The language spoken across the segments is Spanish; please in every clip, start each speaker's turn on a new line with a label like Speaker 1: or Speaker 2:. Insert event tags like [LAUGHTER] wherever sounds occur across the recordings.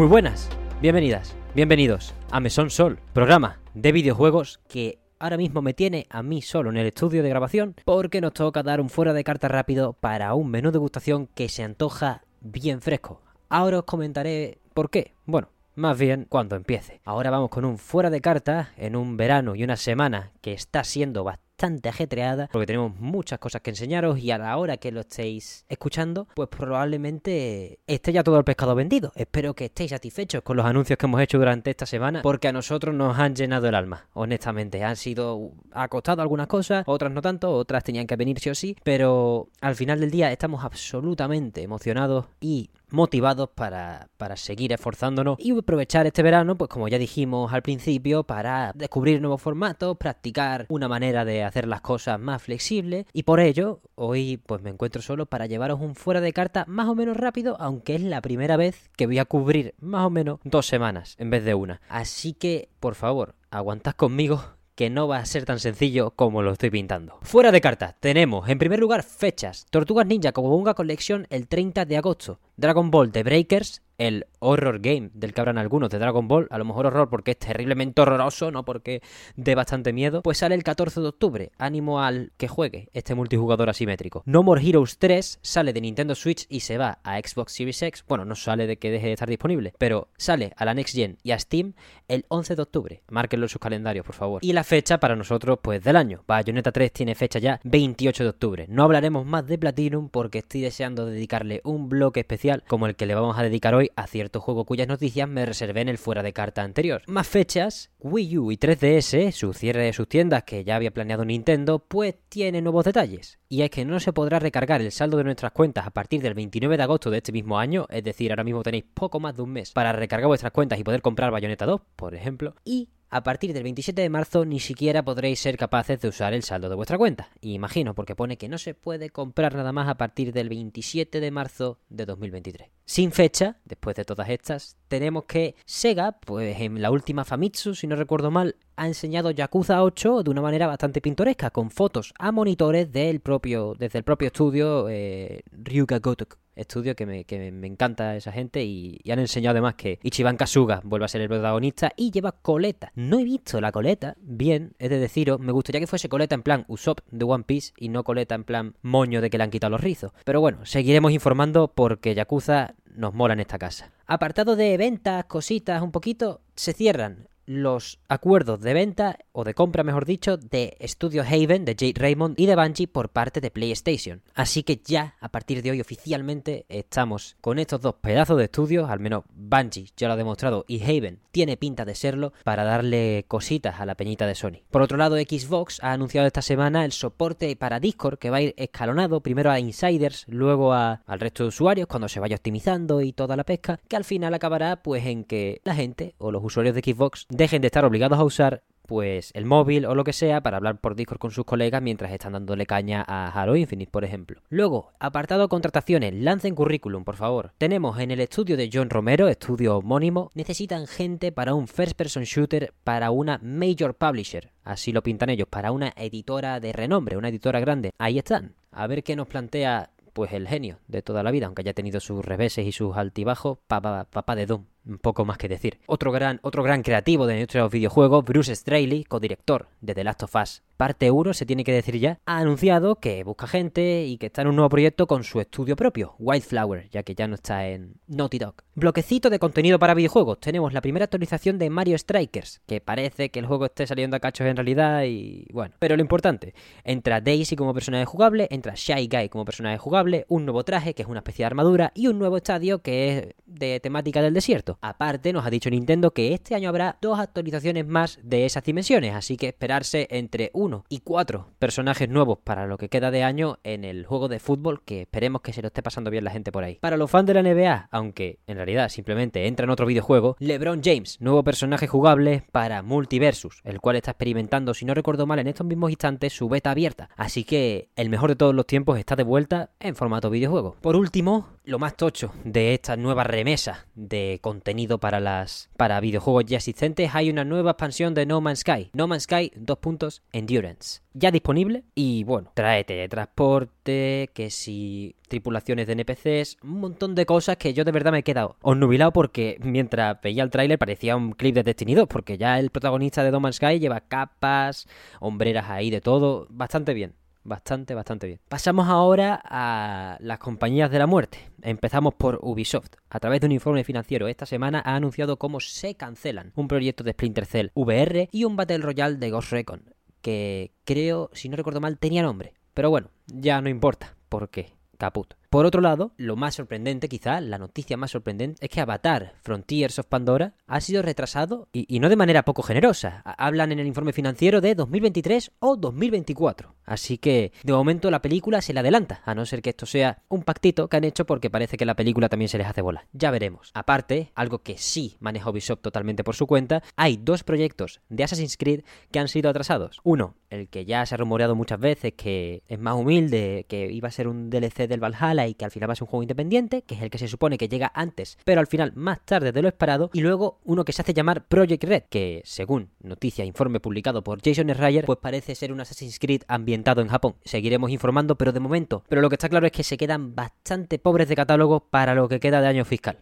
Speaker 1: Muy buenas, bienvenidas, bienvenidos a Mesón Sol, programa de videojuegos que ahora mismo me tiene a mí solo en el estudio de grabación porque nos toca dar un fuera de carta rápido para un menú de degustación que se antoja bien fresco. Ahora os comentaré por qué. Bueno, más bien cuando empiece. Ahora vamos con un fuera de carta en un verano y una semana que está siendo bastante ajetreada porque tenemos muchas cosas que enseñaros y a la hora que lo estéis escuchando pues probablemente esté ya todo el pescado vendido. Espero que estéis satisfechos con los anuncios que hemos hecho durante esta semana porque a nosotros nos han llenado el alma, honestamente. Han sido... ha costado algunas cosas, otras no tanto, otras tenían que venir sí o sí, pero al final del día estamos absolutamente emocionados y motivados para, para, seguir esforzándonos y aprovechar este verano, pues como ya dijimos al principio, para descubrir nuevos formatos, practicar una manera de hacer las cosas más flexibles y por ello hoy pues me encuentro solo para llevaros un fuera de carta más o menos rápido, aunque es la primera vez que voy a cubrir más o menos dos semanas en vez de una. Así que, por favor, aguantad conmigo que no va a ser tan sencillo como lo estoy pintando. Fuera de carta, tenemos en primer lugar fechas. Tortugas Ninja como Bunga Collection el 30 de agosto. Dragon Ball The Breakers el horror game del que habrán algunos de Dragon Ball, a lo mejor horror porque es terriblemente horroroso, no porque dé bastante miedo, pues sale el 14 de octubre. Ánimo al que juegue este multijugador asimétrico. No More Heroes 3 sale de Nintendo Switch y se va a Xbox Series X. Bueno, no sale de que deje de estar disponible, pero sale a la Next Gen y a Steam el 11 de octubre. Márquenlo en sus calendarios, por favor. Y la fecha para nosotros, pues del año. Bayonetta 3 tiene fecha ya 28 de octubre. No hablaremos más de Platinum porque estoy deseando dedicarle un bloque especial como el que le vamos a dedicar hoy a cierto juego cuyas noticias me reservé en el fuera de carta anterior. Más fechas, Wii U y 3DS, su cierre de sus tiendas que ya había planeado Nintendo, pues tiene nuevos detalles. Y es que no se podrá recargar el saldo de nuestras cuentas a partir del 29 de agosto de este mismo año, es decir, ahora mismo tenéis poco más de un mes para recargar vuestras cuentas y poder comprar Bayonetta 2, por ejemplo, y a partir del 27 de marzo ni siquiera podréis ser capaces de usar el saldo de vuestra cuenta. imagino, porque pone que no se puede comprar nada más a partir del 27 de marzo de 2023. Sin fecha, después de todas estas, tenemos que Sega, pues en la última Famitsu, si no recuerdo mal, ha enseñado Yakuza 8 de una manera bastante pintoresca, con fotos a monitores del propio, desde el propio estudio eh, Ryuga Gotoku estudio que me, encanta esa gente y, han enseñado además que Ichiban Kasuga vuelve a ser el protagonista y lleva coleta. No he visto la coleta, bien, es de deciros, me gustaría que fuese coleta en plan Usopp de One Piece y no coleta en plan moño de que le han quitado los rizos. Pero bueno, seguiremos informando porque Yakuza nos mola en esta casa. Apartado de ventas, cositas, un poquito, se cierran los acuerdos de venta o de compra, mejor dicho, de Studio Haven, de Jade Raymond y de Bungie por parte de PlayStation. Así que ya, a partir de hoy oficialmente, estamos con estos dos pedazos de estudios, al menos Bungie ya lo ha demostrado y Haven tiene pinta de serlo, para darle cositas a la peñita de Sony. Por otro lado, Xbox ha anunciado esta semana el soporte para Discord que va a ir escalonado, primero a insiders, luego a, al resto de usuarios cuando se vaya optimizando y toda la pesca, que al final acabará pues en que la gente o los usuarios de Xbox dejen de estar obligados a usar pues el móvil o lo que sea para hablar por Discord con sus colegas mientras están dándole caña a Halo Infinite, por ejemplo. Luego, apartado contrataciones, lancen currículum, por favor. Tenemos en el estudio de John Romero, estudio homónimo, necesitan gente para un first person shooter para una major publisher. Así lo pintan ellos, para una editora de renombre, una editora grande. Ahí están. A ver qué nos plantea pues el genio de toda la vida, aunque haya tenido sus reveses y sus altibajos, papá, papá de Doom poco más que decir. Otro gran, otro gran creativo de nuestros videojuegos, Bruce Straley, codirector de The Last of Us parte 1, se tiene que decir ya, ha anunciado que busca gente y que está en un nuevo proyecto con su estudio propio, Wildflower, ya que ya no está en Naughty Dog. Bloquecito de contenido para videojuegos. Tenemos la primera actualización de Mario Strikers, que parece que el juego esté saliendo a cachos en realidad y bueno. Pero lo importante, entra Daisy como personaje jugable, entra Shy Guy como personaje jugable, un nuevo traje que es una especie de armadura y un nuevo estadio que es de temática del desierto. Aparte, nos ha dicho Nintendo que este año habrá dos actualizaciones más de esas dimensiones, así que esperarse entre uno y cuatro personajes nuevos para lo que queda de año en el juego de fútbol que esperemos que se lo esté pasando bien la gente por ahí. Para los fans de la NBA, aunque en realidad simplemente entra en otro videojuego, LeBron James, nuevo personaje jugable para Multiversus, el cual está experimentando, si no recuerdo mal, en estos mismos instantes su beta abierta. Así que el mejor de todos los tiempos está de vuelta en formato videojuego. Por último, lo más tocho de esta nueva remesa de contenido para las para videojuegos ya existentes, hay una nueva expansión de No Man's Sky. No Man's Sky, dos puntos, Endurance. Ya disponible y bueno, trae teletransporte, que si tripulaciones de NPCs, un montón de cosas que yo de verdad me he quedado nubilado porque mientras veía el tráiler parecía un clip de Destiny 2, porque ya el protagonista de No Man's Sky lleva capas, hombreras ahí de todo, bastante bien. Bastante, bastante bien. Pasamos ahora a las compañías de la muerte. Empezamos por Ubisoft. A través de un informe financiero esta semana ha anunciado cómo se cancelan un proyecto de Splinter Cell VR y un Battle Royale de Ghost Recon, que creo, si no recuerdo mal, tenía nombre. Pero bueno, ya no importa, porque caput. Por otro lado, lo más sorprendente, quizá, la noticia más sorprendente, es que Avatar Frontiers of Pandora ha sido retrasado y, no de manera poco generosa. Hablan en el informe financiero de 2023 o 2024. Así que, de momento, la película se le adelanta, a no ser que esto sea un pactito que han hecho porque parece que la película también se les hace bola. Ya veremos. Aparte, algo que sí maneja Ubisoft totalmente por su cuenta, hay dos proyectos de Assassin's Creed que han sido atrasados. Uno, el que ya se ha rumoreado muchas veces que es más humilde, que iba a ser un DLC del Valhalla y que al final va a ser un juego independiente, que es el que se supone que llega antes, pero al final más tarde de lo esperado, y luego uno que se hace llamar Project Red, que según noticia, informe publicado por Jason Schreier, pues parece ser un Assassin's Creed ambientado en Japón. Seguiremos informando, pero de momento. Pero lo que está claro es que se quedan bastante pobres de catálogo para lo que queda de año fiscal.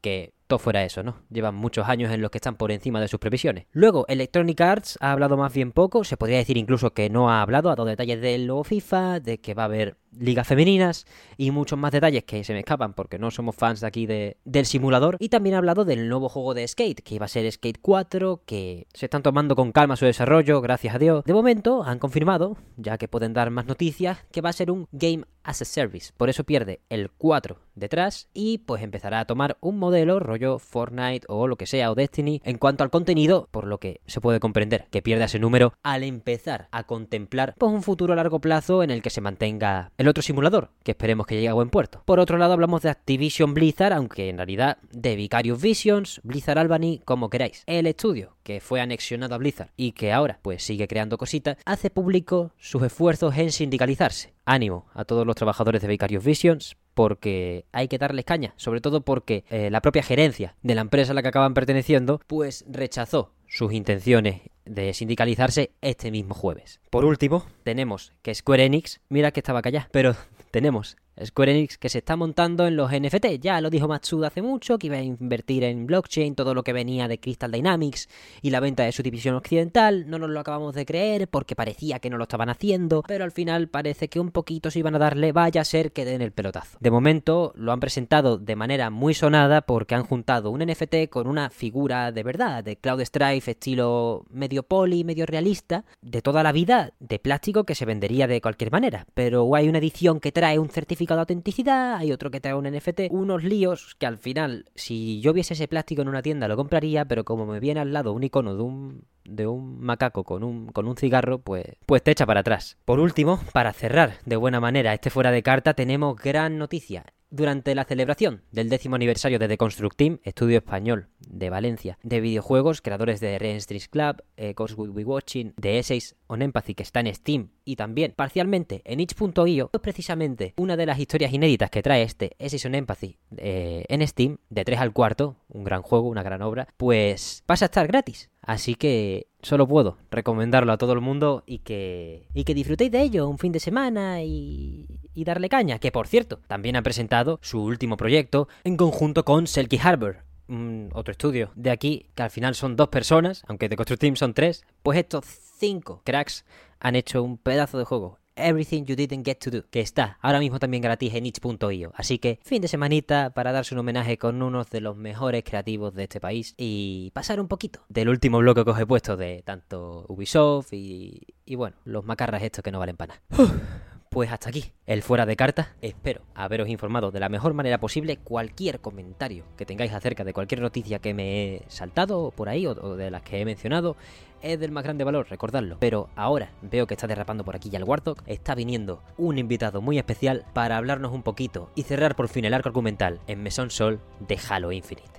Speaker 1: Que todo fuera eso, ¿no? Llevan muchos años en los que están por encima de sus previsiones. Luego, Electronic Arts ha hablado más bien poco, se podría decir incluso que no ha hablado, ha dado detalles del nuevo FIFA, de que va a haber ligas femeninas y muchos más detalles que se me escapan porque no somos fans de aquí de, del simulador. Y también ha hablado del nuevo juego de Skate, que iba a ser Skate 4, que se están tomando con calma su desarrollo, gracias a Dios. De momento han confirmado, ya que pueden dar más noticias, que va a ser un Game as a Service. Por eso pierde el 4 detrás y pues empezará a tomar un modelo Fortnite o lo que sea, o Destiny, en cuanto al contenido, por lo que se puede comprender que pierda ese número al empezar a contemplar pues, un futuro a largo plazo en el que se mantenga el otro simulador, que esperemos que llegue a buen puerto. Por otro lado, hablamos de Activision Blizzard, aunque en realidad de Vicarious Visions, Blizzard Albany, como queráis. El estudio que fue anexionado a Blizzard y que ahora pues sigue creando cositas, hace público sus esfuerzos en sindicalizarse. Ánimo a todos los trabajadores de Vicarious Visions, porque hay que darles caña, sobre todo porque eh, la propia gerencia de la empresa a la que acaban perteneciendo, pues rechazó sus intenciones de sindicalizarse este mismo jueves. Por último, tenemos que Square Enix, mira que estaba callada, pero tenemos Square Enix que se está montando en los NFT. Ya lo dijo Matsuda hace mucho, que iba a invertir en blockchain, todo lo que venía de Crystal Dynamics y la venta de su división occidental. No nos lo acabamos de creer porque parecía que no lo estaban haciendo, pero al final parece que un poquito se iban a darle, vaya a ser que den el pelotazo. De momento lo han presentado de manera muy sonada porque han juntado un NFT con una figura de verdad, de Cloud Strife estilo medio poli, medio realista, de toda la vida, de plástico que se vendería de cualquier manera. Pero hay una edición que trae un certificado de autenticidad, hay otro que trae un NFT, unos líos que al final, si yo viese ese plástico en una tienda lo compraría, pero como me viene al lado un icono de un de un macaco con un, con un cigarro, pues, pues te echa para atrás. Por último, para cerrar de buena manera este fuera de carta, tenemos gran noticia. Durante la celebración del décimo aniversario de The Construct Team, estudio español de Valencia de videojuegos, creadores de Ren Street Club, eh, Watching, de Essays on Empathy, que está en Steam y también parcialmente en itch.io, es precisamente una de las historias inéditas que trae este Essays on Empathy eh, en Steam, de 3 al cuarto, un gran juego, una gran obra, pues pasa a estar gratis. Así que solo puedo recomendarlo a todo el mundo y que, y que disfrutéis de ello un fin de semana y, y darle caña, que por cierto, también ha presentado su último proyecto en conjunto con Selkie Harbor, otro estudio de aquí, que al final son dos personas, aunque de Construct Team son tres, pues estos cinco cracks han hecho un pedazo de juego. Everything You Didn't Get to Do, que está ahora mismo también gratis en itch.io. Así que fin de semanita para darse un homenaje con uno de los mejores creativos de este país y pasar un poquito del último bloque que os he puesto de tanto Ubisoft y, y bueno, los macarras estos que no valen para nada. Pues hasta aquí, el fuera de carta. Espero haberos informado de la mejor manera posible. Cualquier comentario que tengáis acerca de cualquier noticia que me he saltado por ahí o, de las que he mencionado es del más grande valor, recordadlo. Pero ahora veo que está derrapando por aquí ya el Warthog. Está viniendo un invitado muy especial para hablarnos un poquito y cerrar por fin el arco argumental en Mesón Sol de Halo Infinite.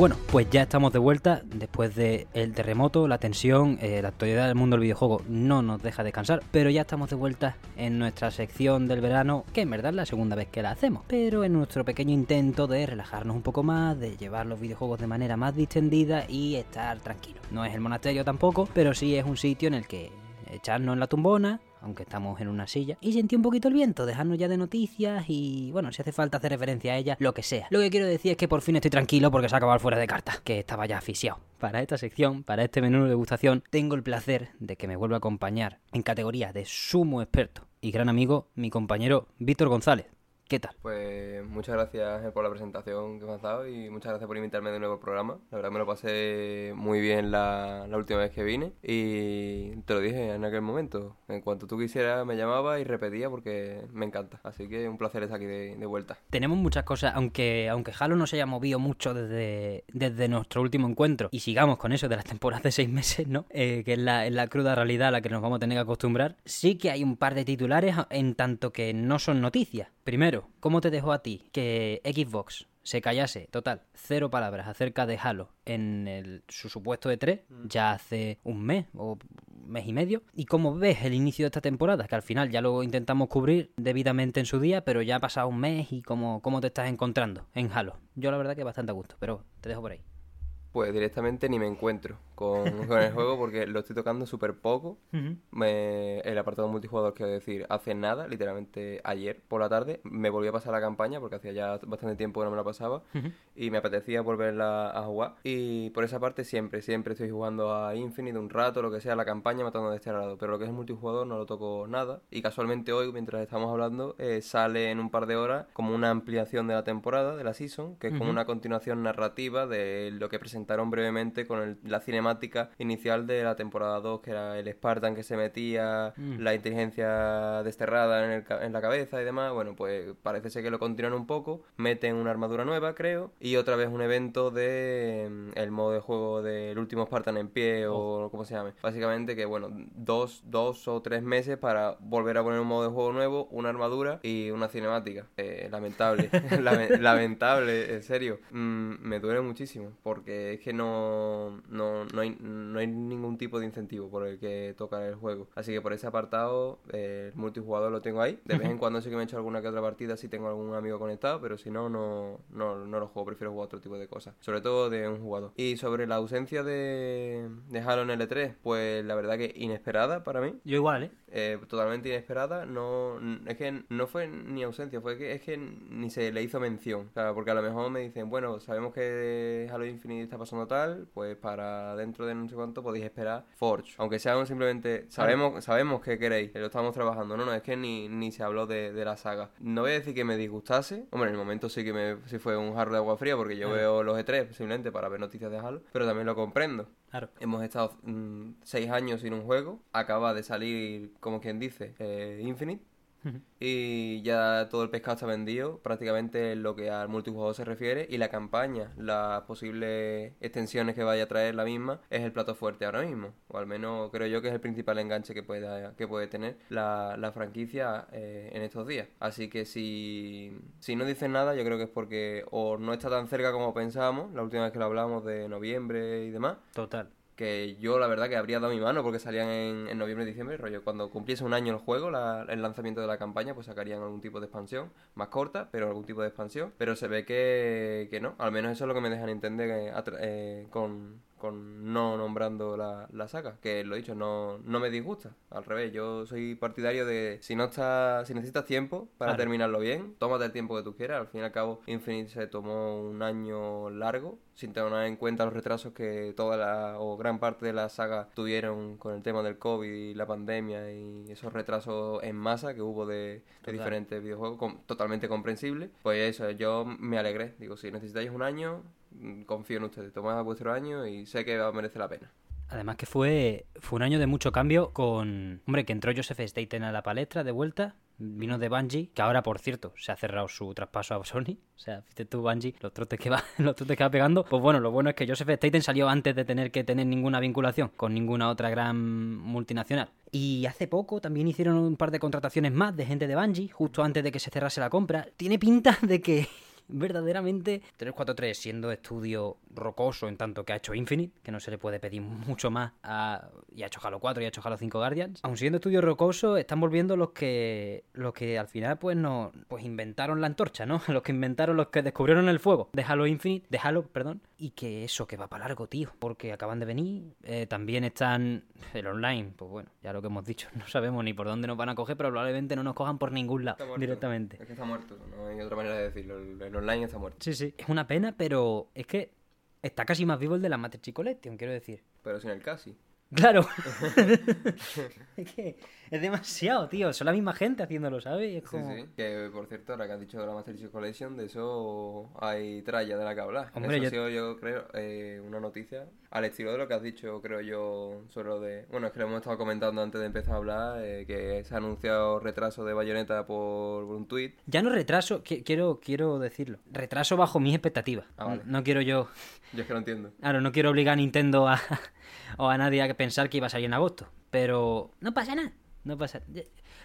Speaker 1: Bueno, pues ya estamos de vuelta después del terremoto, la tensión, eh, la actualidad del mundo del videojuego no nos deja descansar, pero ya estamos de vuelta en nuestra sección del verano, que en verdad es la segunda vez que la hacemos, pero en nuestro pequeño intento de relajarnos un poco más, de llevar los videojuegos de manera más distendida y estar tranquilo. No es el monasterio tampoco, pero sí es un sitio en el que echarnos en la tumbona, aunque estamos en una silla, y sentí un poquito el viento, dejarnos ya de noticias y, bueno, si hace falta hacer referencia a ella, lo que sea. Lo que quiero decir es que por fin estoy tranquilo porque se ha acabado fuera de carta, que estaba ya asfixiado. Para esta sección, para este menú de degustación, tengo el placer de que me vuelva a acompañar en categoría de sumo experto y gran amigo mi compañero Víctor González. ¿Qué tal?
Speaker 2: Pues muchas gracias por la presentación que me has dado y muchas gracias por invitarme de nuevo al programa. La verdad me lo pasé muy bien la, última vez que vine y te lo dije en aquel momento. En cuanto tú quisieras me llamaba y repetía porque me encanta. Así que un placer estar aquí de, vuelta.
Speaker 1: Tenemos muchas cosas, aunque, aunque Halo no se haya movido mucho desde, desde nuestro último encuentro y sigamos con eso de las temporadas de seis meses, ¿no? Eh, que es la, es la cruda realidad a la que nos vamos a tener que acostumbrar. Sí que hay un par de titulares en tanto que no son noticias. Primero, ¿cómo te dejó a ti que Xbox se callase, total, cero palabras acerca de Halo en el, su supuesto de 3 mm. ya hace un mes o mes y medio. ¿Y cómo ves el inicio de esta temporada? Que al final ya lo intentamos cubrir debidamente en su día, pero ya ha pasado un mes y cómo, cómo te estás encontrando en Halo. Yo la verdad que bastante a gusto, pero te dejo por ahí.
Speaker 2: Pues directamente ni me encuentro con, el [LAUGHS] juego porque lo estoy tocando súper poco. el apartado multijugador, quiero decir, hace nada, literalmente ayer por la tarde, me volví a pasar la campaña porque hacía ya bastante tiempo que no me la pasaba y me apetecía volverla a jugar. Y por esa parte siempre, siempre estoy jugando a Infinite un rato, lo que sea, la campaña matando de este lado. Pero lo que es el multijugador no lo toco nada. Y casualmente hoy, mientras estamos hablando, eh, sale en un par de horas como una ampliación de la temporada, de la season, que es como una continuación narrativa de lo que presenta presentaron brevemente con la cinemática inicial de la temporada 2, que era el Spartan que se metía, mm. la inteligencia desterrada en, el, en, la cabeza y demás. Bueno, pues parece ser que lo continúan un poco, meten una armadura nueva, creo, y otra vez un evento de mm, el modo de juego del último Spartan en pie o oh. como se llame. Básicamente que, bueno, dos, dos o tres meses para volver a poner un modo de juego nuevo, una armadura y una cinemática. Eh, lamentable, [LAUGHS] lamentable, en serio. Mm, me duele muchísimo porque es que no, no, no, hay, no hay ningún tipo de incentivo por el que tocar el juego. Así que por ese apartado, el multijugador lo tengo ahí. De vez en cuando sí que me he hecho alguna que otra partida si tengo algún amigo conectado, pero si no, no, no, no lo juego. Prefiero jugar otro tipo de cosas. Sobre todo de un jugador. Y sobre la ausencia de, de Halo en L3, pues la verdad que inesperada para mí.
Speaker 1: Yo igual, ¿eh?
Speaker 2: eh totalmente inesperada. No, es que no fue ni ausencia, fue que es que ni se le hizo mención. O sea, porque a lo mejor me dicen, bueno, sabemos que Halo Infinite está pasando tal, pues para dentro de no sé cuánto podéis esperar Forge. Aunque sea simplemente, sabemos, sabemos que queréis, lo estamos trabajando. No, no, es que ni, ni se habló de, la saga. No voy a decir que me disgustase. Hombre, en el momento sí que me sí fue un jarro de agua fría porque yo veo los E3 simplemente para ver noticias de Halo, pero también lo comprendo.
Speaker 1: Claro.
Speaker 2: Hemos estado mm, seis años sin un juego. Acaba de salir, como quien dice, eh, Infinite y ya todo el pescado está vendido, prácticamente en lo que al multijugador se refiere. Y la campaña, las posibles extensiones que vaya a traer la misma, es el plato fuerte ahora mismo. O al menos creo yo que es el principal enganche que puede, que puede tener la, la franquicia eh, en estos días. Así que si, si no dicen nada, yo creo que es porque o no está tan cerca como pensábamos, la última vez que lo hablamos de noviembre y demás.
Speaker 1: Total
Speaker 2: que yo la verdad que habría dado mi mano porque salían en, noviembre y diciembre, rollo, cuando cumpliese un año el juego, el lanzamiento de la campaña, pues sacarían algún tipo de expansión, más corta, pero algún tipo de expansión, pero se ve que, que no, al menos eso es lo que me dejan entender eh, eh, con, con no nombrando la, la saga, que lo he dicho, no, no me disgusta, al revés, yo soy partidario de si no está, si necesitas tiempo para terminarlo bien, tómate el tiempo que tú quieras, al fin y al cabo Infinite se tomó un año largo, sin tener en cuenta los retrasos que toda la, o gran parte de la saga tuvieron con el tema del COVID y la pandemia y esos retrasos en masa que hubo de, diferentes videojuegos, totalmente comprensible, pues eso, yo me alegré, digo, si necesitáis un año, confío en ustedes, tomad vuestro año y sé que merece la pena.
Speaker 1: Además que fue, fue un año de mucho cambio con... Hombre, que entró Joseph Staten a la palestra de vuelta, vino de Bungie, que ahora, por cierto, se ha cerrado su traspaso a Sony. [LAUGHS] O sea, fíjate tú, Bungie, los trotes que va, [LAUGHS] los trotes que va pegando. Pues bueno, lo bueno es que Joseph Staten salió antes de tener que tener ninguna vinculación con ninguna otra gran multinacional. Y hace poco también hicieron un par de contrataciones más de gente de Bungie, justo antes de que se cerrase la compra. Tiene pinta de que verdaderamente 343 siendo estudio rocoso en tanto que ha hecho Infinite, que no se le puede pedir mucho más, a, y ha hecho Halo 4 y ha hecho Halo 5 Guardians. Aun siendo estudio rocoso, están volviendo los que los que al final pues no pues inventaron la antorcha, ¿no? [LAUGHS] Los que inventaron, los que descubrieron el fuego de Halo Infinite, de Halo, perdón, y que eso que va para largo, tío, porque acaban de venir, eh, también están el online, pues bueno, ya lo que hemos dicho, [LAUGHS] no sabemos ni por dónde nos van a coger, pero probablemente no nos cojan por ningún lado directamente.
Speaker 2: Es que está muerto, no hay otra manera de decirlo, el online está muerto.
Speaker 1: Sí, sí, es una pena, pero es que está casi más vivo el de la Matrix Collection, quiero decir.
Speaker 2: Pero sin el casi.
Speaker 1: Claro. [LAUGHS] es que es demasiado, tío. Son la misma gente haciéndolo, ¿sabes?
Speaker 2: Sí, sí. Que por cierto, ahora que has dicho de la Master Chief Collection, de eso hay tralla de la que hablar. Hombre, eso yo... ha sido, yo creo, eh, una noticia al estilo de lo que has dicho, creo yo, sobre lo de. Bueno, es que lo hemos estado comentando antes de empezar a hablar, eh, que se ha anunciado retraso de Bayonetta por, un tuit.
Speaker 1: Ya no retraso, quiero, quiero decirlo. Retraso bajo mis expectativas. Ah, no quiero yo.
Speaker 2: Yo es que
Speaker 1: no
Speaker 2: entiendo.
Speaker 1: Claro, no quiero obligar a Nintendo a o a nadie a pensar que iba a salir en agosto. Pero no pasa nada. No pasa.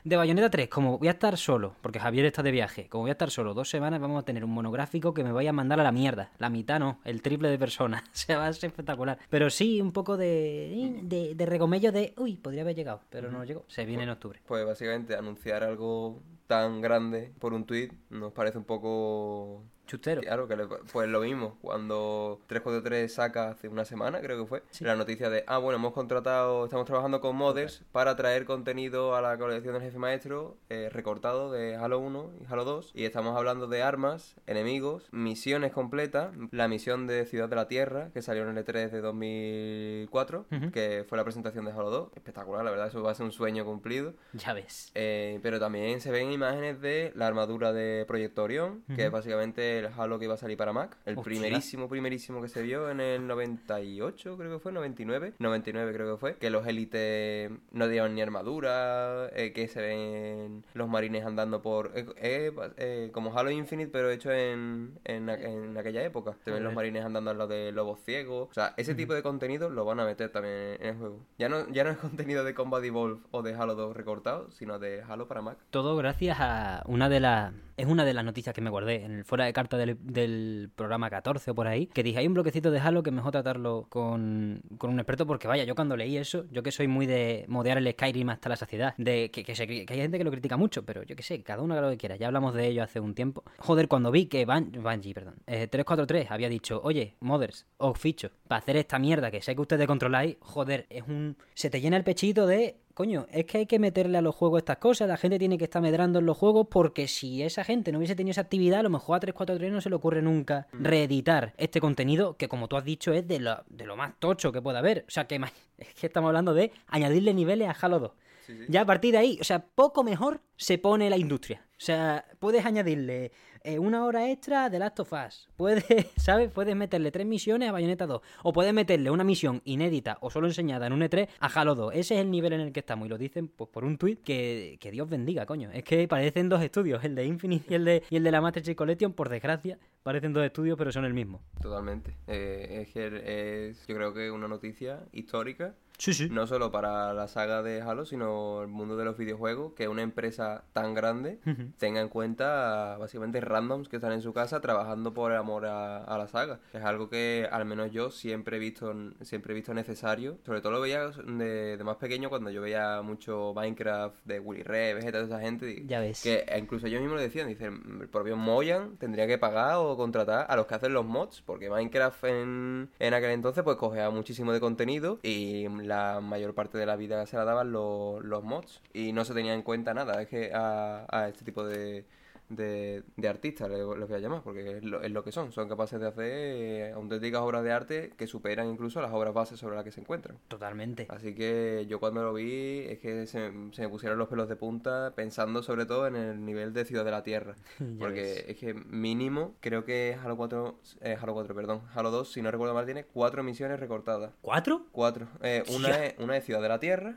Speaker 1: De Bayonetta 3, como voy a estar solo, porque Javier está de viaje, como voy a estar solo dos semanas, vamos a tener un monográfico que me vaya a mandar a la mierda. La mitad no, el triple de personas. [LAUGHS] o sea, va a ser espectacular. Pero sí, un poco de, de, de regomello de, uy, podría haber llegado, pero no llegó. Se viene en octubre.
Speaker 2: Pues básicamente anunciar algo tan grande por un tweet nos parece un poco
Speaker 1: Chustero.
Speaker 2: Claro, que pues lo mismo. Cuando 343 saca hace una semana, creo que fue, la noticia de, ah, bueno, hemos contratado, estamos trabajando con modders para traer contenido a la colección del jefe maestro eh, recortado de Halo 1 y Halo 2. Y estamos hablando de armas, enemigos, misiones completas, la misión de Ciudad de la Tierra, que salió en el E3 de 2004, que fue la presentación de Halo 2. Espectacular, la verdad, eso va a ser un sueño cumplido.
Speaker 1: Ya ves.
Speaker 2: Eh, pero también se ven imágenes de la armadura de Proyecto Orión, que es básicamente el Halo que iba a salir para Mac. El primerísimo, primerísimo que se vio en el 98, creo que fue, 99. 99 creo que fue. Que los élites no dieron ni armadura, eh, que se ven los marines andando por... Eh, eh, como Halo Infinite, pero hecho en, en, aquella época. Se ven los marines andando al lado de lobos ciegos. O sea, ese tipo de contenido lo van a meter también en el juego. Ya no, ya no es contenido de Combat Evolve o de Halo 2 recortado, sino de Halo para Mac.
Speaker 1: Todo gracias a una de las... Es una de las noticias que me guardé en el fuera de carta del, programa 14 o por ahí, que dije, hay un bloquecito de Halo que mejor tratarlo con, un experto, porque vaya, yo cuando leí eso, yo que soy muy de modear el Skyrim hasta la saciedad, de que, que, hay gente que lo critica mucho, pero yo que sé, cada uno haga lo que quiera, ya hablamos de ello hace un tiempo. Joder, cuando vi que Ban Bungie, perdón, 343 eh, había dicho, oye, modders, os ficho, para hacer esta mierda que sé que ustedes controláis, joder, es un... se te llena el pechito de coño, es que hay que meterle a los juegos estas cosas, la gente tiene que estar medrando en los juegos porque si esa gente no hubiese tenido esa actividad, a lo mejor a 343 no se le ocurre nunca mm. reeditar este contenido que como tú has dicho es de lo, de lo más tocho que pueda haber. O sea, que [LAUGHS] es que estamos hablando de añadirle niveles a Halo 2. Ya a partir de ahí, o sea, poco mejor se pone la industria. O sea, puedes añadirle eh, una hora extra de Last of Us. Puedes, [LAUGHS] ¿sabes? Puedes meterle tres misiones a Bayonetta 2. O puedes meterle una misión inédita o solo enseñada en un E3 a Halo 2. Ese es el nivel en el que estamos. Y lo dicen pues, por un tweet que, que Dios bendiga, coño. Es que parecen dos estudios, el de Infinite y el de, y el de la Master Chief Collection, por desgracia. Parecen dos estudios, pero son el mismo.
Speaker 2: Totalmente. Eh, es que es, yo creo que una noticia histórica
Speaker 1: Sí, sí.
Speaker 2: No solo para la saga de Halo, sino el mundo de los videojuegos, que una empresa tan grande tenga en cuenta básicamente randoms que están en su casa trabajando por amor a, la saga. Es algo que al menos yo siempre he visto siempre he visto necesario. Sobre todo lo veía de, más pequeño cuando yo veía mucho Minecraft de Willy Red, Vegeta, toda esa gente.
Speaker 1: Ya ves.
Speaker 2: Que incluso yo mismo lo decían, dicen, el propio Moyan tendría que pagar o contratar a los que hacen los mods, porque Minecraft en, en aquel entonces pues cogea muchísimo de contenido y la mayor parte de la vida se la daban los, los mods y no se tenía en cuenta nada. Es que a este tipo de, de, de artistas, los voy a llamar, porque es lo, que son. Son capaces de hacer eh, auténticas obras de arte que superan incluso las obras bases sobre las que se encuentran.
Speaker 1: Totalmente.
Speaker 2: Así que yo cuando lo vi es que se, me pusieron los pelos de punta pensando sobre todo en el nivel de Ciudad de la Tierra. [LAUGHS] porque es que mínimo, creo que Halo 4, eh, Halo 4, perdón, Halo 2, si no recuerdo mal, tiene cuatro misiones recortadas.
Speaker 1: ¿Cuatro?
Speaker 2: Cuatro. Eh, una, es, una es Ciudad de la Tierra.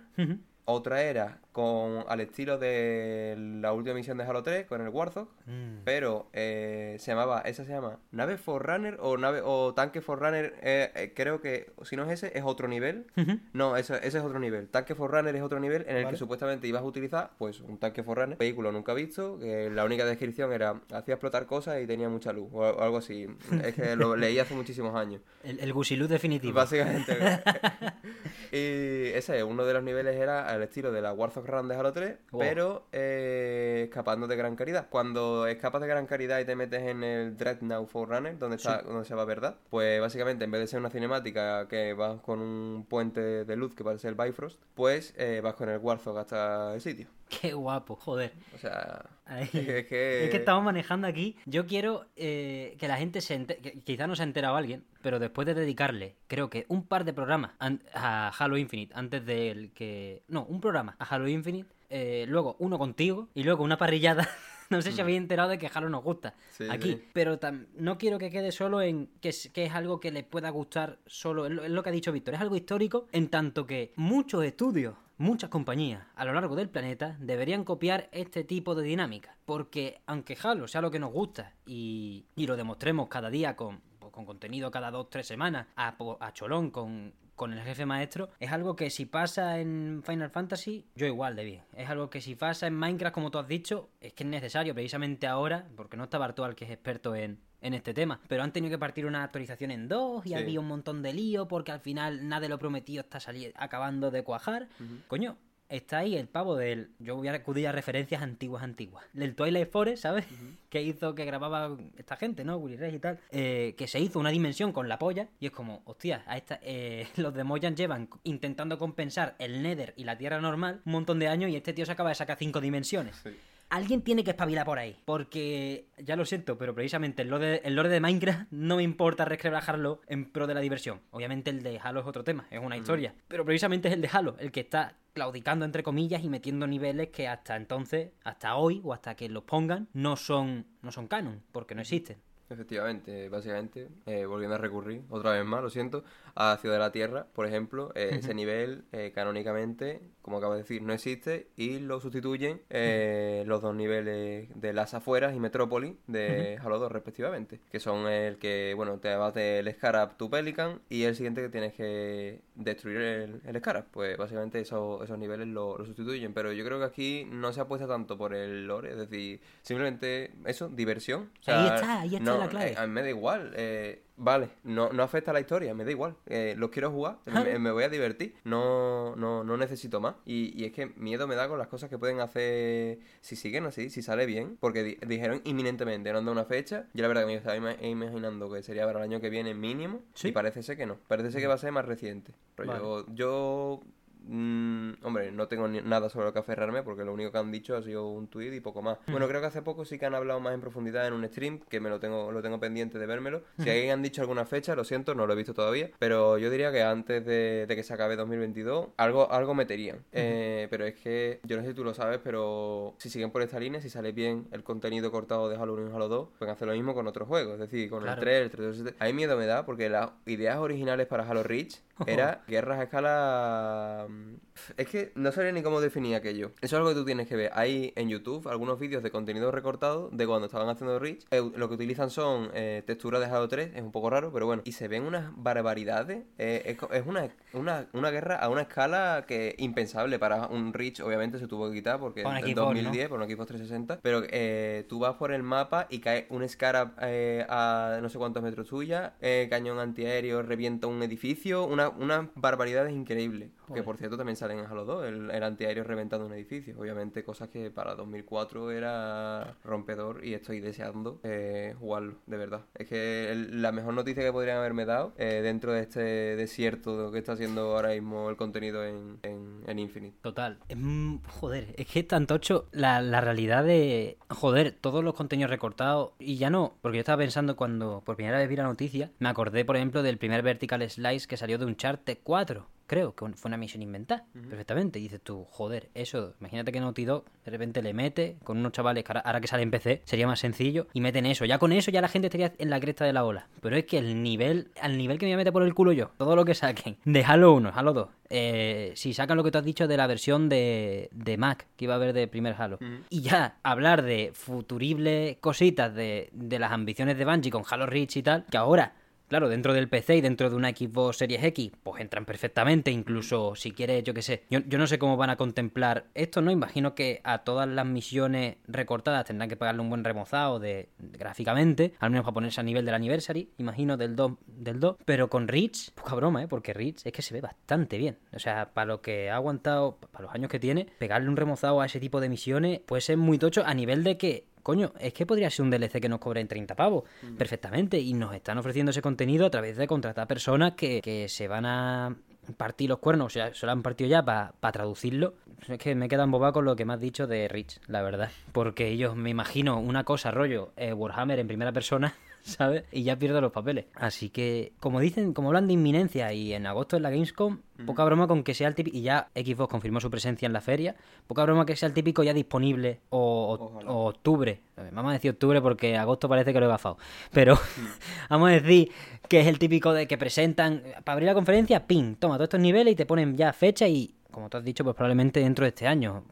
Speaker 2: Otra era con al estilo de la última misión de Halo 3 con el Warthog,
Speaker 1: Mm.
Speaker 2: pero eh, se llamaba, esa se llama nave Forerunner o nave o tanque Forerunner, eh, eh, creo que si no es ese es otro nivel. No, ese, ese es otro nivel. Tanque Forerunner es otro nivel en el
Speaker 1: Vale.
Speaker 2: que supuestamente ibas a utilizar pues un tanque Forerunner, vehículo nunca visto, que la única descripción era hacía explotar cosas y tenía mucha luz o, o algo así. Es que lo leí hace muchísimos años.
Speaker 1: El, el definitivo.
Speaker 2: Básicamente. [LAUGHS] y ese, uno de los niveles era al estilo de la Warthog De Halo 3,
Speaker 1: Wow.
Speaker 2: pero eh, escapando de gran caridad. Cuando escapas de gran caridad y te metes en el Dreadnought Forerunner, donde, está, donde se va verdad, pues básicamente en vez de ser una cinemática que vas con un puente de luz que parece el Bifrost, pues eh, vas con el Warthog hasta el sitio.
Speaker 1: Qué guapo, joder.
Speaker 2: O sea,
Speaker 1: Ahí.
Speaker 2: es que... es que-
Speaker 1: Es que estamos manejando aquí. Yo quiero eh, que la gente se entere. que Quizá no se ha enterado alguien, pero después de dedicarle, creo que un par de programas a Halo Infinite, antes del que. No, un programa a Halo Infinite, eh, luego uno contigo y luego una parrillada. [LAUGHS] No sé si habéis enterado de que Halo nos gusta
Speaker 2: Sí,
Speaker 1: aquí,
Speaker 2: sí.
Speaker 1: pero no quiero que quede solo en que es, que es algo que les pueda gustar solo. Es lo, es lo que ha dicho Víctor, es algo histórico en tanto que muchos estudios, muchas compañías a lo largo del planeta deberían copiar este tipo de dinámica. Porque aunque Halo sea lo que nos gusta y, y lo demostremos cada día con, pues, con contenido cada dos, tres semanas, a, po- a cholón con, con el jefe maestro, es algo que si pasa en Final Fantasy, yo igual de bien. Es algo que si pasa en Minecraft, como tú has dicho, es que es necesario precisamente ahora, porque no está Bartual, que es experto en, en este tema, pero han tenido que partir una actualización en dos y
Speaker 2: Sí.
Speaker 1: había un montón de lío porque al final nada de lo prometido está acabando de cuajar. Coño, está ahí el pavo del. Yo voy a acudir a referencias antiguas, antiguas. Del Twilight Forest, ¿sabes? [LAUGHS] Que hizo que grababa esta gente, ¿no? Willy Reyes y tal. eh, que se hizo una dimensión con la polla. Y es como, hostia, a esta, eh, [LAUGHS] los de Mojang llevan intentando compensar el Nether y la Tierra normal un montón de años y este tío se acaba de sacar cinco dimensiones.
Speaker 2: Sí.
Speaker 1: Alguien tiene que espabilar por ahí. Porque, ya lo siento, pero precisamente el lore, el lore de Minecraft no me importa resquebrajarlo en pro de la diversión. Obviamente el de Halo es otro tema, es una historia. Pero precisamente es el de Halo, el que está claudicando entre comillas y metiendo niveles que hasta entonces, hasta hoy o hasta que los pongan, no son, no son canon, porque no existen.
Speaker 2: Efectivamente, básicamente, eh, volviendo a recurrir, otra vez más, lo siento, a Ciudad de la Tierra, por ejemplo, eh, ese nivel eh, canónicamente, como acabo de decir, no existe y lo sustituyen eh, los dos niveles de las afueras y Metrópolis de Halo 2 respectivamente, que son el que, bueno, te vas del Scarab tu Pelican y el siguiente que tienes que destruir el, el Scarab, pues básicamente eso- esos niveles lo, lo sustituyen, pero yo creo que aquí no se apuesta tanto por el lore, es decir, simplemente eso, diversión. O sea,
Speaker 1: Ahí está, ahí está
Speaker 2: no,
Speaker 1: la clave.
Speaker 2: eh, a mí me da igual. eh, vale, no, no afecta a la historia, me da igual. Eh, los quiero jugar, me, me voy a divertir. No, no, no necesito más. Y, y es que miedo me da con las cosas que pueden hacer si siguen así, si sale bien. Porque di- dijeron inminentemente, no han dado una fecha. Yo la verdad que me estaba ima- imaginando que sería para el año que viene mínimo.
Speaker 1: ¿Sí?
Speaker 2: Y parece ser que no. Parece ser que va a ser más reciente. Pero
Speaker 1: Vale.
Speaker 2: yo, yo Mm, hombre, no tengo ni- nada sobre lo que aferrarme porque lo único que han dicho ha sido un tuit y poco más. Bueno, creo que hace poco sí que han hablado más en profundidad en un stream, que me lo tengo, lo tengo pendiente de vérmelo. Si alguien han dicho alguna fecha, lo siento, no lo he visto todavía. Pero yo diría que antes de, de que se acabe 2022, algo, algo meterían. Eh, pero es que, yo no sé si tú lo sabes, pero si siguen por esta línea, si sale bien el contenido cortado de Halo 1 y Halo 2, pueden hacer lo mismo con otros juegos. Es decir, con
Speaker 1: Claro.
Speaker 2: el 3, el 327. A mí miedo me da porque las ideas originales para Halo Reach era [LAUGHS] guerras a escala... mm, Es que no sabía ni cómo definir aquello. Eso es algo que tú tienes que ver. Hay en YouTube algunos vídeos de contenido recortado de cuando estaban haciendo. Eh, lo que utilizan son eh, texturas de Halo 3, es un poco raro, pero bueno. Y se ven unas barbaridades. Eh, es, una, una, una guerra a una escala que impensable para un Reach. Obviamente se tuvo que quitar porque en
Speaker 1: Xbox,
Speaker 2: 2010, por un Xbox 360. Pero eh, tú vas por el mapa y cae un Scarab a no sé cuántos metros tuya, cañón antiaéreo, revienta un edificio, una, una barbaridad increíble. Que
Speaker 1: Joder.
Speaker 2: por cierto también salen en Halo 2, el, el antiaéreo reventando un edificio. Obviamente cosas que para 2004 era rompedor y estoy deseando eh, jugarlo, de verdad. Es que el- la mejor noticia que podrían haberme dado eh, dentro de este desierto que está haciendo ahora mismo el contenido en, en, en Infinite.
Speaker 1: Total. Mm, joder, es que es tan tocho la, la realidad de. Joder, todos los contenidos recortados. Y ya no, porque yo estaba pensando cuando por primera vez vi la noticia, me acordé, por ejemplo, del primer Vertical Slice que salió de Uncharted 4. Creo, que fue una misión inventada, perfectamente. Y dices tú, joder, eso, imagínate que Naughty Dog de repente le mete con unos chavales que ahora, que sale en PC sería más sencillo y meten eso. Ya con eso ya la gente estaría en la cresta de la ola. Pero es que el nivel, al nivel que me voy a meter por el culo yo, todo lo que saquen de Halo 1, Halo 2, eh, si sacan lo que tú has dicho de la versión de, de Mac que iba a haber de primer Halo, y ya hablar de futuribles cositas de, de las ambiciones de Bungie con Halo Reach y tal, que ahora Claro, dentro del PC y dentro de una Xbox Series X, pues entran perfectamente, incluso si quieres, yo qué sé. Yo, no sé cómo van a contemplar esto, ¿no? Imagino que a todas las misiones recortadas tendrán que pagarle un buen remozado de, gráficamente, al menos para ponerse a nivel del Anniversary, imagino, del 2, del 2. Pero con Reach, poca broma, ¿eh? Porque Reach es que se ve bastante bien. O sea, para lo que ha aguantado, para los años que tiene, pegarle un remozado a ese tipo de misiones puede ser muy tocho a nivel de que coño, es que podría ser un DLC que nos cobre en 30 pavos, mm. perfectamente, y nos están ofreciendo ese contenido a través de contratar personas que, que se van a partir los cuernos, o sea, se lo han partido ya para traducirlo. Es que me quedan boba con lo que me has dicho de Rich, la verdad. Porque ellos, me imagino, una cosa, rollo, eh, Warhammer en primera persona, [LAUGHS] ¿sabes? Y ya pierdo los papeles. Así que, como dicen, como hablan de inminencia y en agosto en la Gamescom, poca broma con que sea el típico, y ya Xbox confirmó su presencia en la feria, poca broma que sea el típico ya disponible o, octubre. Vamos a decir octubre porque agosto parece que lo he gafado. Pero [LAUGHS] vamos a decir que es el típico de que presentan, para abrir la conferencia, ping, toma todos estos niveles y te ponen ya fecha y, como tú has dicho, pues probablemente dentro de este año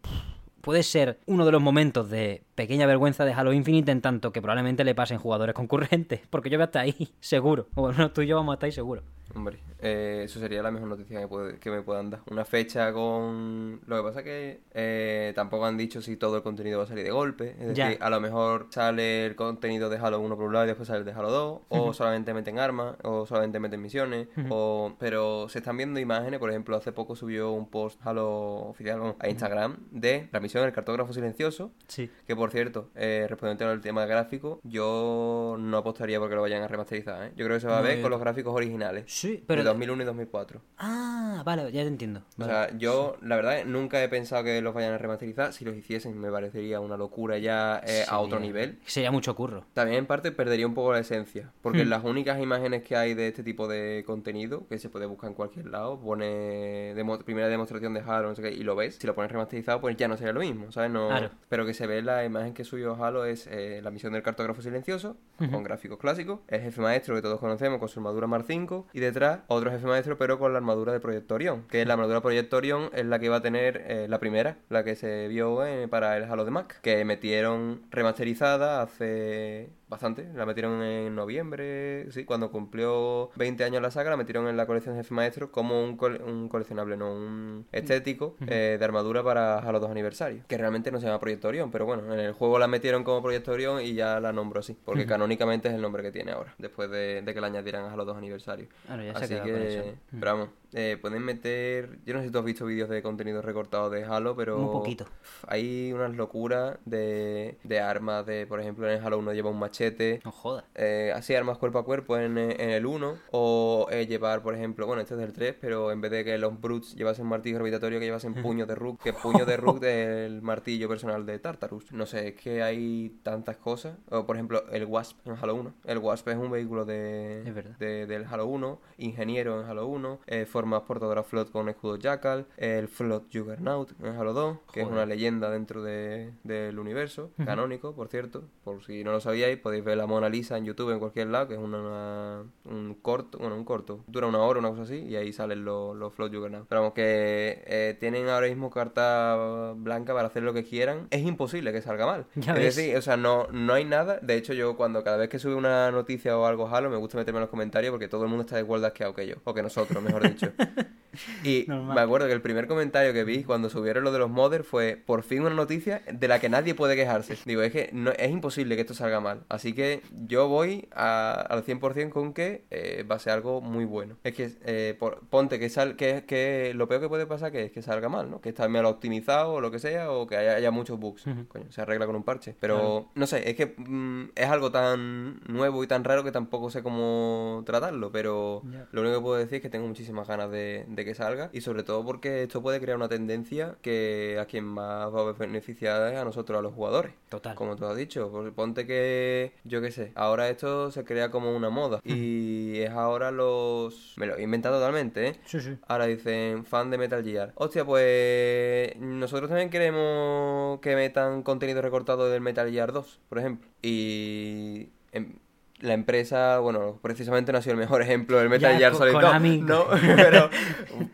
Speaker 1: puede ser uno de los momentos de pequeña vergüenza de Halo Infinite en tanto que probablemente le pasen jugadores concurrentes, [LAUGHS] porque yo voy a estar ahí, seguro. O bueno, tú y yo vamos a estar ahí seguro.
Speaker 2: Hombre, eh, eso sería la mejor noticia que, me puedan dar. Una fecha con... Lo que pasa que eh, tampoco han dicho si todo el contenido va a salir de golpe. Es decir, a lo mejor sale el contenido de Halo 1 por un lado y después sale el de Halo 2. O solamente meten armas, o solamente meten misiones. o Pero se están viendo imágenes. Por ejemplo, hace poco subió un post Halo oficial a Instagram de la misión del cartógrafo silencioso.
Speaker 1: Sí.
Speaker 2: Que por cierto, eh, respondiendo al tema gráfico, yo no apostaría porque lo vayan a remasterizar. Yo creo que se va a ver con los gráficos originales.
Speaker 1: Sí, pero...
Speaker 2: De 2001 y 2004.
Speaker 1: Ah, vale, ya te entiendo.
Speaker 2: O sea, yo, la verdad, nunca he pensado que los vayan a remasterizar. Si los hiciesen, me parecería una locura ya eh, a otro nivel.
Speaker 1: Sería mucho curro.
Speaker 2: También, en parte, perdería un poco la esencia. Porque hmm. las únicas imágenes que hay de este tipo de contenido, que se puede buscar en cualquier lado, pone primera demostración de Halo, no sé qué, y lo ves. Si lo pones remasterizado, pues ya no sería lo mismo, ¿sabes? No... Pero que se ve la imagen que subió Halo es eh, la misión del cartógrafo silencioso, con gráficos clásicos. El jefe maestro que todos conocemos con su armadura Mar 5. Y detrás, otro jefe maestro, pero con la armadura de Proyectorion. Que la armadura Proyectorion es la que va a tener eh, la primera, la que se vio eh, para el Halo de Mac. Que metieron remasterizada hace bastante. La metieron en noviembre, sí, cuando cumplió 20 años la saga, la metieron en la colección de Jefe Maestro como un, un coleccionable, no un estético eh, de armadura para Halo 2 aniversario. Que realmente no se llama Proyecto Orión, pero bueno, en el juego la metieron como Proyecto Orión y ya la nombro así, porque canónicamente es el nombre que tiene ahora, después de, que la añadieran a Halo 2 aniversario. así que, pero vamos, eh, pueden meter. Yo no sé si tú has visto vídeos de contenido recortado de Halo, pero.
Speaker 1: Un poquito.
Speaker 2: Hay unas locuras de, de armas, de por ejemplo en Halo 1 lleva un machete.
Speaker 1: No jodas.
Speaker 2: Eh, así armas cuerpo a cuerpo en, en el 1. O eh, llevar, por ejemplo, bueno, este es del 3, pero en vez de que los Brutes llevasen martillo gravitatorio, que llevasen puño de Rook, que puño de Rook del martillo personal de Tartarus. No sé, es que hay tantas cosas. O por ejemplo, el Wasp en Halo 1. El Wasp es un vehículo de, de del Halo 1, ingeniero en Halo 1, eh, más portadora Flood con escudo Jackal, el Flood Juggernaut en Halo 2, que es una leyenda dentro de, del universo, canónico, por cierto. Por si no lo sabíais, podéis ver la Mona Lisa en YouTube en cualquier lado, que es una, un corto, bueno, un corto, dura una hora, una cosa así, y ahí salen los, los Flood Juggernaut. Pero vamos, que eh, tienen ahora mismo carta blanca para hacer lo que quieran. Es imposible que salga mal. es decir, o sea, no, no hay nada. De hecho, yo cuando cada vez que sube una noticia o algo Halo, me gusta meterme en los comentarios porque todo el mundo está de igual que que yo, o que nosotros, mejor dicho. true [LAUGHS] Y [LAUGHS] me acuerdo que el primer comentario que vi cuando subieron lo de los modders fue por fin una noticia de la que nadie puede quejarse. Digo, es que no, es imposible que esto salga mal. Así que yo voy al 100% con que eh, va a ser algo muy bueno. Es que eh, ponte que, sal, que, que lo peor que puede pasar que es que salga mal, ¿no? Que está mal optimizado o lo que sea o que haya, muchos bugs. Coño, se arregla con un parche. Pero no sé, es que mm, es algo tan nuevo y tan raro que tampoco sé cómo tratarlo. Pero lo único que puedo decir es que tengo muchísimas ganas de, de que salga y sobre todo porque esto puede crear una tendencia que a quien más va a beneficiar es a nosotros, a los jugadores.
Speaker 1: Total.
Speaker 2: Como tú has dicho, pues ponte que, yo qué sé, ahora esto se crea como una moda y es ahora los... Me lo he inventado totalmente, ¿eh?
Speaker 1: Sí, sí.
Speaker 2: Ahora dicen fan de Metal Gear. Hostia, pues nosotros también queremos que metan contenido recortado del Metal Gear 2, por ejemplo. Y em, la empresa, bueno, precisamente no ha sido el mejor [LAUGHS] ejemplo del Metal Gear Solid 2,
Speaker 1: Konami.
Speaker 2: ¿no? [LAUGHS] [LAUGHS] pero,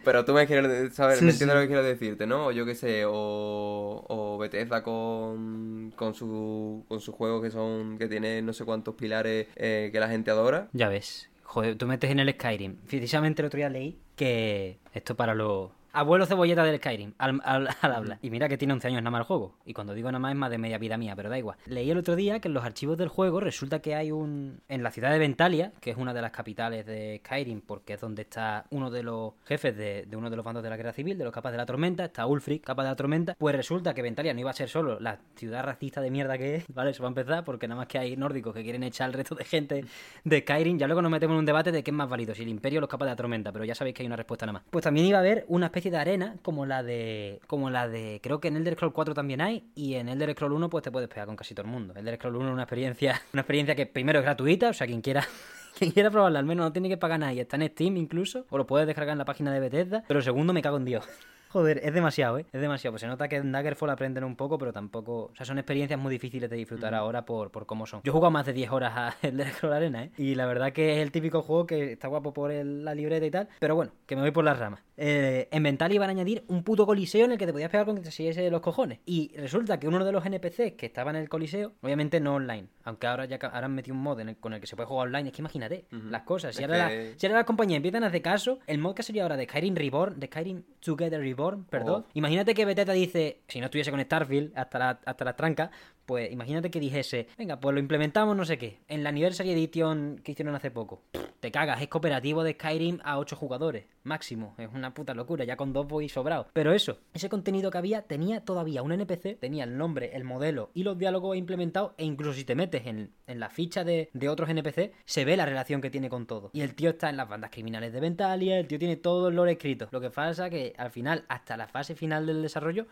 Speaker 2: pero tú me quieres saber,
Speaker 1: Sí,
Speaker 2: me entiendes
Speaker 1: sí.
Speaker 2: lo que quiero decirte, ¿no? O yo qué sé, o, o Bethesda con, con su con sus juegos que son que tiene no sé cuántos pilares eh, que la gente adora.
Speaker 1: Ya ves. Joder, tú metes en el Skyrim. Precisamente el otro día leí que esto para los abuelos cebolleta del Skyrim, al, al- al habla. Y mira que tiene 11 años nada más el juego. Y cuando digo nada más es más de media vida mía, pero da igual. Leí el otro día que en los archivos del juego resulta que hay un... En la ciudad de Ventalia, que es una de las capitales de Skyrim, porque es donde está uno de los jefes de, de uno de los bandos de la guerra civil, de los capas de la tormenta, está Ulfric, capa de la tormenta. Pues resulta que Ventalia no iba a ser solo la ciudad racista de mierda que es, ¿vale? Eso va a empezar, porque nada más que hay nórdicos que quieren echar al resto de gente de Skyrim. Ya luego nos metemos en un debate de qué es más válido, si el Imperio o los capas de la tormenta, pero ya sabéis que hay una respuesta nada más. Pues también iba a haber una especie de arena como la de. como la de. Creo que en Elder Scroll 4 también hay. Y en Elder Scroll 1, pues te puedes pegar con casi todo el mundo. Elder Scroll 1 es una experiencia. [LAUGHS] Una experiencia que primero es gratuita, o sea, quien quiera. [LAUGHS] Quien quiera probarla, al menos no tiene que pagar nada. Y está en Steam incluso. O lo puedes descargar en la página de Bethesda. Pero segundo, me cago en Dios. [LAUGHS] Joder, es demasiado, ¿eh? Es demasiado. Pues se nota que en Daggerfall aprenden un poco, pero tampoco... O sea, son experiencias muy difíciles de disfrutar ahora por, por cómo son. Yo he jugado más de 10 horas a Elder Scrolls Arena, ¿eh? Y la verdad que es el típico juego que está guapo por el- la libreta y tal. Pero bueno, que me voy por las ramas. Eh, en Mental iban a añadir un puto coliseo en el que te podías pegar con que te siguiese los cojones. Y resulta que uno de los NPCs que estaba en el coliseo, obviamente no online, aunque ahora ya ahora han metido un mod en el- con el que se puede jugar online, es que imagínate las cosas. Si ahora,
Speaker 2: que-
Speaker 1: la- si ahora las compañías empiezan a hacer caso, el mod que sería ahora de Skyrim Reborn, de Skyrim Together Reborn, perdón.
Speaker 2: Oh.
Speaker 1: Imagínate que Bethesda dice, si no estuviese con Starfield hasta la, hasta la tranca, pues imagínate que dijese, venga, pues lo implementamos no sé qué. En la Anniversary Edition que hicieron hace poco, te cagas, es cooperativo de Skyrim a 8 jugadores, máximo. Es una puta locura, ya con dos voy sobrado. Pero eso, ese contenido que había tenía todavía un NPC, tenía el nombre, el modelo y los diálogos implementados, e incluso si te metes en, en la ficha de, de otros NPC, se ve la relación que tiene con todo. Y el tío está en las bandas criminales de Ventalia, el tío tiene todo el lore escrito. Lo que pasa que al final, hasta la fase final del desarrollo,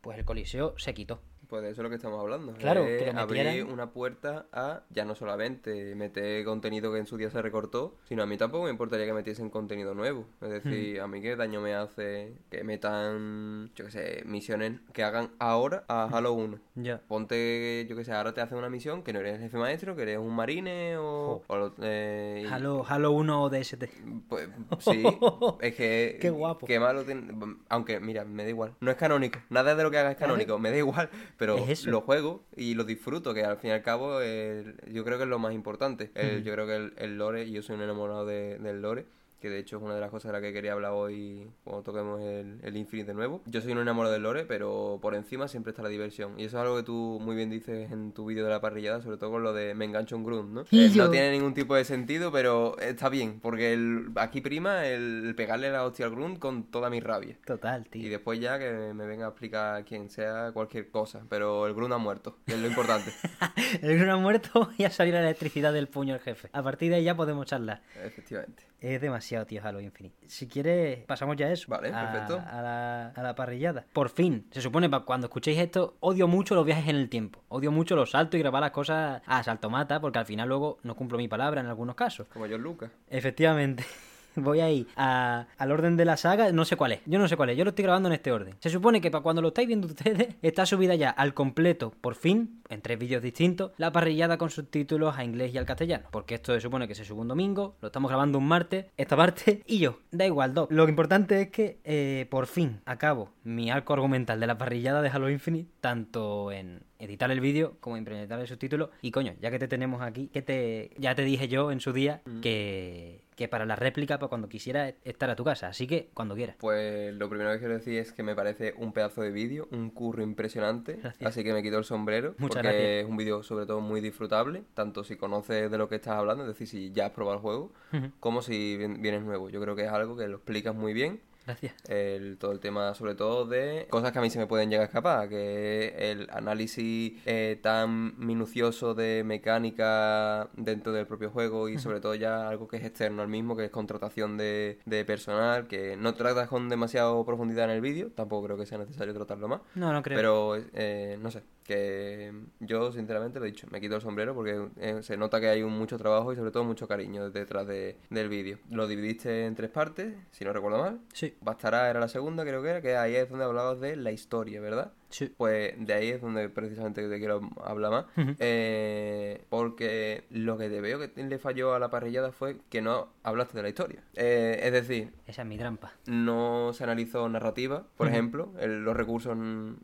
Speaker 1: pues el coliseo se quitó.
Speaker 2: Pues de eso es lo que estamos hablando.
Speaker 1: Claro,
Speaker 2: Es
Speaker 1: que lo
Speaker 2: abrir una puerta a ya no solamente meter contenido que en su día se recortó, sino a mí tampoco me importaría que metiesen contenido nuevo. Es
Speaker 1: Hmm.
Speaker 2: decir, a mí qué daño me hace que metan, yo qué sé, misiones que hagan ahora a Halo 1.
Speaker 1: Ya.
Speaker 2: Ponte, yo qué sé, ahora te hacen una misión que no eres el jefe maestro, que eres un marine o... eh,
Speaker 1: Halo, Halo 1 o DST.
Speaker 2: Pues sí, [LAUGHS] es que...
Speaker 1: Qué guapo.
Speaker 2: Qué malo tiene... Aunque, mira, me da igual. No es canónico. Nada de lo que haga es canónico. Me da igual. Pero
Speaker 1: Es
Speaker 2: lo juego y lo disfruto, que al fin y al cabo el- yo creo que es lo más importante. El-. Yo creo que el, el lore, y yo soy un enamorado de- del lore, que de hecho es una de las cosas de las que quería hablar hoy cuando toquemos el, el Infinite de nuevo. Yo soy un enamorado del lore, pero por encima siempre está la diversión. Y eso es algo que tú muy bien dices en tu vídeo de la parrillada, sobre todo con lo de me engancho un grunt, ¿no?
Speaker 1: Y
Speaker 2: Eh, No tiene ningún tipo de sentido, pero está bien, porque el- aquí prima el pegarle la hostia al grunt con toda mi rabia.
Speaker 1: Total,
Speaker 2: Y
Speaker 1: tío.
Speaker 2: después ya que me venga a explicar quien sea cualquier cosa. Pero el Grun ha muerto, que es lo importante. [LAUGHS]
Speaker 1: El Grun ha muerto [LAUGHS] y ha salido la electricidad del puño al jefe. A partir de ahí ya podemos charlar.
Speaker 2: Efectivamente.
Speaker 1: Es demasiado, tío, Halo Infinite. Si quieres, pasamos ya a eso.
Speaker 2: Vale,
Speaker 1: a,
Speaker 2: perfecto.
Speaker 1: A la, a la parrillada. Por fin, se supone, cuando escuchéis esto, odio mucho los viajes en el tiempo. Odio mucho los saltos y grabar las cosas a salto mata, porque al final luego no cumplo mi palabra en algunos casos.
Speaker 2: Como John Lucas.
Speaker 1: Efectivamente. [LAUGHS] Voy a ir a- al orden de la saga, no sé cuál es, yo no sé cuál es, yo lo estoy grabando en este orden. Se supone que para cuando lo estáis viendo ustedes, [LAUGHS] está subida ya al completo, por fin, en tres vídeos distintos, la parrillada con subtítulos a inglés y al castellano. Porque esto se supone que se sube un domingo, lo estamos grabando un martes, esta parte, [LAUGHS] y yo, da igual, Doc. Lo importante es que eh, por fin acabo mi arco argumental de la parrillada de Halo Infinite, tanto en editar el vídeo como en implementar el subtítulo. Y coño, ya que te tenemos aquí, que te ya te dije yo en su día que, que para la réplica, para cuando quisiera estar a tu casa. Así que cuando quieras.
Speaker 2: Pues lo primero que quiero decir es que me parece un pedazo de vídeo, un curro impresionante.
Speaker 1: Gracias.
Speaker 2: Así que me quito el sombrero.
Speaker 1: Muchas
Speaker 2: porque
Speaker 1: gracias.
Speaker 2: es un vídeo sobre todo muy disfrutable. Tanto si conoces de lo que estás hablando, es decir, si ya has probado el juego, como si vien- vienes nuevo. Yo creo que es algo que lo explicas muy bien.
Speaker 1: Gracias.
Speaker 2: El, todo el tema, sobre todo, de cosas que a mí se me pueden llegar a escapar, que el análisis eh, tan minucioso de mecánica dentro del propio juego y sobre todo ya algo que es externo al mismo, que es contratación de, de personal, que no tratas con demasiado profundidad en el vídeo, tampoco creo que sea necesario tratarlo más.
Speaker 1: No, no creo.
Speaker 2: Pero, eh, no sé, que yo sinceramente lo he dicho, me quito el sombrero porque eh, se nota que hay un mucho trabajo y sobre todo mucho cariño detrás de, del vídeo. Lo dividiste en tres partes, si no recuerdo mal.
Speaker 1: Sí.
Speaker 2: Bastará era la segunda, creo que era, que ahí es donde hablabas de la historia, ¿verdad?
Speaker 1: Sí.
Speaker 2: Pues de ahí es donde precisamente te quiero hablar más. Eh, porque lo que te veo que le falló a la parrillada fue que no hablaste de la historia. Eh, es decir,
Speaker 1: Esa es mi trampa.
Speaker 2: no se analizó narrativa, por ejemplo, el- los recursos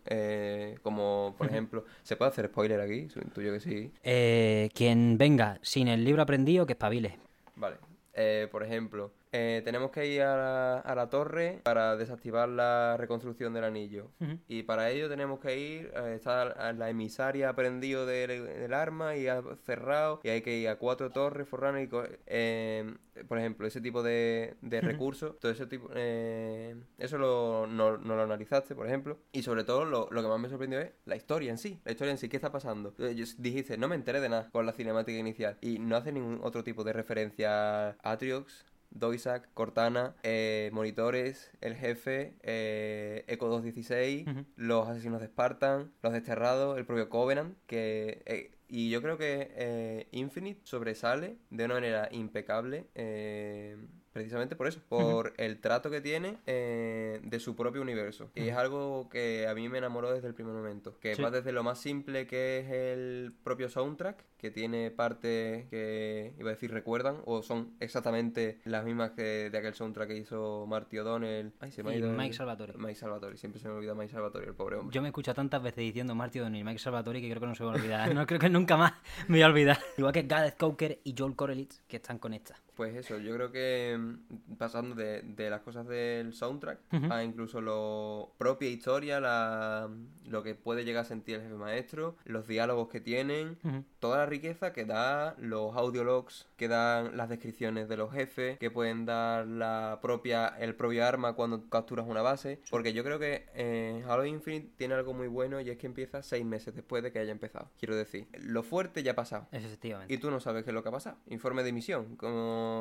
Speaker 2: eh, como, por ejemplo, ¿se puede hacer spoiler aquí? Intuyo que sí.
Speaker 1: Eh, quien venga sin el libro aprendido, que espabile.
Speaker 2: Vale. Eh, por ejemplo, eh, tenemos que ir a la, a la torre para desactivar la reconstrucción del anillo. Y para ello tenemos que ir, eh, está la emisaria aprendido del, del arma y ha cerrado, y hay que ir a cuatro torres, forranos y... co- eh, por ejemplo, ese tipo de, recursos, todo ese tipo... eh, eso lo, no, no lo analizaste, por ejemplo. Y sobre todo, lo, lo que más me sorprendió es la historia en sí. La historia en sí, ¿qué está pasando? Yo- dijiste, no me enteré de nada con la cinemática inicial. Y no hace ningún otro tipo de referencia a Atriox, Doisak, Cortana, eh, monitores, el jefe, eh, Echo 216,
Speaker 1: Ujú.
Speaker 2: los asesinos de Spartan, los desterrados, el propio Covenant, que... eh, y yo creo que eh, Infinite sobresale de una manera impecable eh, precisamente por eso, por el trato que tiene eh, de su propio universo. Y es algo que a mí me enamoró desde el primer momento, que
Speaker 1: Sí.
Speaker 2: va desde lo más simple que es el propio soundtrack, que tiene partes que, iba a decir, recuerdan, o son exactamente las mismas que de aquel soundtrack que hizo Marty O'Donnell. Ay, se me ha
Speaker 1: Y
Speaker 2: ido el-
Speaker 1: Mike Salvatore.
Speaker 2: Mike Salvatore, siempre se me olvida Mike Salvatore, el pobre hombre.
Speaker 1: Yo me he escuchado tantas veces diciendo Marty O'Donnell y Mike Salvatore que creo que no se me va a olvidar. [LAUGHS] No creo que nunca más me voy a olvidar. Igual que Gareth Coker y Joel Corelitz, que están con esta.
Speaker 2: Pues eso, yo creo que mm, pasando de, de las cosas del soundtrack a incluso lo propia historia, la, lo que puede llegar a sentir el jefe maestro, los diálogos que tienen, toda la riqueza que da los audiologs, que dan las descripciones de los jefes, que pueden dar la propia, el propio arma cuando capturas una base. Porque yo creo que eh, Halo Infinite tiene algo muy bueno y es que empieza seis meses después de que haya empezado. Quiero decir, lo fuerte ya ha pasado.
Speaker 1: Efectivamente.
Speaker 2: Y tú no sabes qué es lo que ha pasado. Informe de misión, como...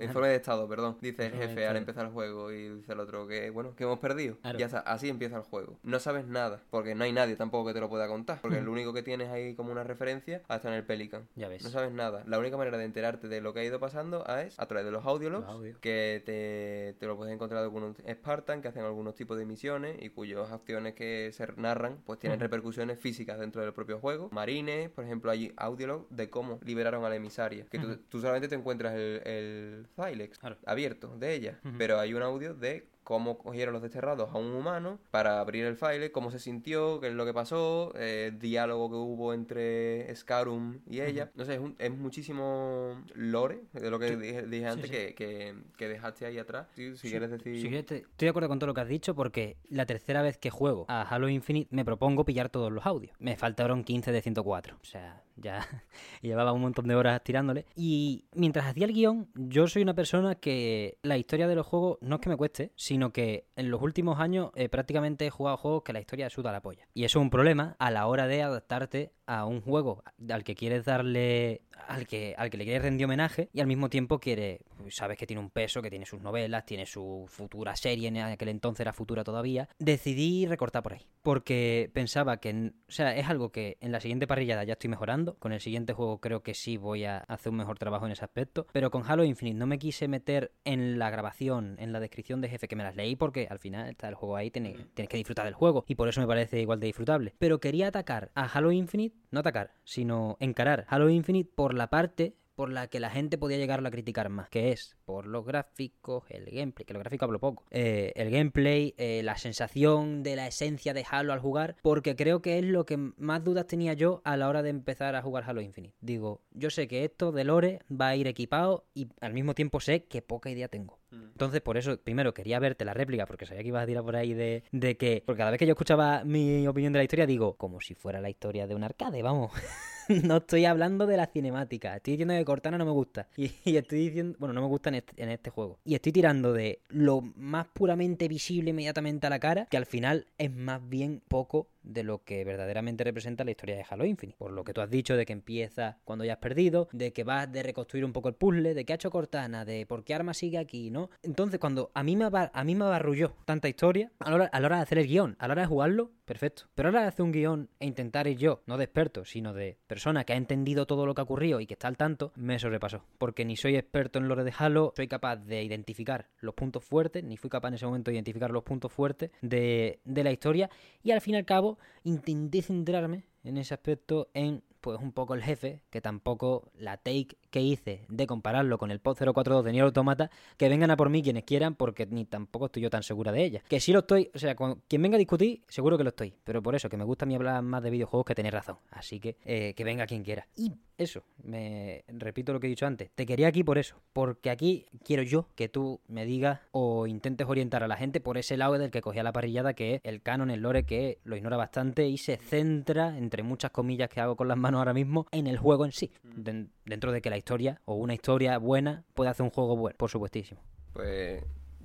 Speaker 2: Informe de estado, perdón. Dice el jefe al empezar el juego y dice el otro que, bueno, que hemos perdido.
Speaker 1: Claro.
Speaker 2: Ya está, así empieza el juego. No sabes nada, porque no hay nadie tampoco que te lo pueda contar. Porque lo único que tienes ahí como una referencia hasta en el Pelican.
Speaker 1: Ya ves.
Speaker 2: No sabes nada. La única manera de enterarte de lo que ha ido pasando es a través de los audiologs,
Speaker 1: Los
Speaker 2: que te, te lo puedes encontrar de algunos Spartan que hacen algunos tipos de misiones y cuyas acciones que se narran pues tienen
Speaker 1: Ujú.
Speaker 2: repercusiones físicas dentro del propio juego. Marines, por ejemplo, hay audiologs de cómo liberaron a la emisaria. Que tú, tú solamente te encuentras el, el
Speaker 1: Claro.
Speaker 2: abierto de ella, pero hay un audio de cómo cogieron los desterrados a un humano para abrir el file, cómo se sintió, qué es lo que pasó, eh, diálogo que hubo entre Scarum y ella. No sé, es, un- es muchísimo lore de lo que
Speaker 1: Sí.
Speaker 2: dije, dije antes
Speaker 1: sí.
Speaker 2: Que, que, que dejaste ahí atrás. Si quieres decir...
Speaker 1: Si quieres te- estoy de acuerdo con todo lo que has dicho porque la tercera vez que juego a Halo Infinite me propongo pillar todos los audios. Me faltaron 15 de 104. O sea, ya [LAUGHS] llevaba un montón de horas tirándole. Y mientras hacía el guion, yo soy una persona que la historia de los juegos no es que me cueste, sino que en los últimos años eh, prácticamente he jugado juegos que la historia suda la polla. Y eso es un problema a la hora de adaptarte a un juego al que quieres darle al que al que le quieres rendir homenaje y al mismo tiempo quiere pues, sabes que tiene un peso que tiene sus novelas tiene su futura serie en aquel entonces era futura todavía decidí recortar por ahí. Porque pensaba que o sea es algo que en la siguiente parrillada ya estoy mejorando con el siguiente juego creo que sí voy a hacer un mejor trabajo en ese aspecto pero con Halo Infinite no me quise meter en la grabación en la descripción de jefe que me las leí porque al final está el juego ahí tiene- tienes que disfrutar del juego y por eso me parece igual de disfrutable. Pero quería atacar a Halo Infinite no atacar sino encarar Halo Infinite por la parte por la que la gente podía llegarlo a criticar más, que es por los gráficos, el gameplay, que los gráficos hablo poco, eh, el gameplay, eh, la sensación de la esencia de Halo al jugar, porque creo que es lo que más dudas tenía yo a la hora de empezar a jugar Halo Infinite. Digo, yo sé que esto de Lore va a ir equipado y al mismo tiempo sé que poca idea tengo. Entonces, por eso, primero quería verte la réplica, porque sabía que ibas a tirar por ahí de, de que. Porque cada vez que yo escuchaba mi opinión de la historia, digo, como si fuera la historia de un arcade, vamos. [LAUGHS] no estoy hablando de la cinemática. Estoy diciendo que Cortana no me gusta. [LAUGHS] Y, y estoy diciendo. Bueno, no me gusta en en este juego. Y estoy tirando de lo más puramente visible inmediatamente a la cara, que al final es más bien poco de lo que verdaderamente representa la historia de Halo Infinite. Por lo que tú has dicho de que empieza cuando ya has perdido, de que vas de reconstruir un poco el puzzle, de que ha hecho Cortana, de por qué Arma sigue aquí, ¿no? Entonces, cuando a mí me, a mí me abarrulló tanta historia, a la, hora, de hacer el guion, a la hora de jugarlo, perfecto. Pero a la hora de hacer un guion e intentar ir yo, no de experto, sino de persona que ha entendido todo lo que ha ocurrido y que está al tanto, me sobrepasó. Porque ni soy experto en lore de Halo, soy capaz de identificar los puntos fuertes, ni fui capaz en ese momento de identificar los puntos fuertes de, de la historia, y al fin y al cabo intenté centrarme en ese aspecto en pues un poco el jefe, que tampoco la take que hice de compararlo con el POT 042 de Nier Automata, que vengan a por mí quienes quieran, porque ni tampoco estoy yo tan segura de ella. Que sí lo estoy, o sea, quien venga a discutir, seguro que lo estoy, pero por eso, que me gusta a mí hablar más de videojuegos que tener razón. Así que eh, que venga quien quiera. Y eso, me repito lo que he dicho antes, te quería aquí por eso, porque aquí quiero yo que tú me digas o intentes orientar a la gente por ese lado del que cogía la parrillada, que es el canon, el lore, que lo ignora bastante y se centra, entre muchas comillas que hago con las manos ahora mismo, en el juego en sí, mm. dentro de que la historia o una historia buena puede hacer un juego bueno, por supuestísimo.
Speaker 2: Pues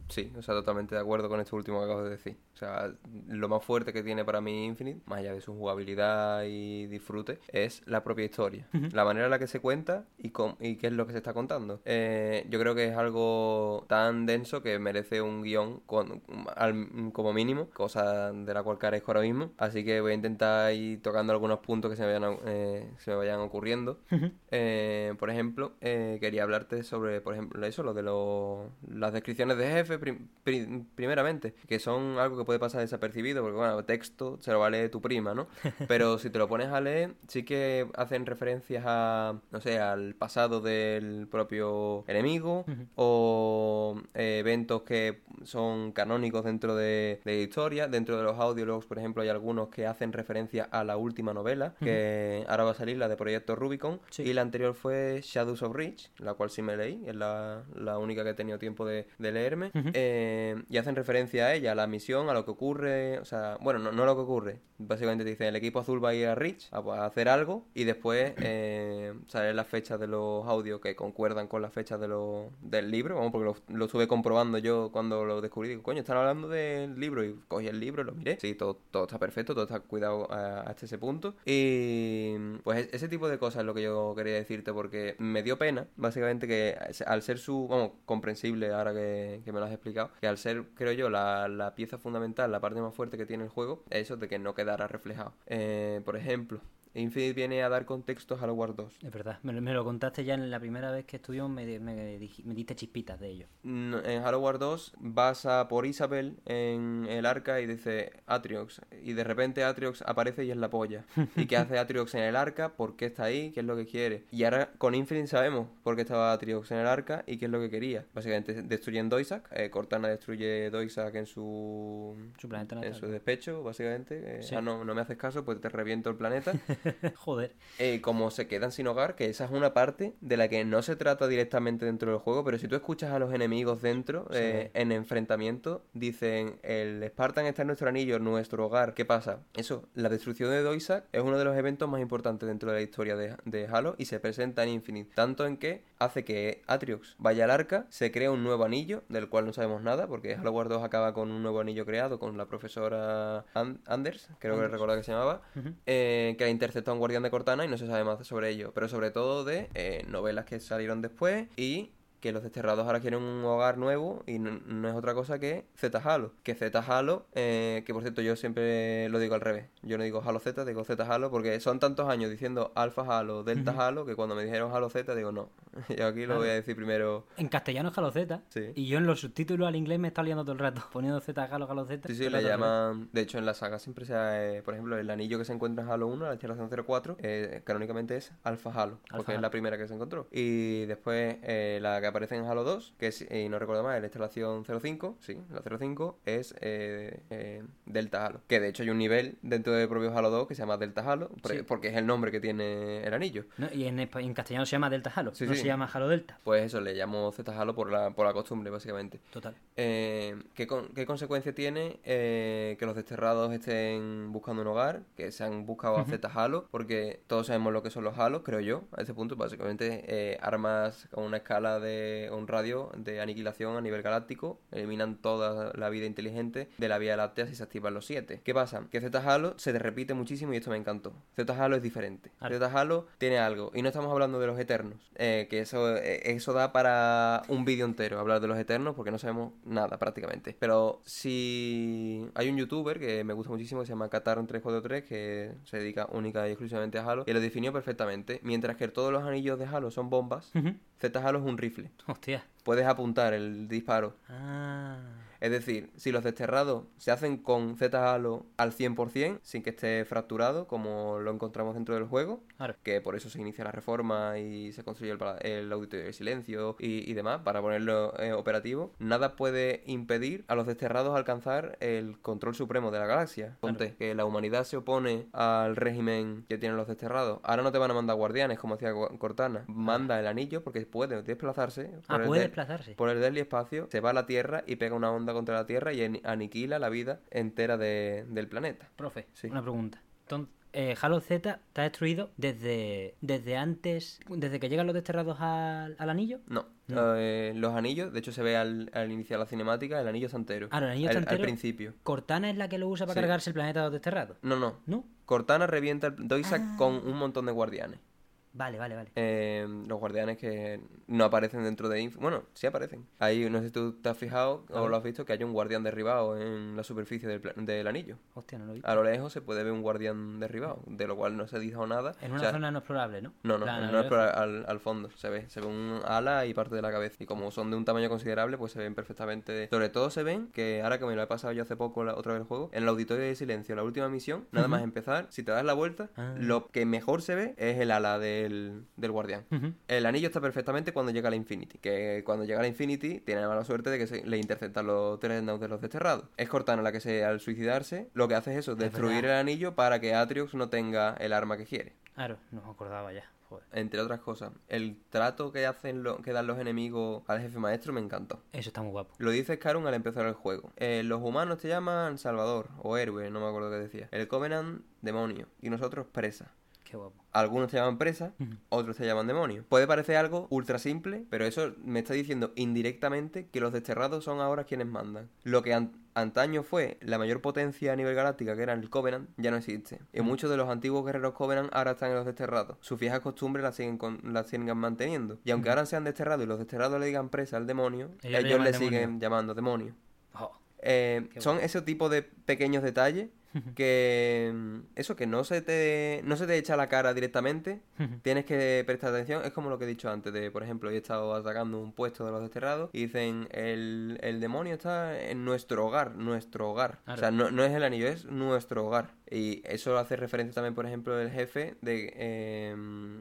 Speaker 2: sí, o sea, totalmente de acuerdo con esto último que acabo de decir. O sea, lo más fuerte que tiene para mí Infinite, más allá de su jugabilidad y disfrute, es la propia historia. La manera en la que se cuenta y, y qué es lo que se está contando. Eh, yo creo que es algo tan denso que merece un guion como mínimo, cosa de la cual carezco ahora mismo. Así que voy a intentar ir tocando algunos puntos que se me vayan, eh, se me vayan ocurriendo. Eh, por ejemplo, quería hablarte sobre, por ejemplo, eso, lo de las descripciones de jefe, primeramente, que son algo que puede pasar desapercibido, porque bueno, texto se lo va a leer tu prima, ¿no? [LAUGHS] Pero si te lo pones a leer, sí que hacen referencias a, no sé, al pasado del propio enemigo o eh, eventos que son canónicos dentro de, la historia. Dentro de los audiologs, por ejemplo, hay algunos que hacen referencia a la última novela, que ahora va a salir la de Proyecto Rubicon, y la anterior fue Shadows of Reach, la cual sí me leí, es la, única que he tenido tiempo de, leerme, eh, y hacen referencia a ella, a la misión, a lo que ocurre, o sea, bueno, no, no lo que ocurre. Básicamente te dicen, el equipo azul va a ir a Rich a, hacer algo y después [CLEARS THROAT] eh, salen las fechas de los audios que concuerdan con las fechas de lo, del libro, vamos, porque lo, lo, estuve comprobando yo cuando lo descubrí. Digo, coño, están hablando del libro y cogí el libro, lo miré. Sí, todo, todo está perfecto, todo está cuidado hasta ese punto. Y pues ese tipo de cosas es lo que yo quería decirte porque me dio pena, básicamente, que al ser su, vamos, comprensible ahora que, me lo has explicado, que al ser, creo yo, la, la pieza fundamental, la parte más fuerte que tiene el juego, es eso de que no quedara reflejado. Eh, por ejemplo, Infinite viene a dar contexto a Wars 2.
Speaker 1: Es verdad, me, lo contaste ya en la primera vez que estuvimos, me, me, diste chispitas de ello.
Speaker 2: En Halo Wars 2 vas a por Isabel en el arca y dice Atriox. Y de repente Atriox aparece y es la polla. [LAUGHS] ¿Y qué hace Atriox en el arca? ¿Por qué está ahí? ¿Qué es lo que quiere? Y ahora con Infinite sabemos por qué estaba Atriox en el arca y qué es lo que quería. Básicamente destruyen Doisak. Eh, Cortana destruye Doisak en su,
Speaker 1: su planeta
Speaker 2: en su despecho, básicamente. Eh, no, no me haces caso, pues te reviento el planeta. [LAUGHS] [LAUGHS] [LAUGHS]
Speaker 1: Joder.
Speaker 2: Eh, como se quedan sin hogar, que esa es una parte de la que no se trata directamente dentro del juego, pero si tú escuchas a los enemigos dentro, eh, en enfrentamiento, dicen, el Spartan está en nuestro anillo, nuestro hogar. ¿Qué pasa? Eso, la destrucción de Doisak es uno de los eventos más importantes dentro de la historia de, de Halo y se presenta en Infinite. Tanto en que hace que Atriox vaya al arca, se crea un nuevo anillo, del cual no sabemos nada, porque Halo Wars 2 acaba con un nuevo anillo creado con la profesora Anders, creo que recordar que se llamaba, eh, que la interceptó a un guardián de Cortana y no se sabe más sobre ello, pero sobre todo de eh, novelas que salieron después y que los desterrados ahora quieren un hogar nuevo y no, es otra cosa que Z Halo. Que Z Halo, eh, que por cierto yo siempre lo digo al revés. Yo no digo Halo Z, digo Z Halo porque son tantos años diciendo Alpha Halo, Delta Halo, que cuando me dijeron Halo Z digo no. [LAUGHS] yo aquí lo voy a decir primero.
Speaker 1: En castellano es Halo Z. Sí. Y yo en los subtítulos al inglés me está liando todo el rato, [LAUGHS] poniendo Z Halo, Halo Z.
Speaker 2: Sí, sí, le llaman. De hecho, en la saga siempre se. Eh, por ejemplo, el anillo que se encuentra en Halo 1, la generación 04, eh, canónicamente es Alpha Halo, porque es la primera que se encontró. Y después la que aparece en Halo 2, que es, y no recuerdo más, la instalación 05, sí, la 05, es eh, eh, Delta Halo. Que de hecho hay un nivel dentro del propio Halo 2 que se llama Delta Halo, porque es el nombre que tiene el anillo.
Speaker 1: y en, en, castellano se llama Delta Halo, no se llama Halo Delta.
Speaker 2: Pues eso, le llamo Z Halo por la, por la costumbre, básicamente.
Speaker 1: Total.
Speaker 2: Eh, ¿qué, ¿Qué consecuencia tiene que los desterrados estén buscando un hogar, que se han buscado a Z Halo? Porque todos sabemos lo que son los Halos, creo yo, a ese punto, básicamente armas con una escala de de un radio de aniquilación a nivel galáctico, eliminan toda la vida inteligente de la Vía Láctea si se activan los siete. ¿Qué pasa? Que Z Halo se te repite muchísimo y esto me encantó. Z Halo es diferente.
Speaker 1: Claro.
Speaker 2: Z Halo tiene algo y no estamos hablando de los eternos, eh, que eso eh, eso da para un vídeo entero hablar de los eternos porque no sabemos nada prácticamente. Pero si hay un youtuber que me gusta muchísimo que se llama Kataron343 que se dedica única y exclusivamente a Halo y lo definió perfectamente. Mientras que todos los anillos de Halo son bombas,
Speaker 1: Ujú.
Speaker 2: Z Halo es un rifle.
Speaker 1: Hostia.
Speaker 2: Puedes apuntar el disparo.
Speaker 1: Ah.
Speaker 2: Es decir, si los desterrados se hacen con Z Halo al 100%, sin que esté fracturado, como lo encontramos dentro del juego,
Speaker 1: Claro.
Speaker 2: que por eso se inicia la reforma y se construye el, auditorio de silencio y, y demás, para ponerlo eh, operativo, nada puede impedir a los desterrados alcanzar el control supremo de la galaxia. Ponte que la humanidad se opone al régimen que tienen los desterrados. Ahora no te van a mandar guardianes, como hacía Cortana. Manda el anillo porque puede desplazarse.
Speaker 1: Ah, puede
Speaker 2: de-
Speaker 1: desplazarse.
Speaker 2: por el del espacio, se va a la Tierra y pega una onda contra la Tierra y ani- aniquila la vida entera de- del planeta.
Speaker 1: Profe,
Speaker 2: Sí.
Speaker 1: una pregunta. Entonces, eh, Halo Z está destruido desde, desde antes, desde que llegan los desterrados al, al anillo.
Speaker 2: No,
Speaker 1: No.
Speaker 2: eh, los anillos, de hecho se ve al, al iniciar la cinemática, el anillo está entero.
Speaker 1: Ah, el anillo está
Speaker 2: Al-
Speaker 1: entero.
Speaker 2: Al principio.
Speaker 1: Cortana es la que lo usa para
Speaker 2: Sí.
Speaker 1: cargarse el planeta de los desterrados.
Speaker 2: No, no.
Speaker 1: ¿No?
Speaker 2: Cortana revienta el Doisac
Speaker 1: Ah.
Speaker 2: con un montón de guardianes.
Speaker 1: Vale, vale, vale.
Speaker 2: Eh, los guardianes que no aparecen dentro de Inf- Bueno, sí aparecen. Ahí, no sé si tú te has fijado o lo has visto, que hay un guardián derribado en la superficie del, del anillo.
Speaker 1: Hostia, no lo vi.
Speaker 2: A lo lejos se puede ver un guardián derribado, de lo cual no se ha dicho nada.
Speaker 1: En
Speaker 2: O
Speaker 1: una
Speaker 2: sea,
Speaker 1: zona no explorable, ¿no?
Speaker 2: No, no, no,
Speaker 1: a
Speaker 2: es al, al fondo, se ve, se ve un ala y parte de la cabeza. Y como son de un tamaño considerable, pues se ven perfectamente. Sobre todo se ven que ahora que me lo he pasado yo hace poco la, otra vez el juego, en el auditorio de silencio, la última misión, nada más empezar, si te das la vuelta,
Speaker 1: Ah.
Speaker 2: lo que mejor se ve es el ala del, del guardián. El anillo está perfectamente cuando llega a la Infinity. Que cuando llega a la Infinity tiene la mala suerte de que se, le interceptan los Dreadnoughts de los desterrados. Es Cortana la que se, al suicidarse, lo que hace es eso,
Speaker 1: Es
Speaker 2: destruir
Speaker 1: verdad.
Speaker 2: el anillo para que Atriox no tenga el arma que quiere.
Speaker 1: Claro, no me acordaba ya. Joder.
Speaker 2: Entre otras cosas, el trato que hacen lo, que dan los enemigos al jefe maestro me encantó.
Speaker 1: Eso está muy guapo.
Speaker 2: Lo dice Scarun al empezar el juego. Eh, los humanos te llaman Salvador o héroe, no me acuerdo qué decía. El Covenant, demonio. Y nosotros, presa.
Speaker 1: Qué guapo.
Speaker 2: Algunos te llaman presa, otros te llaman demonio. Puede parecer algo ultra simple, pero eso me está diciendo indirectamente que los desterrados son ahora quienes mandan. Lo que an- antaño fue la mayor potencia a nivel galáctica, que era el Covenant, ya no existe. Y muchos de los antiguos guerreros Covenant ahora están en los desterrados. Sus viejas costumbres las siguen, con- las siguen manteniendo. Y aunque ahora sean desterrados y los desterrados le digan presa al demonio,
Speaker 1: Ellos
Speaker 2: ellos,
Speaker 1: le demonio.
Speaker 2: siguen llamando demonio.
Speaker 1: Oh,
Speaker 2: Eh, son ese tipo de pequeños detalles que mm, eso que no se te no se te echa la cara directamente tienes que prestar atención. Es como lo que he dicho antes de por ejemplo he estado atacando un puesto de los desterrados y dicen el, el demonio está en nuestro hogar nuestro hogar
Speaker 1: Claro.
Speaker 2: o sea no, no es el anillo es nuestro hogar y eso hace referencia también por ejemplo el jefe de eh,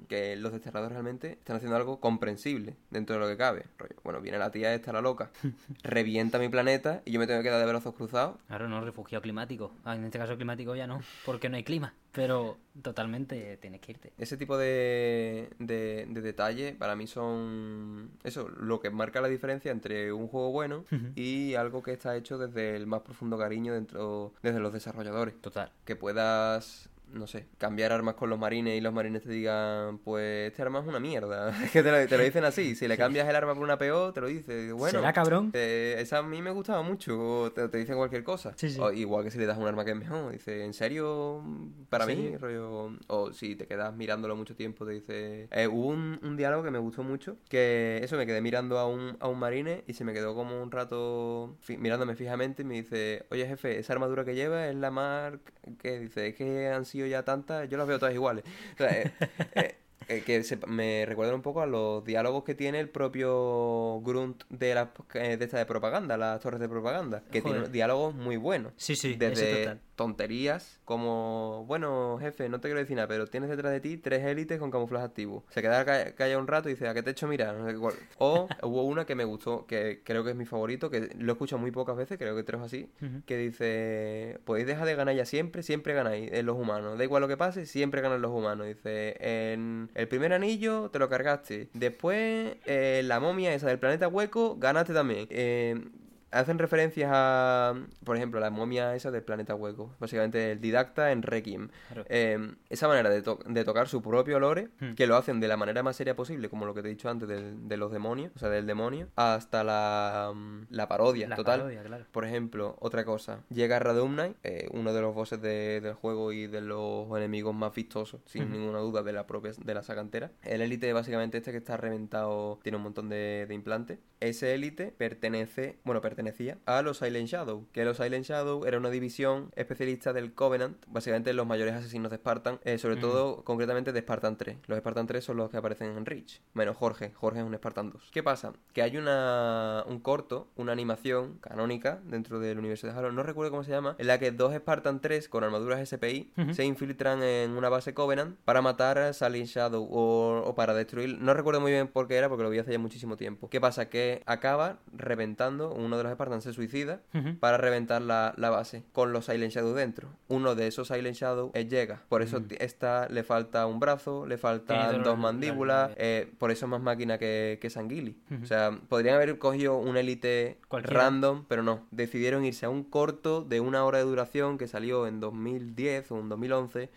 Speaker 2: que los desterrados realmente están haciendo algo comprensible dentro de lo que cabe rollo bueno viene la tía esta la loca [LAUGHS] revienta mi planeta y yo me tengo que quedar de brazos cruzados
Speaker 1: Claro, no, refugiado climático. Ah, en este caso climático ya no, porque no hay clima. Pero totalmente tienes que irte.
Speaker 2: Ese tipo de, de, de detalle para mí son eso, lo que marca la diferencia entre un juego bueno y algo que está hecho desde el más profundo cariño dentro, desde los desarrolladores.
Speaker 1: Total.
Speaker 2: Que puedas, no sé, cambiar armas con los marines y los marines te digan, pues este arma es una mierda. [LAUGHS] Es que te lo, te lo dicen así, si le cambias el arma por una PO, te lo dice, bueno.
Speaker 1: ¿Será cabrón?
Speaker 2: esa a mí me gustaba mucho, o te, te dicen cualquier cosa.
Speaker 1: Sí, sí.
Speaker 2: O igual que si le das un arma que es mejor, dice, ¿en serio? Para
Speaker 1: ¿En
Speaker 2: mí, rollo. O si te quedas mirándolo mucho tiempo, te dice. Eh, hubo un, un diálogo que me gustó mucho, que eso, me quedé mirando a un, a un marine y se me quedó como un rato fi- mirándome fijamente y me dice, oye jefe, esa armadura que lleva es la marca que dice, es que han sido ya tantas, yo las veo todas iguales. O sea, eh, [LAUGHS] eh, eh, que se- me recuerda un poco a los diálogos que tiene el propio Grunt de la de esta de propaganda, las torres de propaganda, que
Speaker 1: Joder.
Speaker 2: tiene diálogos muy buenos.
Speaker 1: Sí, sí,
Speaker 2: Desde
Speaker 1: total.
Speaker 2: Tonterías como, bueno, jefe, no te quiero decir nada, pero tienes detrás de ti tres élites con camuflaje activo. Se queda ca- calla un rato y dice, ¿a qué te he hecho mirar? No sé cuál. O [LAUGHS] hubo una que me gustó, que creo que es mi favorito, que lo he escuchado muy pocas veces, creo que tres así, que dice, podéis dejar de ganar ya siempre, siempre ganáis en los humanos. Da igual lo que pase, siempre ganan los humanos. Dice, en el primer anillo te lo cargaste. Después, eh, la momia esa del planeta hueco, ganaste también. Eh, hacen referencias a, por ejemplo, la momia esa del planeta hueco. Básicamente el didacta en Requiem. Eh, esa manera de, de, tocar su propio lore, hmm. que lo hacen de la manera más seria posible, como lo que te he dicho antes de los demonios, o sea, del demonio, hasta la, mm, la parodia total. Por ejemplo, otra cosa, llega Radumnai, eh, uno de los bosses del juego y de los enemigos más vistosos, sin ninguna duda, de la propia de la saga entera. El élite, básicamente, este que está reventado, tiene un montón de, de implantes. Ese élite pertenece, bueno, pertenecía a los Silent Shadow, que los Silent Shadow era una división especialista del Covenant, básicamente los mayores asesinos de Spartan, eh, sobre todo, concretamente de Spartan 3. Los Spartan 3 son los que aparecen en Reach. Bueno, Jorge, Jorge es un Spartan 2. ¿Qué pasa? Que hay una, un corto, una animación canónica dentro del universo de Halo, no recuerdo cómo se llama, en la que dos Spartan 3 con armaduras SPI se infiltran en una base Covenant para matar a Silent Shadow o, para destruir. No recuerdo muy bien por qué era, porque lo vi hace ya muchísimo tiempo. ¿Qué pasa? Que acaba reventando, uno de los Spartans se suicida para reventar la, la, base con los Silent Shadow dentro. Uno de esos Silent Shadow llega. Por eso esta le falta un brazo, le faltan dos mandíbulas, eh, por eso es más máquina que, que Sanguili. O sea, podrían haber cogido un élite random, pero no. Decidieron irse a un corto de una hora de duración que salió en 2010 o en 2011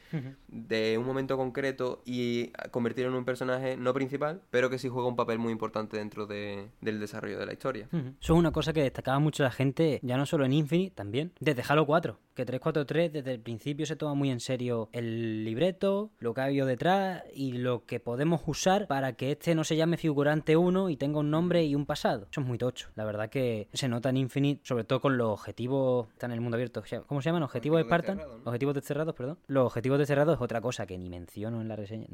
Speaker 2: de un momento concreto y convirtieron en un personaje no principal, pero que sí juega un papel muy importante dentro de, del desarrollo de la historia.
Speaker 1: Eso es una cosa que destacaba mucho la gente, ya no solo en Infinite, también desde Halo 4, que 343 desde el principio se toma muy en serio el libreto, lo que ha habido detrás y lo que podemos usar para que este no se llame figurante 1 y tenga un nombre y un pasado. Eso es muy tocho. La verdad que se nota en Infinite, sobre todo con los objetivos, están en el mundo abierto. ¿Cómo se llaman? Objetivos de Spartan. Objetivos de cerrados, perdón. Los objetivos de cerrados es otra cosa que ni menciono en la reseña.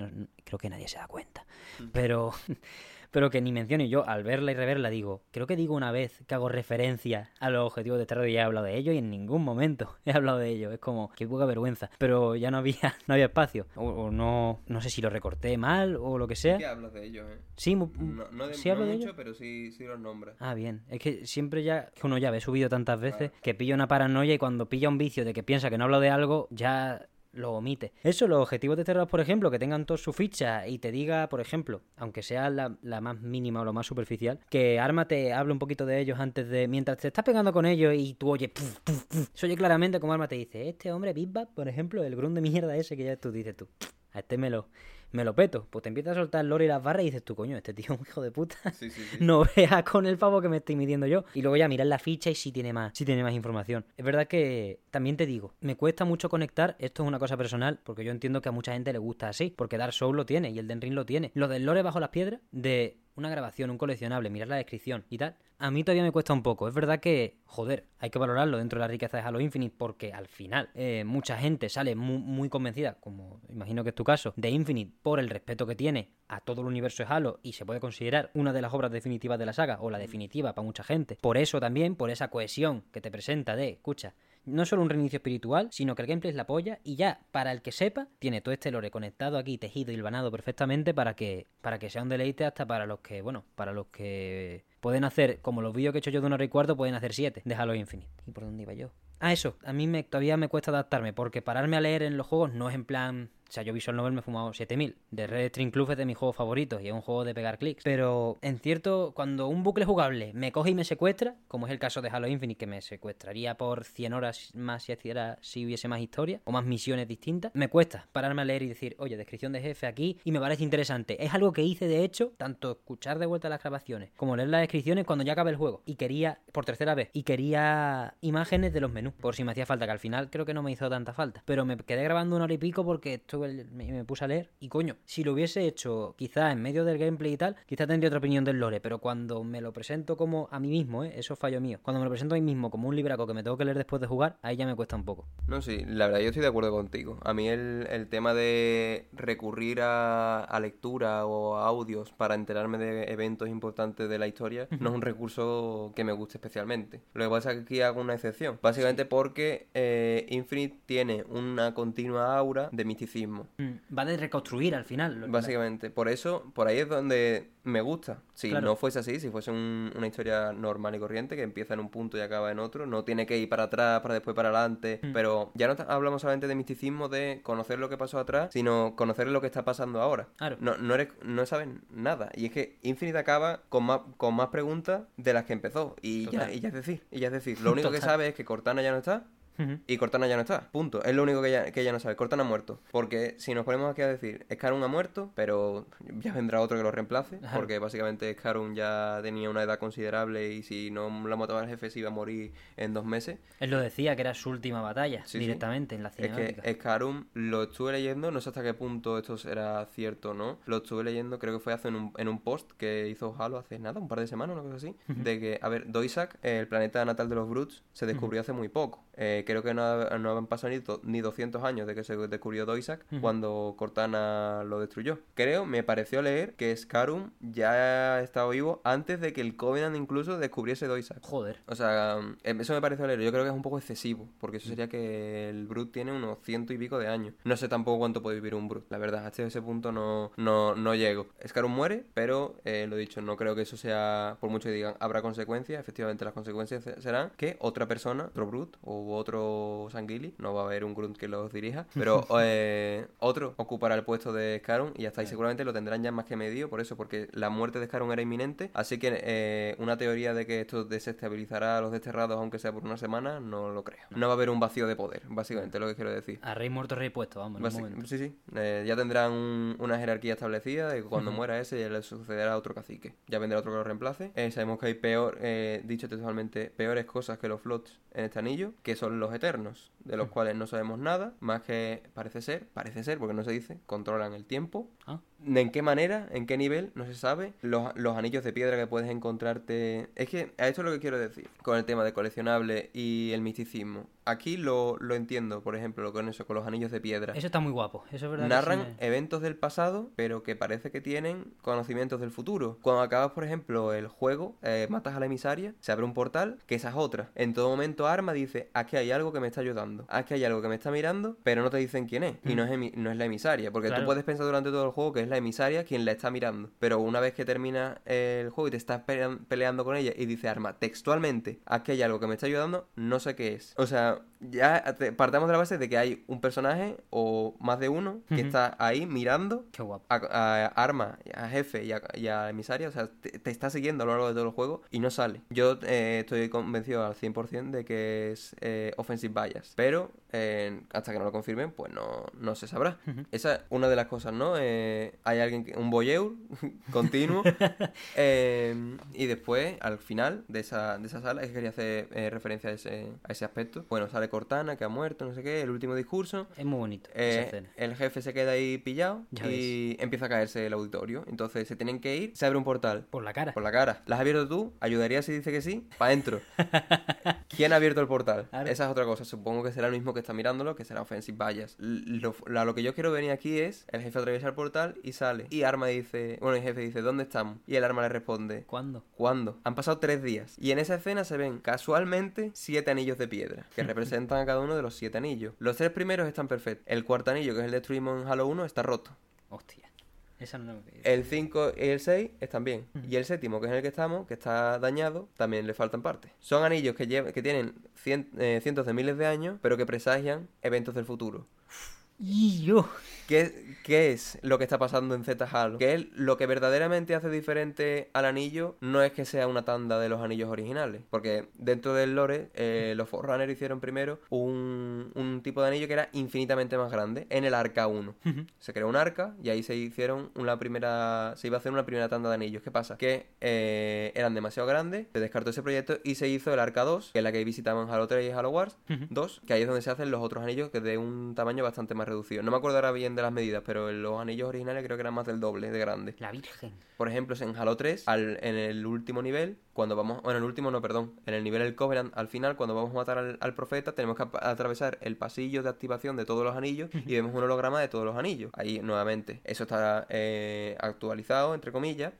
Speaker 1: creo que nadie se da cuenta. Mm. Pero [LAUGHS] pero que ni menciono. yo al verla y reverla digo, creo que digo una vez que hago referencia a los objetivos de terror y he hablado de ello y en ningún momento [LAUGHS] he hablado de ello. Es como, qué poca vergüenza. Pero ya no había, [LAUGHS] no había espacio. O, no, no sé si lo recorté mal o lo que sea.
Speaker 2: Sí hablas de ello, ¿eh?
Speaker 1: Sí,
Speaker 2: no, de, ¿sí hablo mucho, pero sí, sí los nombras.
Speaker 1: Ah, bien. Es que siempre ya, que uno ya ve subido tantas veces que pilla una paranoia y cuando pilla un vicio de que piensa que no hablo de algo, ya lo omite. Eso, los objetivos de terror, por ejemplo, que tengan toda su ficha y te diga, por ejemplo, aunque sea la, más mínima o lo más superficial, que Arma te hable un poquito de ellos antes de. Mientras te estás pegando con ellos y tú oyes. se oye claramente como Arma te dice: Este hombre, Big por ejemplo, el grun de mierda ese que ya tú dices tú. A este me lo, me lo peto. Pues te empiezas a soltar el lore y las barras y dices tú, coño, este tío es un hijo de puta. [LAUGHS] No veas con el pavo que me estoy midiendo yo. Y luego ya miras la ficha y sí tiene más, sí tiene más información. Es verdad que también te digo, me cuesta mucho conectar, esto es una cosa personal, porque yo entiendo que a mucha gente le gusta así, porque Dark Souls lo tiene y el Den Ring lo tiene. Lo del lore bajo las piedras, de una grabación, un coleccionable, mirar la descripción y tal, a mí todavía me cuesta un poco. Es verdad que, joder, hay que valorarlo dentro de la riqueza de Halo Infinite porque al final eh, mucha gente sale muy, convencida, como imagino que es tu caso, de Infinite por el respeto que tiene a todo el universo de Halo y se puede considerar una de las obras definitivas de la saga o la definitiva para mucha gente. Por eso también, por esa cohesión que te presenta de, escucha, no solo un reinicio espiritual, sino que el gameplay es la polla y ya, para el que sepa, tiene todo este lore conectado aquí, tejido y hilvanado perfectamente para que, para que sea un deleite hasta para los que, bueno, para los que pueden hacer, como los vídeos que he hecho yo de una hora y cuarto, pueden hacer siete de Halo Infinite. ¿Y por dónde iba yo? Ah, eso, a mí me, todavía me cuesta adaptarme, porque pararme a leer en los juegos no es en plan o sea, yo Visual Novel me he fumado 7000. De Red String Club es de mis juegos favoritos y es un juego de pegar clics. Pero en cierto, cuando un bucle jugable me coge y me secuestra, como es el caso de Halo Infinite, que me secuestraría por 100 horas más si, si hubiese más historia o más misiones distintas, me cuesta pararme a leer y decir, oye, descripción de jefe aquí y me parece interesante. Es algo que hice de hecho, tanto escuchar de vuelta las grabaciones como leer las descripciones cuando ya acabé el juego. Y quería, por tercera vez, y quería imágenes de los menús, por si me hacía falta, que al final creo que no me hizo tanta falta. Pero me quedé grabando una hora y pico porque estuve me, puse a leer y coño, si lo hubiese hecho quizá en medio del gameplay y tal, quizá tendría otra opinión del lore, pero cuando me lo presento como a mí mismo, ¿eh? eso fallo mío, cuando me lo presento a mí mismo como un libraco que me tengo que leer después de jugar, ahí ya me cuesta un poco.
Speaker 2: No, sí, la verdad yo estoy de acuerdo contigo. A mí el, el tema de recurrir a, a, lectura o a audios para enterarme de eventos importantes de la historia no es un recurso que me guste especialmente. Lo que pasa es que aquí hago una excepción, básicamente porque eh, Infinite tiene una continua aura de misticismo
Speaker 1: Mm, Va de reconstruir al final.
Speaker 2: Básicamente, por eso, por ahí es donde me gusta. Si
Speaker 1: Claro.
Speaker 2: no fuese así, si fuese un- una historia normal y corriente, que empieza en un punto y acaba en otro, no tiene que ir para atrás, para después para adelante,
Speaker 1: Mm.
Speaker 2: pero ya no hablamos solamente de misticismo, de conocer lo que pasó atrás, sino conocer lo que está pasando ahora.
Speaker 1: Claro.
Speaker 2: No, no, eres, no sabes nada. Y es que Infinite acaba con más, con más preguntas de las que empezó. Y ya,
Speaker 1: Total.
Speaker 2: y ya es decir, y ya es decir, lo único que
Speaker 1: Total.
Speaker 2: sabe es que Cortana ya no está. Y Cortana ya no está, punto. Es lo único que ella, que ella no sabe. Cortana ha muerto. Porque si nos ponemos aquí a decir, Scarun ha muerto, pero ya vendrá otro que lo reemplace. Porque básicamente Scarun ya tenía una edad considerable y si no la mataba el jefe se iba a morir en dos meses.
Speaker 1: Él lo decía que era su última batalla,
Speaker 2: Sí, sí.
Speaker 1: directamente en la
Speaker 2: Es
Speaker 1: cinemática.
Speaker 2: que Scarum lo estuve leyendo, no sé hasta qué punto esto será cierto o no. Lo estuve leyendo, creo que fue hace en un, en un post que hizo Halo hace nada, un par de semanas, una cosa así. De que, a ver, Doisak, el planeta natal de los Brutes, se descubrió hace muy poco. Eh, creo que no, no han pasado ni, do- ni 200 años de que se descubrió Doisak
Speaker 1: Ujú.
Speaker 2: cuando Cortana lo destruyó. Creo, me pareció leer que Scarum ya estaba vivo antes de que el Covenant incluso descubriese Doisak.
Speaker 1: Joder.
Speaker 2: O sea, em, eso me parece leer. Yo creo que es un poco excesivo, porque eso sería que el Brut tiene unos ciento y pico de años. No sé tampoco cuánto puede vivir un Brut, la verdad. Hasta ese punto no, no, no llego. Scarum muere, pero eh, lo dicho, no creo que eso sea, por mucho que digan, habrá consecuencias. Efectivamente, las consecuencias se- serán que otra persona, otro Brut o otro Sanguili, no va a haber un Grunt que los dirija, pero [LAUGHS] eh, otro ocupará el puesto de Scarum y hasta ahí seguramente lo tendrán ya más que medio por eso, porque la muerte de Scarum era inminente. Así que eh, una teoría de que esto desestabilizará a los desterrados, aunque sea por una semana, no lo creo. No va a haber un vacío de poder, básicamente, lo que quiero decir.
Speaker 1: A rey muerto, rey puesto, vamos, en un momento.
Speaker 2: sí, sí. Eh, ya tendrán un- una jerarquía establecida y cuando muera ese ya le sucederá a otro cacique. Ya vendrá otro que lo reemplace. Sabemos que hay peor, dicho textualmente, peores cosas que los flots en este anillo, que son los eternos, de los cuales no sabemos nada, más que parece ser, parece ser, porque no se dice, controlan el tiempo.
Speaker 1: Ah.
Speaker 2: ¿En qué manera? ¿En qué nivel? No se sabe. Los, los anillos de piedra que puedes encontrarte. Es que a esto es lo que quiero decir con el tema de coleccionable y el misticismo. Aquí lo, lo entiendo, por ejemplo, con eso, con los anillos de piedra.
Speaker 1: Eso está muy guapo, eso es verdad. que
Speaker 2: Narran
Speaker 1: sí me-
Speaker 2: eventos del pasado, pero que parece que tienen conocimientos del futuro. Cuando acabas, por ejemplo, el juego, eh, matas a la emisaria, se abre un portal, que esa es otra. En todo momento Arma dice, aquí hay algo que me está ayudando, aquí hay algo que me está mirando, pero no te dicen quién es. Y no es, no es la emisaria, porque
Speaker 1: Claro.
Speaker 2: tú puedes pensar durante todo el juego que es la emisaria quien la está mirando. Pero una vez que termina el juego y te estás pelean- peleando con ella y dice Arma textualmente, aquí hay algo que me está ayudando, no sé qué es. O sea, ya partamos de la base de que hay un personaje o más de uno que está ahí mirando
Speaker 1: Qué guapo.
Speaker 2: a, a Arma, a Jefe y a, y a Emisaria, o sea, te, te está siguiendo a lo largo de todo el juego y no sale. Yo eh, estoy convencido al 100% de que es eh, Offensive Bias, pero eh, hasta que no lo confirmen, pues no, no se sabrá. Esa es una de las cosas, ¿no? Eh, hay alguien, que, un voyeur [LAUGHS] continuo [LAUGHS] y después, al final de esa, de esa sala, es que quería hacer referencia a ese, a ese aspecto. Bueno, sale Cortana, que ha muerto, no sé qué, el último discurso.
Speaker 1: Es muy bonito
Speaker 2: Eh, el jefe se queda ahí pillado
Speaker 1: Ya
Speaker 2: y empieza a caerse el auditorio. Entonces se tienen que ir, se abre un portal.
Speaker 1: Por la cara.
Speaker 2: Por la cara. ¿Las has abierto tú? ¿Ayudaría si dice que sí? Pa' adentro. [LAUGHS] ¿Quién ha abierto el portal?
Speaker 1: Claro.
Speaker 2: Esa es otra cosa. Supongo que será el mismo que está mirándolo, que será Offensive Bias. Lo, la- lo que yo quiero venir aquí es el jefe atraviesa el portal y sale. Y Arma dice, bueno, el jefe dice, ¿dónde estamos? Y el Arma le responde,
Speaker 1: ¿Cuándo?
Speaker 2: ¿Cuándo? Han pasado tres días. Y en esa escena se ven casualmente siete anillos de piedra, que representan [LAUGHS] a cada uno de los siete anillos. Los tres primeros están perfectos. El cuarto anillo, que es el de Destruimos en Halo 1, está roto.
Speaker 1: Hostia. Esa no
Speaker 2: El 5 y el 6 están bien. Y el séptimo, que es en el que estamos, que está dañado, también le faltan partes. Son anillos que, llev- que tienen cien- eh, cientos de miles de años, pero que presagian eventos del futuro.
Speaker 1: Y yo.
Speaker 2: ¿Qué, qué es lo que está pasando en Z Halo? Que lo que verdaderamente hace diferente al anillo no es que sea una tanda de los anillos originales. Porque dentro del lore, eh, los Forerunners hicieron primero un, un tipo de anillo que era infinitamente más grande en el arca 1. Se creó un arca y ahí se hicieron una primera. Se iba a hacer una primera tanda de anillos. ¿Qué pasa? Que eh, eran demasiado grandes, se descartó ese proyecto y se hizo el arca 2, que es la que visitaban Halo 3 y Halo Wars.
Speaker 1: Ujú.
Speaker 2: 2, que ahí es donde se hacen los otros anillos que de un tamaño bastante más reducido. No me acuerdo ahora bien de las medidas, pero los anillos originales creo que eran más del doble de grande.
Speaker 1: La Virgen.
Speaker 2: Por ejemplo, en Halo 3, al- en el último nivel, cuando vamos, bueno, en el último no, perdón, en el nivel del Covenant, al final, cuando vamos a matar al, al profeta, tenemos que atravesar el pasillo de activación de todos los anillos [LAUGHS] y vemos un holograma de todos los anillos. Ahí, nuevamente, eso está eh, actualizado, entre comillas.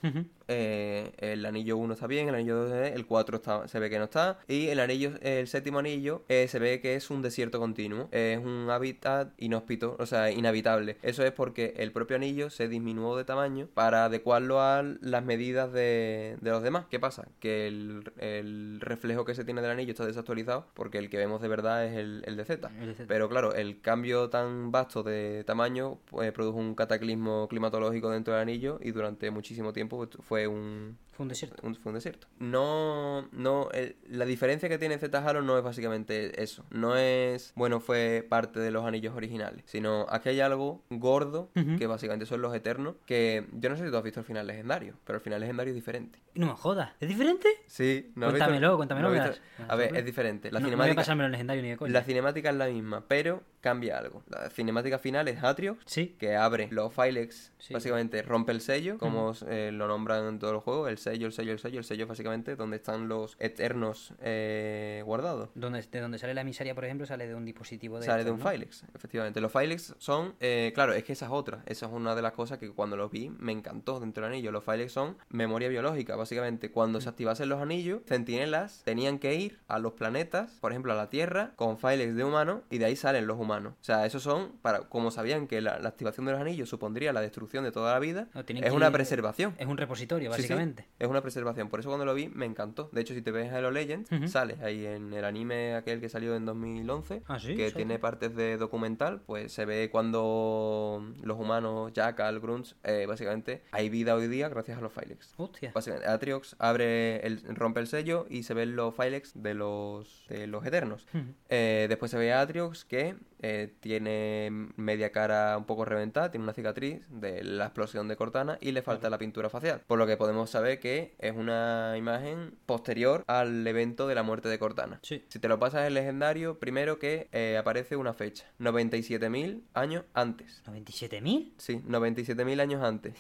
Speaker 2: Eh, el anillo 1 está bien, el anillo 2, el 4 está, se ve que no está. Y el anillo, el séptimo anillo, eh, se ve que es un desierto continuo. Es un hábitat inhóspito, o sea, inhabitable. Eso es porque el propio anillo se disminuyó de tamaño para adecuarlo a las medidas de, de los demás. ¿Qué pasa? Que el, el reflejo que se tiene del anillo está desactualizado porque el que vemos de verdad es el, el de Z. Pero claro, el cambio tan vasto de tamaño pues, produjo un cataclismo climatológico dentro del anillo y durante muchísimo tiempo pues, fue un,
Speaker 1: Fue un desierto.
Speaker 2: un- fue un desierto. No, no, el- la diferencia que tiene Z Halo no es básicamente eso. No es, bueno, fue parte de los anillos originales, sino aquí hay algo gordo, que básicamente son los eternos, que yo no sé si tú has visto el final legendario, pero el final legendario es diferente.
Speaker 1: No me jodas. ¿Es diferente?
Speaker 2: Sí, no has visto-
Speaker 1: Cuéntamelo, cuéntamelo,
Speaker 2: no visto- A ver, es diferente. La
Speaker 1: no, no voy a
Speaker 2: cinemática,
Speaker 1: pasármelo en legendario ni de coña.
Speaker 2: la cinemática es la misma, pero cambia algo. La cinemática final es Atriox,
Speaker 1: Sí.
Speaker 2: que abre los Filex,
Speaker 1: Sí.
Speaker 2: básicamente rompe el sello, como eh, lo nombran en todos los juegos, el sello, el sello, el sello, el sello básicamente donde están los eternos eh, guardados.
Speaker 1: Donde, de donde sale la emisaria, por ejemplo, sale de un dispositivo de.
Speaker 2: Sale de un
Speaker 1: ¿no?
Speaker 2: Filex, efectivamente. Los Filex son, eh, claro, es que esa es otra, esa es una de las cosas que cuando los vi me encantó dentro del anillo. Los Filex son memoria biológica, básicamente. Cuando se activasen los anillos, centinelas tenían que ir a los planetas, por ejemplo a la Tierra, con Filex de humano y de ahí salen los humanos. O sea, esos son, para como sabían que la, la activación de los anillos supondría la destrucción de toda la vida,
Speaker 1: No,
Speaker 2: es una preservación.
Speaker 1: Es un repositorio,
Speaker 2: Sí, sí,
Speaker 1: básicamente.
Speaker 2: es una preservación. Por eso cuando lo vi me encantó. De hecho, si te ves Halo Legends,
Speaker 1: Ujú.
Speaker 2: sale ahí en el anime aquel que salió en 2011,
Speaker 1: Ah, sí,
Speaker 2: que tiene partes de documental, pues se ve cuando los humanos, Jackal, Grunts, eh, básicamente hay vida hoy día gracias a los Filex.
Speaker 1: Hostia.
Speaker 2: Básicamente, Atriox abre el, rompe el sello y se ven los Filex de los, de los Eternos. Eh, después se ve a Atriox que eh, tiene media cara un poco reventada, tiene una cicatriz de la explosión de Cortana y le falta la pintura facial. Por lo que podemos saber que es una imagen posterior al evento de la muerte de Cortana.
Speaker 1: Sí.
Speaker 2: Si te lo pasas en legendario, primero que eh, aparece una fecha, 97.000 años antes.
Speaker 1: ¿97.000?
Speaker 2: Sí, 97.000 años antes.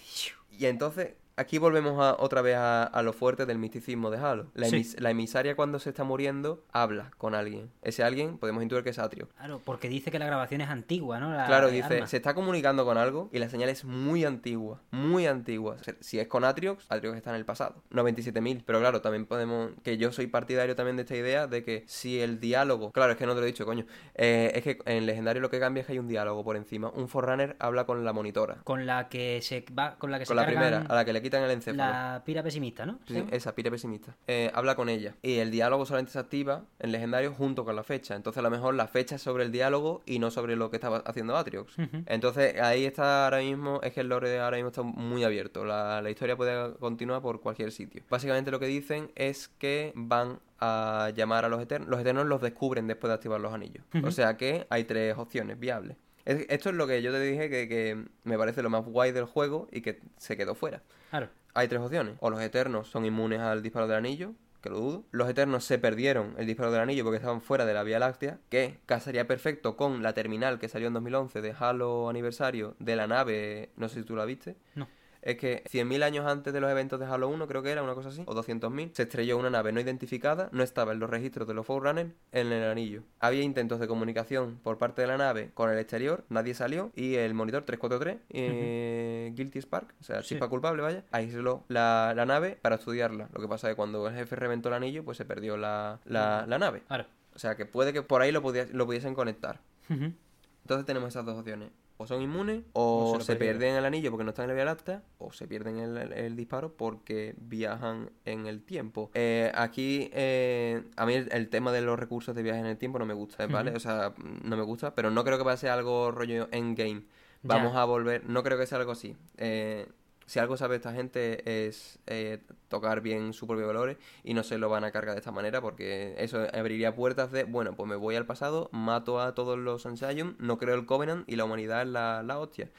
Speaker 2: Y entonces, aquí volvemos a- otra vez a, a lo fuerte del misticismo de Halo. La,
Speaker 1: Sí.
Speaker 2: emis- la emisaria cuando se está muriendo habla con alguien. Ese alguien podemos intuir que es Atrio.
Speaker 1: Claro, porque dice que la grabación es antigua, ¿no? La-
Speaker 2: Claro, dice,
Speaker 1: arma.
Speaker 2: se está comunicando con algo y la señal es muy antigua, muy antigua. O sea, Si es con Atriox, Atriox está en el pasado. 97.000. Pero claro, también podemos, que yo soy partidario también de esta idea de que si el diálogo, claro, es que no te lo he dicho, coño, Eh, es que en Legendario lo que cambia es que hay un diálogo por encima. Un Forerunner habla con la monitora.
Speaker 1: Con la que se va, con la que
Speaker 2: Con
Speaker 1: se
Speaker 2: la
Speaker 1: cargan
Speaker 2: primera, a la que le quitan el encéfalo.
Speaker 1: la pira pesimista, ¿no?
Speaker 2: Sí, esa, pira pesimista. Eh, habla con ella. Y el diálogo solamente se activa en legendario junto con la fecha. Entonces, a lo mejor la fecha es sobre el diálogo y no sobre lo que estaba haciendo Atriox. Entonces, ahí está ahora mismo. Es que el lore ahora mismo está muy abierto. La, la historia puede continuar por cualquier sitio. Básicamente, lo que dicen es que van a llamar a los eternos. Los eternos los descubren después de activar los anillos. O sea que hay tres opciones viables. Es- esto es lo que yo te dije que, que me parece lo más guay del juego y que se quedó fuera.
Speaker 1: Claro.
Speaker 2: Hay tres opciones. O los eternos son inmunes al disparo del anillo, que lo dudo. Los eternos se perdieron el disparo del anillo porque estaban fuera de la Vía Láctea, que casaría perfecto con la terminal que salió en 2011 de Halo aniversario de la nave, no sé si tú la viste.
Speaker 1: No.
Speaker 2: Es que 100.000 años antes de los eventos de Halo 1, creo que era una cosa así, o 200.000, se estrelló una nave no identificada, no estaba en los registros de los Forerunners en el anillo. Había intentos de comunicación por parte de la nave con el exterior, nadie salió, y el monitor 343, eh, Guilty Spark, o sea,
Speaker 1: Sí.
Speaker 2: chispa culpable, vaya, aisló la, la nave para estudiarla. Lo que pasa es que cuando el jefe reventó el anillo, pues se perdió la, la, la nave.
Speaker 1: Claro.
Speaker 2: O sea, que puede que por ahí lo, lo pudiesen conectar. Entonces tenemos esas dos opciones. O son inmunes, o,
Speaker 1: O se
Speaker 2: pierden el anillo porque no están en la Vía Láctea, o se pierden el, el- el disparo porque viajan en el tiempo. Eh, aquí, eh, a mí el, el tema de los recursos de viaje en el tiempo no me gusta, ¿vale? O sea, no me gusta, pero no creo que vaya a ser algo rollo endgame. Vamos a volver, no creo que sea algo así. Eh, si algo sabe esta gente es eh, tocar bien su propio valores y no se lo van a cargar de esta manera porque eso abriría puertas de, bueno, pues me voy al pasado, mato a todos los Ansayum, no creo el Covenant y la humanidad es la, la hostia.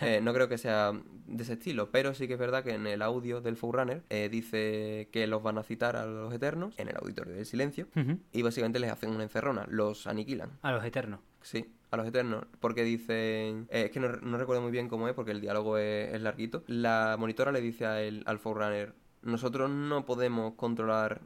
Speaker 2: Eh, no creo que sea de ese estilo, pero sí que es verdad que en el audio del Forerunner eh, dice que los van a citar a los Eternos en el auditorio del silencio
Speaker 1: Ujú.
Speaker 2: y básicamente les hacen una encerrona, los aniquilan.
Speaker 1: A los eternos.
Speaker 2: Sí, a los Eternos, porque dicen... eh, es que no, no recuerdo muy bien cómo es, porque el diálogo es, es larguito. La monitora le dice a él, al Forerunner, nosotros no podemos controlar...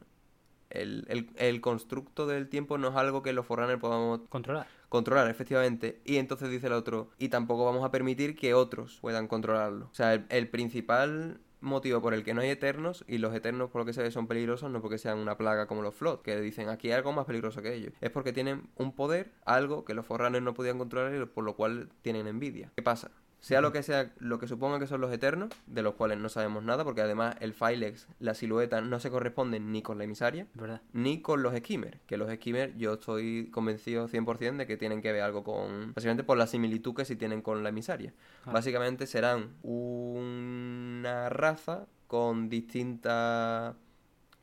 Speaker 2: El, el, el constructo del tiempo no es algo que los Forerunners podamos
Speaker 1: Controlar.
Speaker 2: controlar, efectivamente. Y entonces dice el otro, y tampoco vamos a permitir que otros puedan controlarlo. O sea, el, el principal motivo por el que no hay eternos y los eternos por lo que se ve son peligrosos no porque sean una plaga como los Flood, que dicen aquí hay algo más peligroso que ellos. Es porque tienen un poder, algo que los Forrunners no podían controlar y por lo cual tienen envidia. ¿Qué pasa? Sea lo que sea, lo que suponga que son los Eternos, de los cuales no sabemos nada, porque además el Filex, la silueta, no se corresponden ni con la emisaria,
Speaker 1: ¿Verdad?
Speaker 2: ni con los Skimmer. Que los Skimmer yo estoy convencido 100% de que tienen que ver algo con... Básicamente por la similitud que sí tienen con la emisaria.
Speaker 1: Ah.
Speaker 2: Básicamente serán una raza con distintas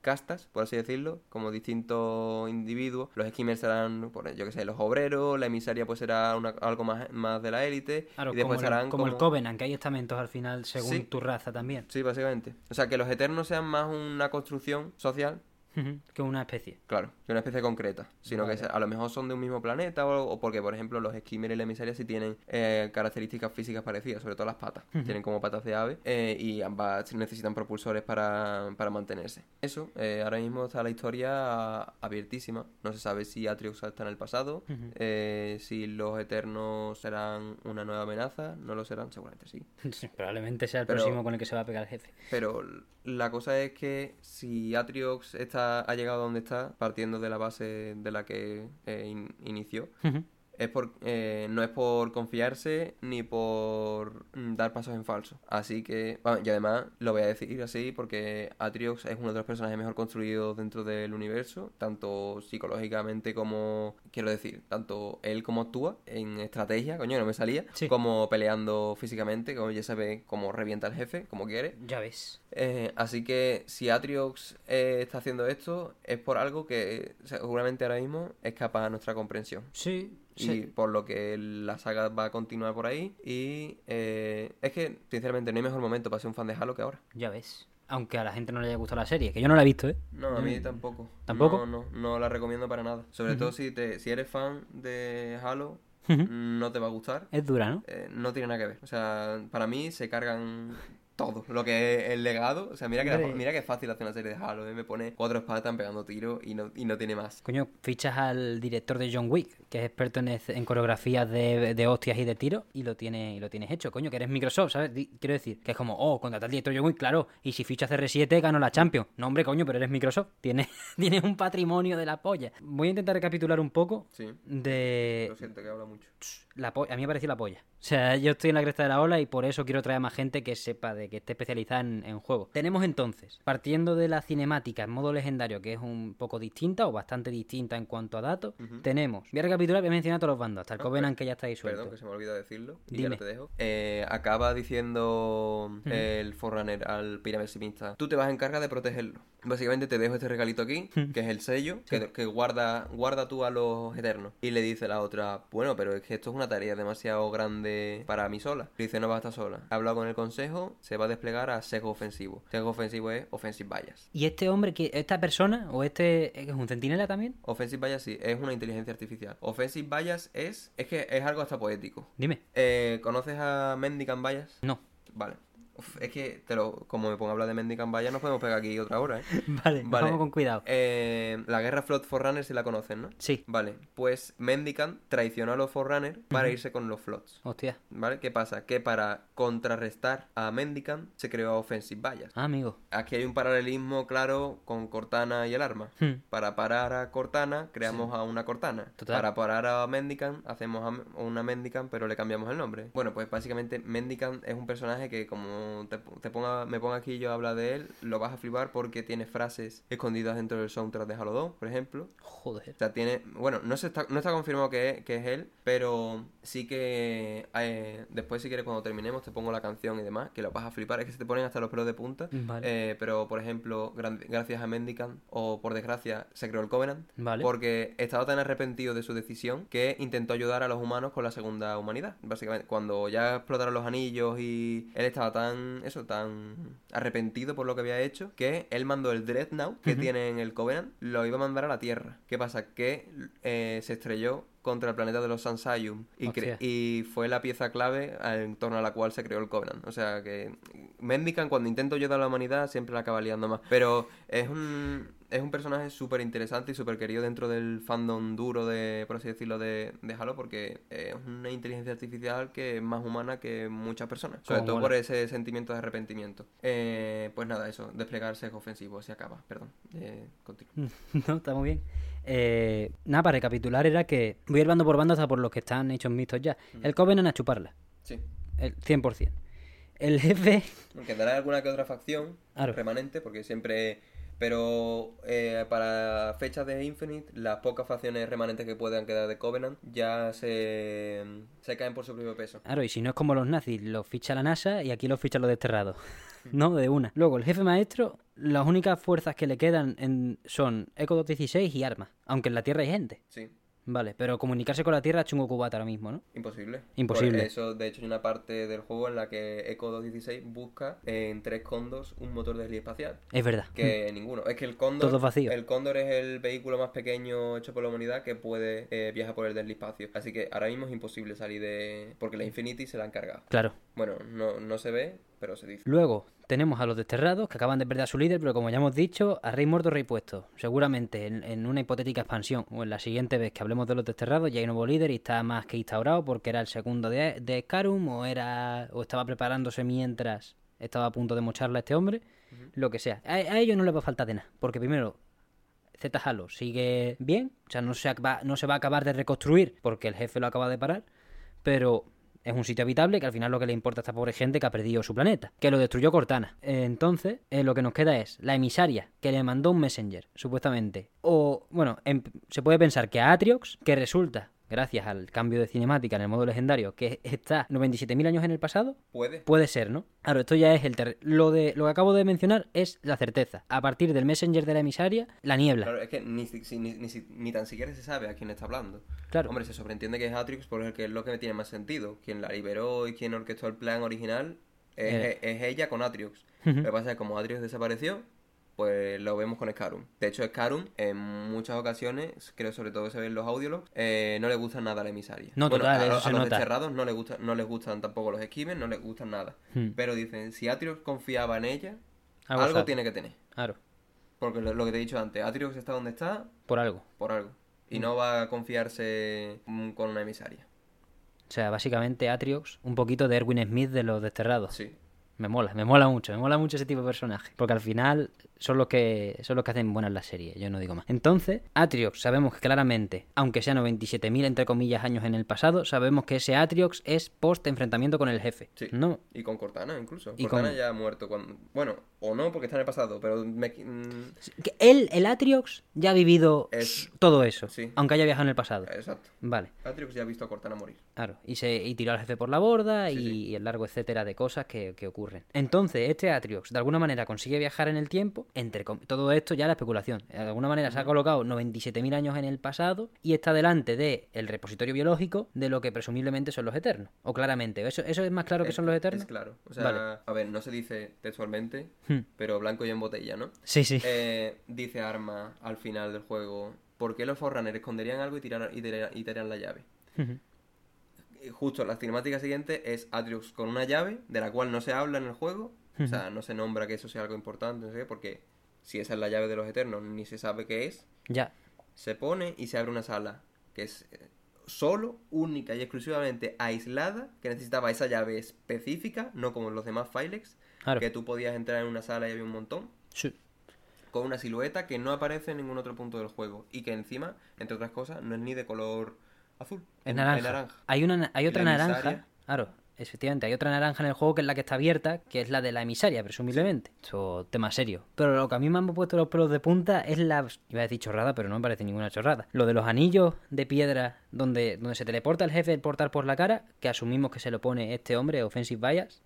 Speaker 2: castas, por así decirlo, como distintos individuos. Los Skimmer serán, por, yo que sé, los obreros, la emisaria pues será una- algo más, más de la élite.
Speaker 1: Claro,
Speaker 2: y después
Speaker 1: como, el-
Speaker 2: serán
Speaker 1: como el Covenant, que hay estamentos al final según
Speaker 2: Sí.
Speaker 1: tu raza también.
Speaker 2: Sí, básicamente. O sea, que los Eternos sean más una construcción social
Speaker 1: Que una especie.
Speaker 2: Claro, que una especie concreta, sino
Speaker 1: Vale.
Speaker 2: que a lo mejor son de un mismo planeta o, o porque, por ejemplo, los Skimmer y la emisaria sí tienen eh, características físicas parecidas, sobre todo las patas. Tienen como patas de ave eh, y ambas necesitan propulsores para, para mantenerse. Eso, eh, ahora mismo está la historia abiertísima. No se sabe si Atriox está en el pasado, eh, si los Eternos serán una nueva amenaza, no lo serán, seguramente sí. [LAUGHS]
Speaker 1: Sí, Probablemente sea el
Speaker 2: Pero-
Speaker 1: próximo con el que se va a pegar el jefe.
Speaker 2: Pero la cosa es que si Atriox está, ha llegado a donde está, partiendo de la base de la que eh, in- inició. Es por, eh, no es por confiarse ni por mm, dar pasos en falso. Así que, bueno, y además lo voy a decir así porque Atriox es uno de los personajes mejor construidos dentro del universo, tanto psicológicamente como, quiero decir, tanto él como actúa en estrategia, coño, no me salía,
Speaker 1: Sí.
Speaker 2: como peleando físicamente, como ya se ve cómo revienta al jefe, como quiere.
Speaker 1: Ya ves.
Speaker 2: Eh, así que si Atriox eh, está haciendo esto es por algo que seguramente ahora mismo escapa a nuestra comprensión.
Speaker 1: Sí,
Speaker 2: Y por lo que la saga va a continuar por ahí. Y eh, es que, sinceramente, no hay mejor momento para ser un fan de Halo que ahora.
Speaker 1: Ya ves. Aunque a la gente no le haya gustado la serie, que yo no la he visto, ¿eh?
Speaker 2: No, a mí tampoco.
Speaker 1: ¿Tampoco?
Speaker 2: No, no, no la recomiendo para nada. Sobre todo si, te, si eres fan de Halo, no te va a gustar.
Speaker 1: Es dura, ¿no?
Speaker 2: Eh, no tiene nada que ver. O sea, para mí se cargan todo lo que es el legado. O sea, mira que, mira que es fácil hacer una serie de Halo. ¿eh? Me pone cuatro espadas pegando tiros y no, y no tiene más.
Speaker 1: Coño, fichas al director de John Wick, que es experto en, en coreografías de, de hostias y de tiros, y lo tiene, y lo tienes hecho, coño, que eres Microsoft, ¿sabes? Quiero decir, que es como, oh, contratar al director de John Wick, claro, y si fichas CR7 gano la Champions. No, hombre, coño, pero eres Microsoft, tienes, [LAUGHS] tienes un patrimonio de la polla. Voy a intentar recapitular un poco
Speaker 2: Sí.
Speaker 1: de
Speaker 2: Lo siento que habla mucho.
Speaker 1: la a mí me pareció la polla. O sea, yo estoy en la cresta de la ola y por eso quiero traer a más gente que sepa de que esté especializada en, en juegos. Tenemos entonces, partiendo de la cinemática en modo legendario, que es un poco distinta o bastante distinta en cuanto a datos, tenemos, voy a recapitular, voy a mencionar todos los bandos, hasta el Covenant que ya está ahí
Speaker 2: Perdón, que se me olvidó decirlo. Y
Speaker 1: Dime.
Speaker 2: ahora te dejo. Eh, acaba diciendo el Forerunner al pirámide simista. Tú te vas a encargar de protegerlo. Básicamente te dejo este regalito aquí, que es el sello, que, que guarda, guarda tú a los eternos. Y le dice la otra, bueno, pero es que esto es una tarea demasiado grande para mí sola. Le dice, no vas a estar sola. Ha hablado con el consejo, se va a desplegar a sesgo ofensivo. Sesgo ofensivo es offensive bias.
Speaker 1: ¿Y este hombre, que esta persona, o este, es un centinela también?
Speaker 2: Offensive bias sí, es una inteligencia artificial. Offensive bias es, es que es algo hasta poético.
Speaker 1: Dime.
Speaker 2: Eh, ¿Conoces a Mendicant Bias?
Speaker 1: No.
Speaker 2: Vale. Uf, es que, te lo, como me pongo a hablar de Mendicant Bias, nos podemos pegar aquí otra hora, ¿eh? [LAUGHS]
Speaker 1: Vale,
Speaker 2: Vale.
Speaker 1: vamos con cuidado.
Speaker 2: Eh, la guerra Flood Forerunner si la conocen, ¿no?
Speaker 1: Sí.
Speaker 2: Vale, pues Mendicant traicionó a los Forerunners para irse con los Floods.
Speaker 1: Hostia.
Speaker 2: ¿Vale? ¿Qué pasa? Que para contrarrestar a Mendicant se creó Offensive Bias.
Speaker 1: Ah, amigo.
Speaker 2: Aquí hay un paralelismo claro con Cortana y el arma.
Speaker 1: Hmm.
Speaker 2: Para parar a Cortana, creamos a una Cortana.
Speaker 1: Total.
Speaker 2: Para parar a Mendicant, hacemos a una Mendicant, pero le cambiamos el nombre. Bueno, pues básicamente Mendicant es un personaje que como te, te ponga, me ponga aquí yo a hablar de él, lo vas a flipar porque tiene frases escondidas dentro del soundtrack de Halo 2, por ejemplo.
Speaker 1: Joder.
Speaker 2: O sea, tiene... Bueno, no, se está, no está confirmado que es, que es él, pero sí que... eh, después, si quieres, cuando terminemos, te pongo la canción y demás, que lo vas a flipar. Es que se te ponen hasta los pelos de punta.
Speaker 1: Vale.
Speaker 2: Eh, pero, por ejemplo, gracias a Mendicant, o por desgracia, se creó el Covenant.
Speaker 1: Vale.
Speaker 2: Porque estaba tan arrepentido de su decisión que intentó ayudar a los humanos con la segunda humanidad. Básicamente, cuando ya explotaron los anillos y él estaba tan, eso, tan arrepentido por lo que había hecho, que él mandó el Dreadnought que tiene en el Covenant, lo iba a mandar a la Tierra. ¿Qué pasa? Que eh, se estrelló contra el planeta de los Sansayum y, y fue la pieza clave en torno a la cual se creó el Covenant. O sea que Mendicant cuando intenta ayudar a la humanidad siempre la acaba liando más. Pero es un es un personaje súper interesante y súper querido dentro del fandom duro, de, por así decirlo, de, de Halo, porque es una inteligencia artificial que es más humana que muchas personas. Sobre todo
Speaker 1: mola.
Speaker 2: por ese sentimiento de arrepentimiento. Eh, pues nada, eso, desplegarse es ofensivo, se acaba, perdón. Eh, continúa. [LAUGHS]
Speaker 1: no, está muy bien. Eh, nada, para recapitular era que voy a ir bando por bando hasta por los que están hechos mixtos ya. El Covenant a chuparla,
Speaker 2: Sí.
Speaker 1: el 100%. El jefe,
Speaker 2: Quedará alguna que otra facción
Speaker 1: Claro.
Speaker 2: remanente, porque siempre. Pero eh, para fechas de Infinite, las pocas facciones remanentes que puedan quedar de Covenant ya se, se caen por su propio peso.
Speaker 1: claro, y si no es como los nazis, los ficha la NASA y aquí los ficha los desterrados. [LAUGHS] no, de una. Luego, el jefe maestro, las únicas fuerzas que le quedan en- son Echo 216 y armas, aunque en la Tierra hay gente.
Speaker 2: Sí,
Speaker 1: Vale, pero comunicarse con la Tierra es chungo cubata ahora mismo, ¿no?
Speaker 2: imposible.
Speaker 1: Imposible.
Speaker 2: Por eso, de hecho, hay una parte del juego en la que Echo 216 busca en tres condos un motor de desliz espacial.
Speaker 1: Es verdad.
Speaker 2: Que [LAUGHS] ninguno. Es que el Cóndor.
Speaker 1: Todo vacío.
Speaker 2: El Cóndor es el vehículo más pequeño hecho por la humanidad que puede eh, viajar por el deslipacio. Así que ahora mismo es imposible salir de. Porque la Infinity se la han cargado.
Speaker 1: Claro.
Speaker 2: Bueno, no, no se ve, pero se dice.
Speaker 1: Luego tenemos a los desterrados que acaban de perder a su líder, pero como ya hemos dicho, a rey muerto, rey puesto. Seguramente en, en una hipotética expansión o en la siguiente vez que hablemos de los desterrados ya hay un nuevo líder y está más que instaurado porque era el segundo de, de Scarum o, era, o estaba preparándose mientras estaba a punto de mocharla a este hombre. Lo que sea. A, a ellos no les va a faltar de nada. Porque primero, Z Halo sigue bien. O sea, no se, va, no se va a acabar de reconstruir porque el jefe lo acaba de parar. Pero es un sitio habitable que al final lo que le importa a esta pobre gente que ha perdido su planeta, que lo destruyó Cortana. Entonces, eh, lo que nos queda es la emisaria que le mandó un messenger, supuestamente. O, bueno, em- se puede pensar que a Atriox, que resulta, gracias al cambio de cinemática en el modo legendario, que está 97.000 años en el pasado,
Speaker 2: Puede.
Speaker 1: Puede ser, ¿no? Claro, esto ya es el ter- lo de lo que acabo de mencionar es la certeza. A partir del messenger de la emisaria, la niebla.
Speaker 2: Claro, es que ni, ni, ni si- ni tan siquiera se sabe a quién está hablando.
Speaker 1: Claro.
Speaker 2: Hombre, se sobreentiende que es Atrix porque es lo que tiene más sentido. Quien la liberó y quien orquestó el plan original es,
Speaker 1: Eh.
Speaker 2: es ella con Atriox.
Speaker 1: Ujú.
Speaker 2: Lo que pasa es que como Atriox desapareció, pues lo vemos con Scarum. De hecho, Scarum en muchas ocasiones, creo sobre todo que se ve en los audiologs, eh, no le gusta nada la emisaria.
Speaker 1: No,
Speaker 2: bueno,
Speaker 1: total,
Speaker 2: a,
Speaker 1: eso
Speaker 2: a los desterrados no les, gusta, no les gustan tampoco los esquives, no les gustan nada.
Speaker 1: Hmm.
Speaker 2: Pero dicen, si Atriox confiaba en ella,
Speaker 1: Algo
Speaker 2: tiene que tener.
Speaker 1: Claro,
Speaker 2: Porque lo, lo que te he dicho antes, Atriox está donde está
Speaker 1: por algo.
Speaker 2: por algo. Y no va a confiarse mm, con una emisaria.
Speaker 1: O sea, básicamente Atriox, un poquito de Erwin Smith de los desterrados.
Speaker 2: Sí.
Speaker 1: Me mola, me mola mucho, me mola mucho ese tipo de personaje. Porque al final son los que son los que hacen buenas las series, yo no digo más. Entonces, Atriox, sabemos que claramente, aunque sean 97.000 entre comillas años en el pasado, sabemos que ese Atriox es post enfrentamiento con el jefe.
Speaker 2: Sí.
Speaker 1: No,
Speaker 2: Y con Cortana incluso.
Speaker 1: Y
Speaker 2: Cortana
Speaker 1: con-
Speaker 2: ya ha muerto cuando... Bueno, o no, porque está en el pasado, pero... me- mm,
Speaker 1: Él, el Atriox, ya ha vivido
Speaker 2: Es-
Speaker 1: todo eso,
Speaker 2: sí.
Speaker 1: aunque haya viajado en el pasado.
Speaker 2: Exacto.
Speaker 1: Vale,
Speaker 2: Atriox ya ha visto a Cortana morir.
Speaker 1: claro. Y, se, y tiró al jefe por la borda
Speaker 2: Sí,
Speaker 1: y,
Speaker 2: sí.
Speaker 1: y el largo etcétera de cosas que, que ocurren. Entonces, este Atriox, de alguna manera, consigue viajar en el tiempo, entre todo esto ya la especulación. De alguna manera se ha colocado 97.000 años en el pasado y está delante del el repositorio biológico de lo que presumiblemente son los Eternos. O claramente, ¿eso, eso es más claro que son los Eternos?
Speaker 2: Es claro. O sea,
Speaker 1: Vale.
Speaker 2: a ver, no se dice textualmente,
Speaker 1: Hmm.
Speaker 2: pero blanco y en botella, ¿no?
Speaker 1: Sí, sí.
Speaker 2: Eh, dice Arma al final del juego, ¿por qué los Forerunner esconderían algo y tiraran, y tiraran, y tiraran la llave? Y justo la cinemática siguiente es Atriox con una llave, de la cual no se habla en el juego, o sea, no se nombra que eso sea algo importante, no sé qué, porque si esa es la llave de los Eternos, ni se sabe qué es,
Speaker 1: ya.
Speaker 2: se pone y se abre una sala que es eh, solo, única y exclusivamente aislada, que necesitaba esa llave específica, no como los demás Filex,
Speaker 1: Claro.
Speaker 2: que tú podías entrar en una sala y había un montón,
Speaker 1: Sí.
Speaker 2: con una silueta que no aparece en ningún otro punto del juego y que encima, entre otras cosas, no es ni de color azul,
Speaker 1: Es naranja. Hay, una, hay otra naranja. Claro, efectivamente, hay otra naranja en el juego que es la que está abierta, que es la de la emisaria, presumiblemente. Eso, tema serio. Pero lo que a mí me han puesto los pelos de punta es la. Iba a decir chorrada, pero no me parece ninguna chorrada. Lo de los anillos de piedra donde, donde se teleporta el jefe el portal por la cara, que asumimos que se lo pone este hombre, Offensive Bias.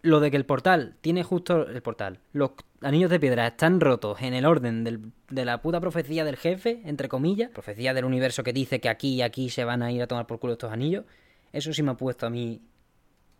Speaker 1: Lo de que el portal tiene justo el portal. Los anillos de piedra están rotos en el orden del- de la puta profecía del jefe, entre comillas. Profecía del universo que dice que aquí y aquí se van a ir a tomar por culo estos anillos. Eso sí me ha puesto a mí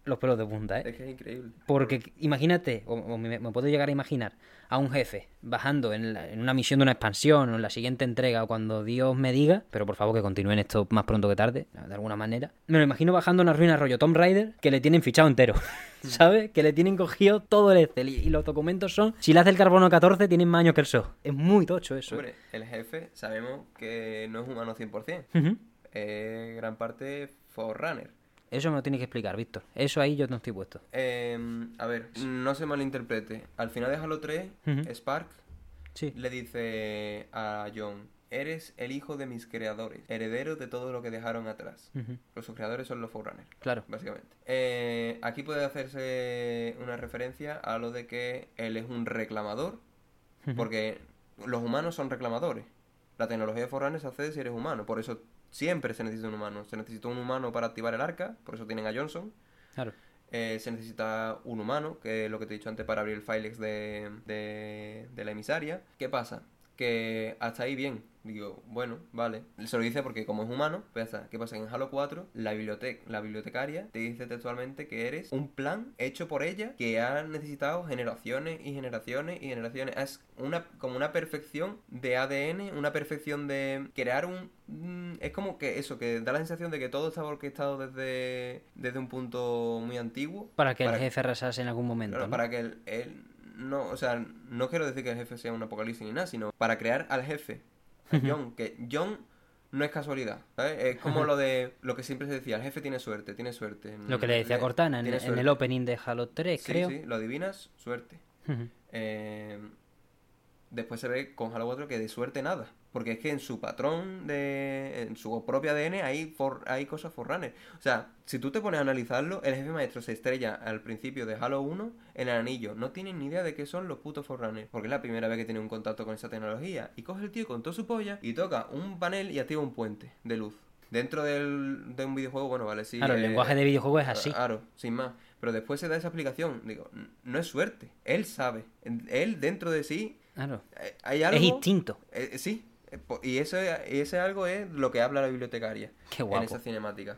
Speaker 1: los pelos de punta, ¿eh?
Speaker 2: Es que es increíble.
Speaker 1: Porque imagínate, o, o me, me puedo llegar a imaginar, a un jefe bajando en, la- en una misión de una expansión o en la siguiente entrega o cuando Dios me diga, pero por favor que continúen esto más pronto que tarde, de alguna manera. Me lo imagino bajando una ruina rollo Tomb Raider que le tienen fichado entero, [LAUGHS] [LAUGHS] ¿sabes? Que le tienen cogido todo el Excel y, y los documentos son, si le hace el carbono 14 tienen más años que el SO. Es muy tocho eso. ¿eh?
Speaker 2: Hombre, el jefe sabemos que no es humano 100%.
Speaker 1: Ujú.
Speaker 2: Es gran parte Forerunner.
Speaker 1: Eso me lo tienes que explicar, Víctor. Eso ahí yo no estoy puesto.
Speaker 2: Eh, a ver, no se malinterprete. Al final de Halo 3,
Speaker 1: Ujú.
Speaker 2: Spark
Speaker 1: Sí.
Speaker 2: le dice a John, eres el hijo de mis creadores, heredero de todo lo que dejaron atrás. Los sus creadores son los Forerunners,
Speaker 1: Claro.
Speaker 2: básicamente. Eh, aquí puede hacerse una referencia a lo de que él es un reclamador, porque los humanos son reclamadores. La tecnología de Forerunner se hace si eres humano, por eso siempre se necesita un humano. Se necesita un humano para activar el arca, por eso tienen a Johnson.
Speaker 1: Claro.
Speaker 2: Eh, se necesita un humano, que es lo que te he dicho antes para abrir el filex de, de, de la emisaria. ¿Qué pasa? Que hasta ahí bien. Digo, bueno, vale. Se lo dice porque como es humano, pues ya está. ¿Qué pasa? En Halo 4, la, biblioteca, la bibliotecaria te dice textualmente que eres un plan hecho por ella que ha necesitado generaciones y generaciones y generaciones. Es una, como una perfección de ADN, una perfección de crear un... mm, Es como que eso, que da la sensación de que todo estaba orquestado desde, desde un punto muy antiguo.
Speaker 1: Para que
Speaker 2: Para-
Speaker 1: el jefe arrasase en algún momento.
Speaker 2: Claro,
Speaker 1: ¿no?
Speaker 2: para que el, el- no, o sea, no quiero decir que el jefe sea un apocalipsis ni nada, sino para crear al jefe, a John, que John no es casualidad, ¿sabes? Es [LAUGHS] como lo de lo que siempre se decía, el jefe tiene suerte, tiene suerte.
Speaker 1: Lo que le decía
Speaker 2: Le-
Speaker 1: Cortana en, el opening de Halo 3,
Speaker 2: Sí,
Speaker 1: creo.
Speaker 2: sí, lo adivinas, suerte. Eh, después se ve con Halo 4 que de suerte nada. Porque es que en su patrón, de, en su propio ADN, hay, for- hay cosas forranes. O sea, si tú te pones a analizarlo, el jefe maestro se estrella al principio de Halo 1 en el anillo. No tienen ni idea de qué son los putos forranes. Porque es la primera vez que tiene un contacto con esa tecnología. Y coge el tío con toda su polla y toca un panel y activa un puente de luz. Dentro del, de un videojuego, bueno, vale, sí.
Speaker 1: Claro, el
Speaker 2: eh,
Speaker 1: lenguaje de videojuego es así.
Speaker 2: Claro, sin más. Pero después se da esa explicación. Digo, no es suerte. Él sabe. Él dentro de sí
Speaker 1: Claro.
Speaker 2: eh, hay algo.
Speaker 1: Es instinto.
Speaker 2: eh, sí. Eh, Y eso, ese algo es lo que habla la bibliotecaria
Speaker 1: Qué
Speaker 2: en esa cinemática.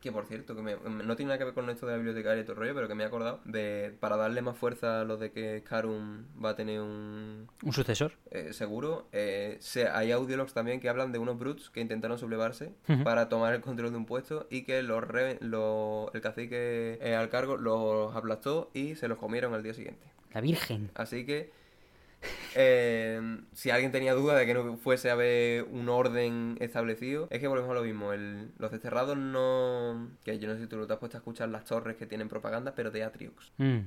Speaker 2: Que por cierto, que me- no tiene nada que ver con esto de la bibliotecaria y todo el rollo, pero que me he acordado de. Para darle más fuerza a lo de que Scarum va a tener un.
Speaker 1: Un sucesor.
Speaker 2: eh, seguro. eh, se- hay audiologs también que hablan de unos brutes que intentaron sublevarse para tomar el control de un puesto y que los re- los- el cacique eh, al cargo los aplastó y se los comieron al día siguiente.
Speaker 1: La Virgen.
Speaker 2: Así que eh, si alguien tenía duda de que no fuese a haber un orden establecido, es que volvemos a lo mismo. El- los desterrados no... Que yo no sé si tú te has puesto a escuchar las torres que tienen propaganda, pero de Atriox.
Speaker 1: Mm.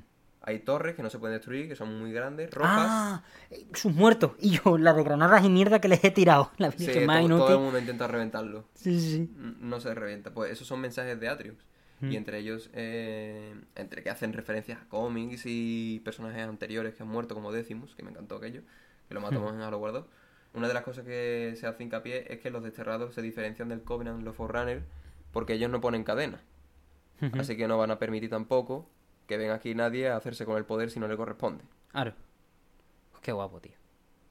Speaker 2: Hay torres que no se pueden destruir, que son muy grandes, rojas.
Speaker 1: Ah, eh, sus muertos. Y yo, la de granadas y mierda que les he tirado. [LAUGHS] La
Speaker 2: Sí,
Speaker 1: Virgen más
Speaker 2: to- todo,
Speaker 1: inútil.
Speaker 2: el mundo intenta reventarlo.
Speaker 1: Sí, sí,
Speaker 2: No se revienta. Pues esos son mensajes de Atriox.
Speaker 1: Mm.
Speaker 2: Y entre ellos, eh, entre que hacen referencias a cómics y personajes anteriores que han muerto, como Decimus, que me encantó aquello, que lo matamos en Halo War 2. Una de las cosas que se hace hincapié es que los desterrados se diferencian del Covenant, los Forerunner, porque ellos no ponen cadena. Así que no van a permitir tampoco que venga aquí nadie a hacerse con el poder si no le corresponde.
Speaker 1: Claro. Qué guapo, tío.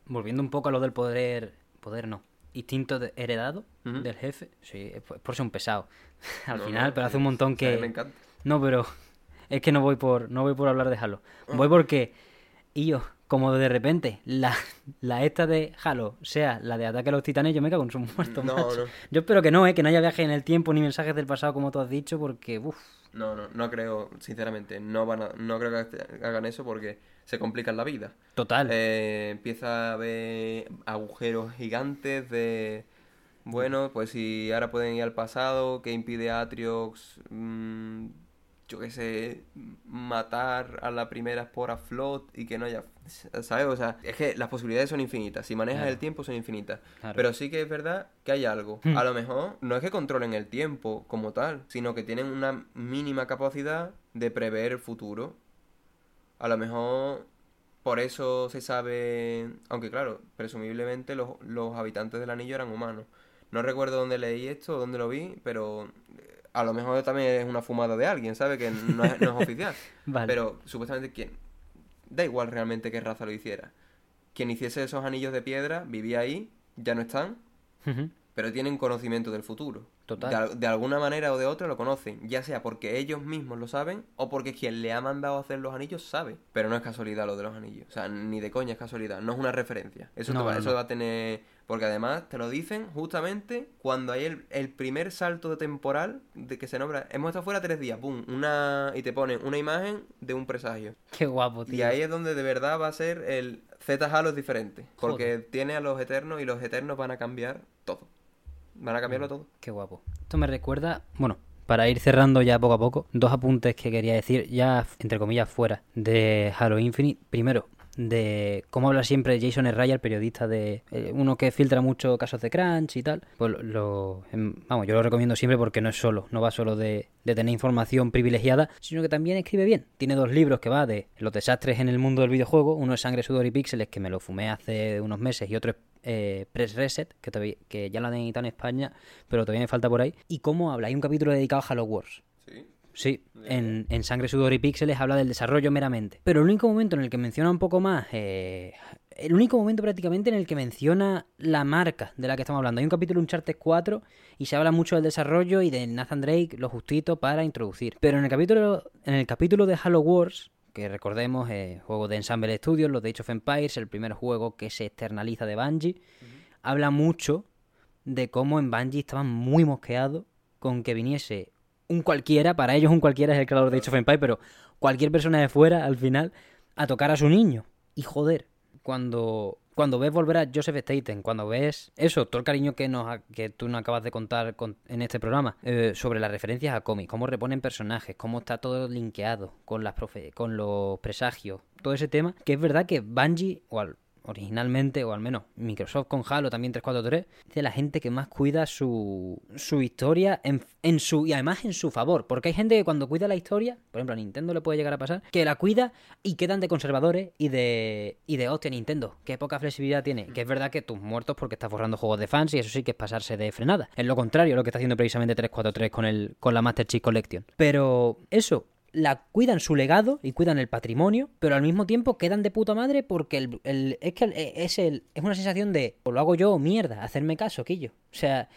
Speaker 1: Volviendo un poco a lo del poder. Poder no. Instinto de- heredado del jefe. Sí, es por, es por ser un pesado. [LAUGHS] Al
Speaker 2: No,
Speaker 1: final,
Speaker 2: no,
Speaker 1: pero
Speaker 2: sí,
Speaker 1: hace un montón
Speaker 2: mí me
Speaker 1: que.
Speaker 2: encanta.
Speaker 1: No, pero. [LAUGHS] Es que no voy por. No voy por hablar de Halo. Voy porque. Y yo, como de repente, la, [LAUGHS] la esta de Halo sea la de ataque a los titanes, yo me cago en sus muertos.
Speaker 2: No, no.
Speaker 1: Yo espero que no, ¿eh? que no haya viaje en el tiempo ni mensajes del pasado, como tú has dicho, porque. Uf.
Speaker 2: No, no, no creo, sinceramente, no van a, no creo que hagan eso porque se complican la vida.
Speaker 1: Total.
Speaker 2: Eh, empieza a haber agujeros gigantes de... Bueno, pues si ahora pueden ir al pasado, que impide a Atriox, mm, yo qué sé, matar a la primera espora Flot y que no haya... ¿Sabes? O sea, es que las posibilidades son infinitas. Si manejas
Speaker 1: Claro.
Speaker 2: el tiempo son infinitas.
Speaker 1: Claro.
Speaker 2: Pero sí que es verdad que hay algo.
Speaker 1: Hmm.
Speaker 2: A lo mejor no es que controlen el tiempo como tal, sino que tienen una mínima capacidad de prever el futuro. A lo mejor por eso se sabe, aunque claro, presumiblemente los, los habitantes del anillo eran humanos. No recuerdo dónde leí esto o dónde lo vi, pero eh, a lo mejor también es una fumada de alguien, ¿sabe? Que no es, no es oficial. [LAUGHS]
Speaker 1: Vale.
Speaker 2: Pero supuestamente quien... Da igual realmente qué raza lo hiciera. Quien hiciese esos anillos de piedra vivía ahí, ya no están. Pero tienen conocimiento del futuro.
Speaker 1: Total.
Speaker 2: De, al- de alguna manera o de otra lo conocen, ya sea porque ellos mismos lo saben o porque quien le ha mandado a hacer los anillos sabe. Pero no es casualidad lo de los anillos. O sea, ni de coña es casualidad, no es una referencia. Eso, te
Speaker 1: No,
Speaker 2: va,
Speaker 1: no,
Speaker 2: eso va a tener... Porque además te lo dicen justamente cuando hay el, el primer salto de temporal de que se nombra... Hemos estado fuera tres días, pum, una... Y te ponen una imagen de un presagio.
Speaker 1: Qué guapo, tío.
Speaker 2: Y ahí es donde de verdad va a ser el Z Halo es diferente. Porque
Speaker 1: Joder.
Speaker 2: tiene a los Eternos y los Eternos van a cambiar todo. Van a cambiarlo todo.
Speaker 1: Qué guapo. Esto me recuerda, bueno, para ir cerrando ya poco a poco, dos apuntes que quería decir, ya entre comillas fuera de Halo Infinite. Primero, de cómo habla siempre Jason Ryan, el periodista de eh, uno que filtra mucho casos de crunch y tal. Pues lo, lo- em, vamos, yo lo recomiendo siempre porque no es solo, no va solo de, de tener información privilegiada, sino que también escribe bien. Tiene dos libros que va de los desastres en el mundo del videojuego, uno es Sangre, Sudor y Píxeles, que me lo fumé hace unos meses, y otro es eh, Press Reset, que, todavía- que ya lo han editado en España, pero todavía me falta por ahí. Y cómo habla, hay un capítulo dedicado a Halo Wars.
Speaker 2: Sí.
Speaker 1: Sí, en, en Sangre, Sudor y Píxeles habla del desarrollo meramente. Pero el único momento en el que menciona un poco más, eh, el único momento prácticamente en el que menciona la marca de la que estamos hablando. Hay un capítulo Uncharted 4 y se habla mucho del desarrollo y de Nathan Drake, lo justito para introducir. Pero en el capítulo, en el capítulo de Halo Wars, que recordemos, eh, juego de Ensemble Studios, los de Age of Empires, el primer juego que se externaliza de Bungie, habla mucho de cómo en Bungie estaban muy mosqueados con que viniese un cualquiera, para ellos un cualquiera es el creador de Age of Empires, pero cualquier persona de fuera, al final, a tocar a su niño. Y joder, cuando, cuando ves volver a Joseph Staten, cuando ves eso, todo el cariño que, nos, que tú nos acabas de contar con- en este programa, eh, sobre las referencias a cómics, cómo reponen personajes, cómo está todo linkeado con, las con los presagios, todo ese tema, que es verdad que Bungie, o al- originalmente, o al menos Microsoft con Halo también 343, es de la gente que más cuida su, su historia en, en su y además en su favor. Porque hay gente que cuando cuida la historia, por ejemplo a Nintendo le puede llegar a pasar, que la cuida y quedan de conservadores y de, y de hostia Nintendo, que poca flexibilidad tiene. Que es verdad que tus muertos porque estás borrando juegos de fans y eso sí que es pasarse de frenada. Es lo contrario lo que está haciendo precisamente 343 con, el, con la Master Chief Collection. Pero eso, la cuidan su legado y cuidan el patrimonio, pero al mismo tiempo quedan de puta madre porque el, el- es que el- es, el, es una sensación de o lo hago yo mierda, hacerme caso, quillo. O sea,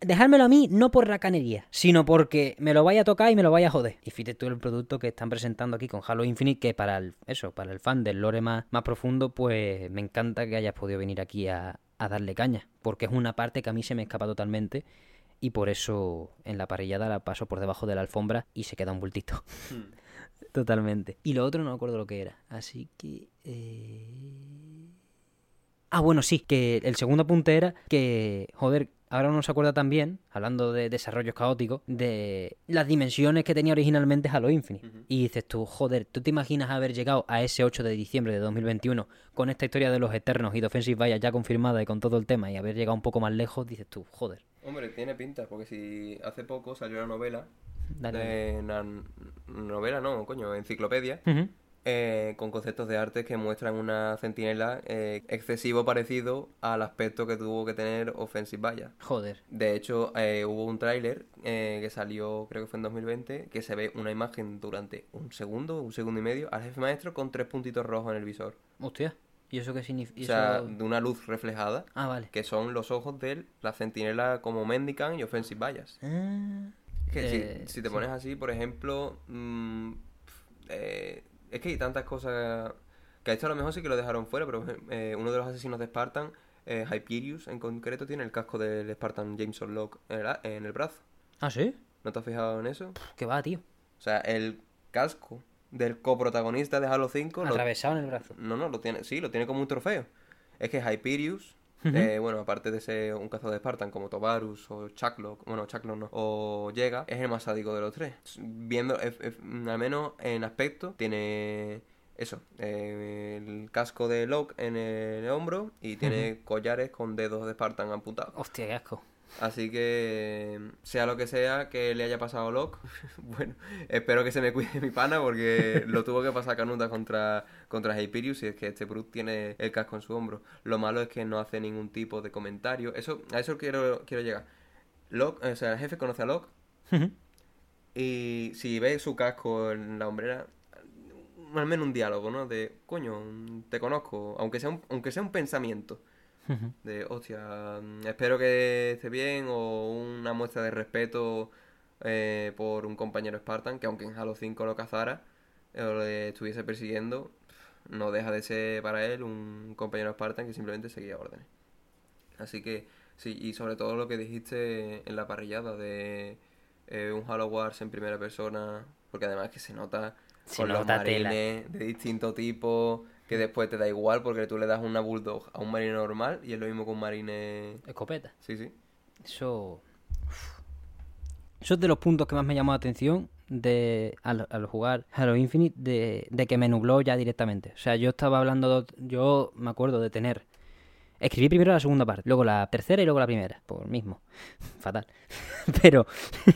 Speaker 1: dejármelo a mí no por racanería, sino porque me lo vaya a tocar y me lo vaya a joder. Y fíjate tú el producto que están presentando aquí con Halo Infinite, que para el, eso, para el fan del lore más, más profundo, pues me encanta que hayas podido venir aquí a, a darle caña, porque es una parte que a mí se me escapa totalmente. Y por eso en la parrillada la paso por debajo de la alfombra y se queda un bultito. [LAUGHS] Totalmente. Y lo otro no me acuerdo lo que era. Así que... eh, Ah, bueno, sí, que el segundo apunte era que, joder, ahora uno se acuerda también, hablando de desarrollos caóticos, de las dimensiones que tenía originalmente Halo Infinite. Y dices tú, joder, ¿tú te imaginas haber llegado a ese 8 de diciembre de 2021 con esta historia de los Eternos y de Offensive Vaya ya confirmada y con todo el tema y haber llegado un poco más lejos? Dices tú, joder.
Speaker 2: Hombre, tiene pinta, porque si hace poco salió una novela,
Speaker 1: Dale.
Speaker 2: de una novela no, coño, enciclopedia, eh, con conceptos de arte que muestran una centinela eh, excesivo parecido al aspecto que tuvo que tener Offensive Vaya.
Speaker 1: Joder.
Speaker 2: De hecho, eh, hubo un tráiler eh, que salió, creo que fue en 2020, que se ve una imagen durante un segundo, un segundo y medio, al jefe maestro con tres puntitos rojos en el visor.
Speaker 1: Hostia. ¿Y eso qué significa?
Speaker 2: O sea, de una luz reflejada,
Speaker 1: Ah, vale.
Speaker 2: que son los ojos de la centinela como Mendican y Offensive Bias.
Speaker 1: Ah.
Speaker 2: Que si-
Speaker 1: Eh,
Speaker 2: si, te
Speaker 1: sí.
Speaker 2: pones así, por ejemplo, mm, eh, es que hay tantas cosas que a esto a lo mejor sí que lo dejaron fuera, pero eh, uno de los asesinos de Spartan, eh, Hyperius en concreto, tiene el casco del Spartan Jameson Locke en el, en el brazo.
Speaker 1: ¿Ah, sí?
Speaker 2: ¿No te has fijado en eso?
Speaker 1: ¿Qué va, tío?
Speaker 2: O sea, el casco del coprotagonista de Halo 5 lo,
Speaker 1: Atravesado en el brazo.
Speaker 2: no, no, lo tiene, sí, lo tiene como un trofeo. Es que Hyperius, eh, bueno, aparte de ser un cazador de Spartan como Tobarus o Chucklock, bueno, Chucklock no, o Llega, es el más sádico de los tres. Viendo, al menos en aspecto, tiene eso, eh, el casco de Locke en el hombro y tiene collares con dedos de Spartan apuntados.
Speaker 1: Hostia, qué asco.
Speaker 2: Así que, sea lo que sea que le haya pasado a Locke, [LAUGHS] bueno, espero que se me cuide [LAUGHS] mi pana porque lo tuvo que pasar Canuta contra, contra Hyperius y es que este Brute tiene el casco en su hombro. Lo malo es que no hace ningún tipo de comentario. Eso, a eso quiero, quiero llegar. Locke, o sea, el jefe conoce a Locke y si ve su casco en la hombrera, al menos un diálogo, ¿no? De, coño, te conozco, aunque sea un, aunque sea un pensamiento. De, hostia, mm, espero que esté bien o una muestra de respeto eh, por un compañero Spartan que aunque en Halo 5 lo cazara o le estuviese persiguiendo, no deja de ser para él un compañero Spartan que simplemente seguía órdenes. Así que sí, y sobre todo lo que dijiste en la parrillada de eh, un Halo Wars en primera persona, porque además que se nota
Speaker 1: Se
Speaker 2: con los
Speaker 1: nota
Speaker 2: marines de distinto tipo, que después te da igual porque tú le das una Bulldog a un marine normal y es lo mismo que un marine...
Speaker 1: Escopeta.
Speaker 2: Sí, sí.
Speaker 1: Eso. uf. Eso es de los puntos que más me llamó la atención de al, al jugar Halo Infinite de, de que me nubló ya directamente. O sea, yo estaba hablando, de- yo me acuerdo de tener. Escribí primero la segunda parte, luego la tercera y luego la primera, por mismo. [LAUGHS] Fatal. [LAUGHS] Pero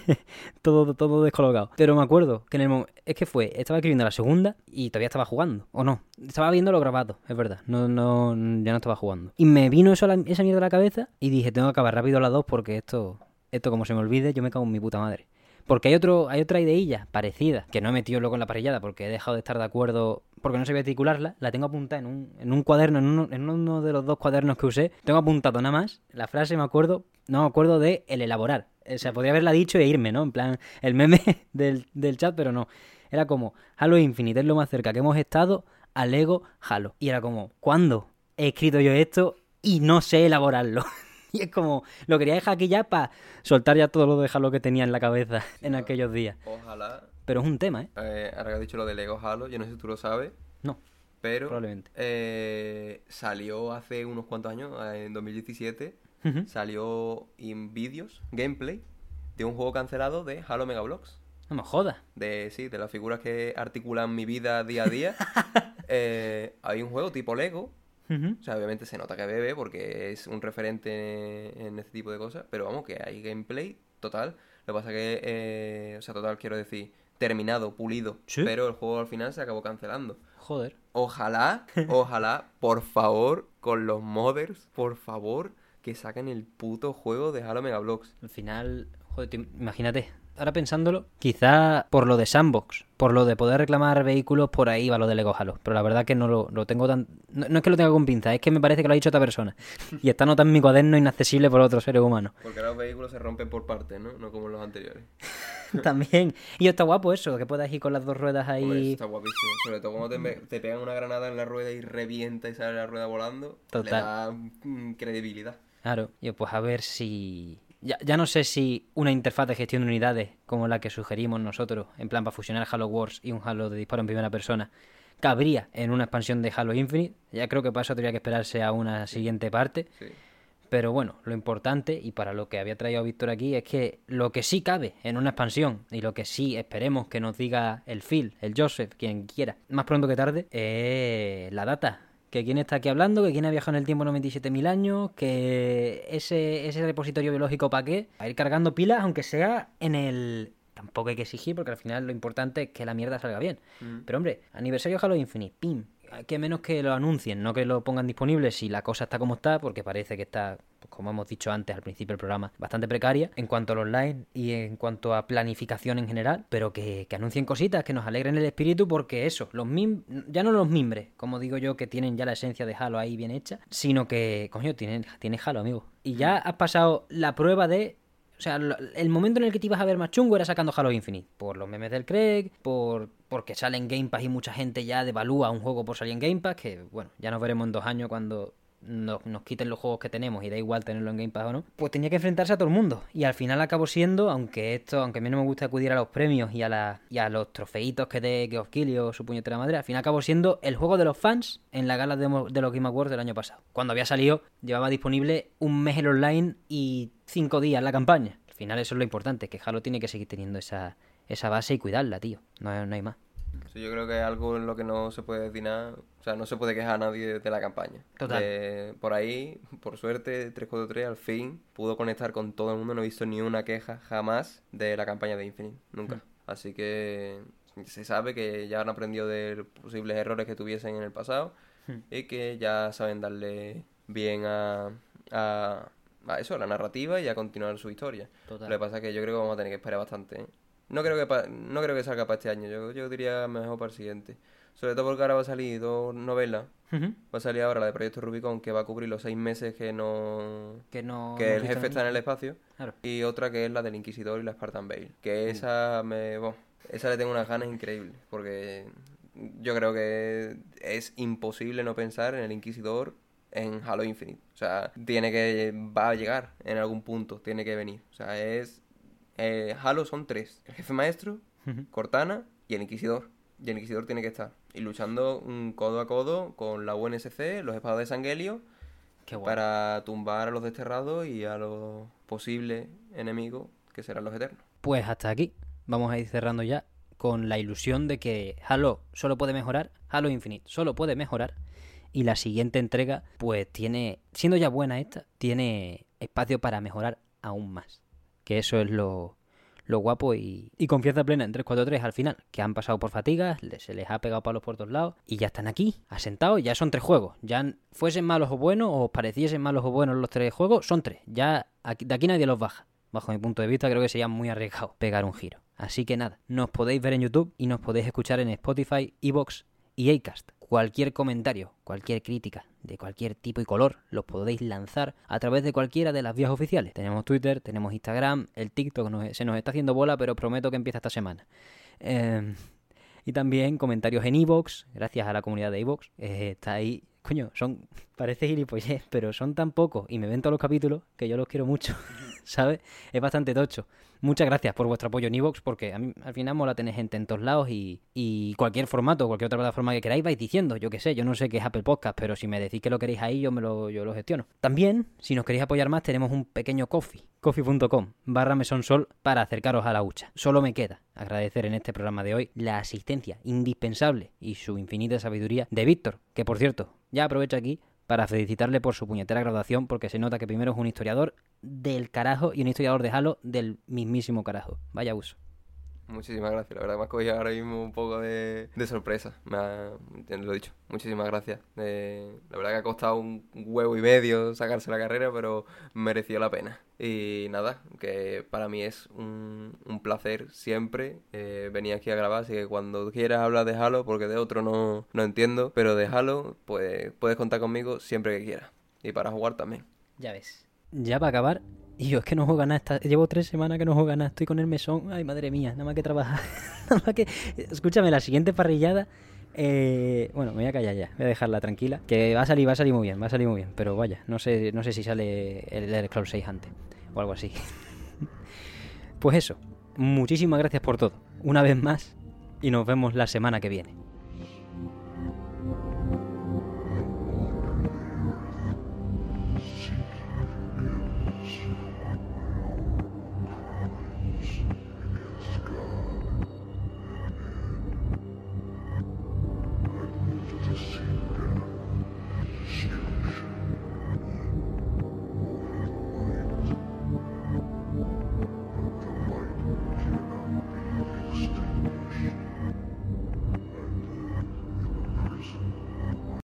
Speaker 1: [LAUGHS] todo, todo descolocado. Pero me acuerdo que en el momento. Es que fue, estaba escribiendo la segunda y todavía estaba jugando. O no. Estaba viendo lo grabado, es verdad. No, no, ya no estaba jugando. Y me vino eso, esa mierda a la cabeza y dije, tengo que acabar rápido las dos porque esto, esto como se me olvide, yo me cago en mi puta madre. Porque hay otro, hay otra ideilla parecida, que no he metido luego en la parrillada porque he dejado de estar de acuerdo, porque no sabía articularla, la tengo apuntada en un, en un cuaderno, en uno, en uno de los dos cuadernos que usé, tengo apuntado nada más, la frase me acuerdo, no me acuerdo de el elaborar. O sea, podría haberla dicho e irme, ¿no? En plan, el meme [LAUGHS] del, del chat, pero no. Era como, Halo Infinite es lo más cerca que hemos estado al Lego Halo. Y era como, ¿cuándo he escrito yo esto y no sé elaborarlo? [LAUGHS] [LAUGHS] Y es como, lo quería dejar aquí ya para soltar ya todo lo de Halo que tenía en la cabeza en aquellos días.
Speaker 2: Ojalá,
Speaker 1: Pero es un tema, ¿eh?
Speaker 2: eh, ahora que has dicho lo de Lego Halo, yo no sé si tú lo sabes,
Speaker 1: No,
Speaker 2: pero
Speaker 1: probablemente.
Speaker 2: eh, salió hace unos cuantos años, eh, en 2017,
Speaker 1: Ujú.
Speaker 2: salió en vídeos, gameplay, de un juego cancelado de Halo Mega Bloks.
Speaker 1: No me jodas.
Speaker 2: De, sí, de las figuras que articulan mi vida día a día. [LAUGHS] Eh, hay un juego tipo Lego. O sea, obviamente se nota que bebe porque es un referente en este tipo de cosas. Pero vamos, que hay gameplay total. Lo que pasa que, eh, o sea, total quiero decir, terminado, pulido.
Speaker 1: Sí.
Speaker 2: Pero el juego al final se acabó cancelando.
Speaker 1: Joder.
Speaker 2: Ojalá, [LAUGHS] ojalá, por favor, con los modders, por favor, que saquen el puto juego de Halo Mega Bloks.
Speaker 1: Al final, joder, te- imagínate. Ahora pensándolo, quizá por lo de Sandbox, por lo de poder reclamar vehículos, por ahí va lo de Lego Halo. Pero la verdad que no lo, lo tengo tan... No, no es que lo tenga con pinza, es que me parece que lo ha dicho otra persona. [LAUGHS] Y está anotado en mi cuaderno inaccesible por otros seres humanos.
Speaker 2: Porque ahora los vehículos se rompen por partes, ¿no? No como los anteriores. [LAUGHS]
Speaker 1: También. Y está guapo eso, que puedas ir con las dos ruedas
Speaker 2: Hombre,
Speaker 1: ahí.
Speaker 2: está guapísimo. Sobre todo cuando te, pegan una granada en la rueda y revienta y sale la rueda volando.
Speaker 1: Total.
Speaker 2: Le da mm, credibilidad.
Speaker 1: Claro, y pues a ver si... Ya, ya no sé si una interfaz de gestión de unidades como la que sugerimos nosotros, en plan para fusionar Halo Wars y un Halo de disparo en primera persona, cabría en una expansión de Halo Infinite. Ya creo que para eso tendría que esperarse a una siguiente parte.
Speaker 2: Sí.
Speaker 1: Pero bueno, lo importante y para lo que había traído Víctor aquí es que lo que sí cabe en una expansión y lo que sí esperemos que nos diga el Phil, el Joseph, quien quiera, más pronto que tarde, es la data. Que quién está aquí hablando, que quién ha viajado en el tiempo 97.000 años, que ese, ese repositorio biológico para qué, para ir cargando pilas, aunque sea en el... Tampoco hay que exigir porque al final lo importante es que la mierda salga bien.
Speaker 2: Mm.
Speaker 1: Pero hombre, aniversario Halo Infinite, pim. Que menos que lo anuncien, no que lo pongan disponible si la cosa está como está, porque parece que está, pues, como hemos dicho antes al principio del programa, bastante precaria en cuanto al online y en cuanto a planificación en general, pero que, que anuncien cositas, que nos alegren el espíritu, porque eso, los mim ya no los mimbres, como digo yo, que tienen ya la esencia de Halo ahí bien hecha, sino que, coño, tiene, tiene Halo, amigo. Y ya has pasado la prueba de o sea, el momento en el que te ibas a ver más chungo era sacando Halo Infinite. Por los memes del Craig, por porque sale en Game Pass y mucha gente ya devalúa un juego por salir en Game Pass, que bueno, ya nos veremos en dos años cuando nos, nos quiten los juegos que tenemos y da igual tenerlo en Game Pass o no. Pues tenía que enfrentarse a todo el mundo. Y al final acabó siendo, aunque esto, aunque a mí no me gusta acudir a los premios y a, la, y a los trofeitos que dé Geoff Keighley o su puñetera madre, al final acabó siendo el juego de los fans en la gala de, de los Game Awards del año pasado. Cuando había salido, llevaba disponible un mes el online y cinco días la campaña. Al final eso es lo importante, que Halo tiene que seguir teniendo esa, esa base y cuidarla, tío. No, no hay más.
Speaker 2: Sí, yo creo que es algo en lo que no se puede decir nada. O sea, no se puede quejar a nadie de la campaña.
Speaker 1: Total.
Speaker 2: Por ahí, por suerte, 343 al fin pudo conectar con todo el mundo. No he visto ni una queja jamás de la campaña de Infinite. Nunca. Así que se sabe que ya han aprendido de posibles errores que tuviesen en el pasado. Y que ya saben darle bien a, a, a eso, a la narrativa y a continuar su historia.
Speaker 1: Total.
Speaker 2: Lo que pasa es que yo creo que vamos a tener que esperar bastante. ¿eh? No creo que pa- no creo que salga para este año, yo, yo diría mejor para el siguiente. Sobre todo porque ahora va a salir dos novelas. Va a salir ahora la de Proyecto Rubicon, que va a cubrir los seis meses que no...
Speaker 1: Que no...
Speaker 2: que
Speaker 1: no
Speaker 2: el jefe está en el espacio.
Speaker 1: Claro.
Speaker 2: Y otra que es la del Inquisidor y la Spartan Bale.
Speaker 1: Mm.
Speaker 2: Que esa me... bueno, esa le tengo unas ganas increíbles. Porque yo creo que es imposible no pensar en el Inquisidor en Halo Infinite. O sea, tiene que... va a llegar en algún punto. Tiene que venir. O sea, es... eh, Halo son tres. El jefe maestro. Cortana y el Inquisidor. Y el Inquisidor tiene que estar. Y luchando codo a codo con la UNSC, los espados de Sangelio, para tumbar a los desterrados y a los posibles enemigos que serán los eternos.
Speaker 1: Pues hasta aquí. Vamos a ir cerrando ya con la ilusión de que Halo solo puede mejorar, Halo Infinite solo puede mejorar y la siguiente entrega pues tiene, siendo ya buena esta, tiene espacio para mejorar aún más. Que eso es lo, lo guapo y, y confianza plena en 343 al final, que han pasado por fatigas, se les ha pegado palos por todos lados y ya están aquí, asentados, ya son tres juegos. Ya fuesen malos o buenos, o pareciesen malos o buenos los tres juegos, son tres. Ya aquí- de aquí nadie los baja. Bajo mi punto de vista, creo que sería muy arriesgado pegar un giro. Así que nada, nos podéis ver en YouTube y nos podéis escuchar en Spotify, Evox y Acast. Cualquier comentario, cualquier crítica, de cualquier tipo y color, los podéis lanzar a través de cualquiera de las vías oficiales. Tenemos Twitter, tenemos Instagram, el TikTok se nos está haciendo bola, pero prometo que empieza esta semana. Eh, y también comentarios en Evox, gracias a la comunidad de Evox. Eh, está ahí, coño, son, [LAUGHS] parece gilipollez, pero son tan pocos y me ven todos los capítulos que yo los quiero mucho, [LAUGHS] ¿sabes? Es bastante tocho. Muchas gracias por vuestro apoyo en porque a mí, al final mola tener gente en todos lados y, y cualquier formato, cualquier otra plataforma que queráis, vais diciendo, yo qué sé, yo no sé qué es Apple Podcast, pero si me decís que lo queréis ahí, yo me lo, yo lo gestiono. También, si nos queréis apoyar más, tenemos un pequeño coffee, coffee.com, barra mesonsol, para acercaros a la hucha. Solo me queda agradecer en este programa de hoy la asistencia indispensable y su infinita sabiduría de Víctor, que por cierto, ya aprovecho aquí para felicitarle por su puñetera graduación, porque se nota que primero es un historiador del carajo y un historiador de Halo del mismísimo carajo. Vaya uso.
Speaker 2: Muchísimas gracias, la verdad me has cogido ahora mismo un poco de, de sorpresa, me ha- lo he dicho, muchísimas gracias. Eh, la verdad que ha costado un huevo y medio sacarse la carrera, pero mereció la pena. Y nada, que para mí es un, un placer siempre eh, venir aquí a grabar, así que cuando quieras hablar de Halo, porque de otro no, no entiendo, pero de Halo, pues puedes contar conmigo siempre que quieras. Y para jugar también.
Speaker 1: Ya ves. Ya va a acabar. Y yo es que no juego nada. Llevo tres semanas que no juego nada. Estoy con el mesón. Ay, madre mía. Nada más que trabajar. [LAUGHS] nada más que... Escúchame, la siguiente parrillada... eh, Bueno, me voy a callar ya. Voy a dejarla tranquila. Que va a salir, va a salir muy bien. Va a salir muy bien. Pero vaya, no sé, no sé si sale el Elder Scrolls 6 antes. O algo así. [LAUGHS] pues eso. Muchísimas gracias por todo. Una vez más. Y nos vemos la semana que viene.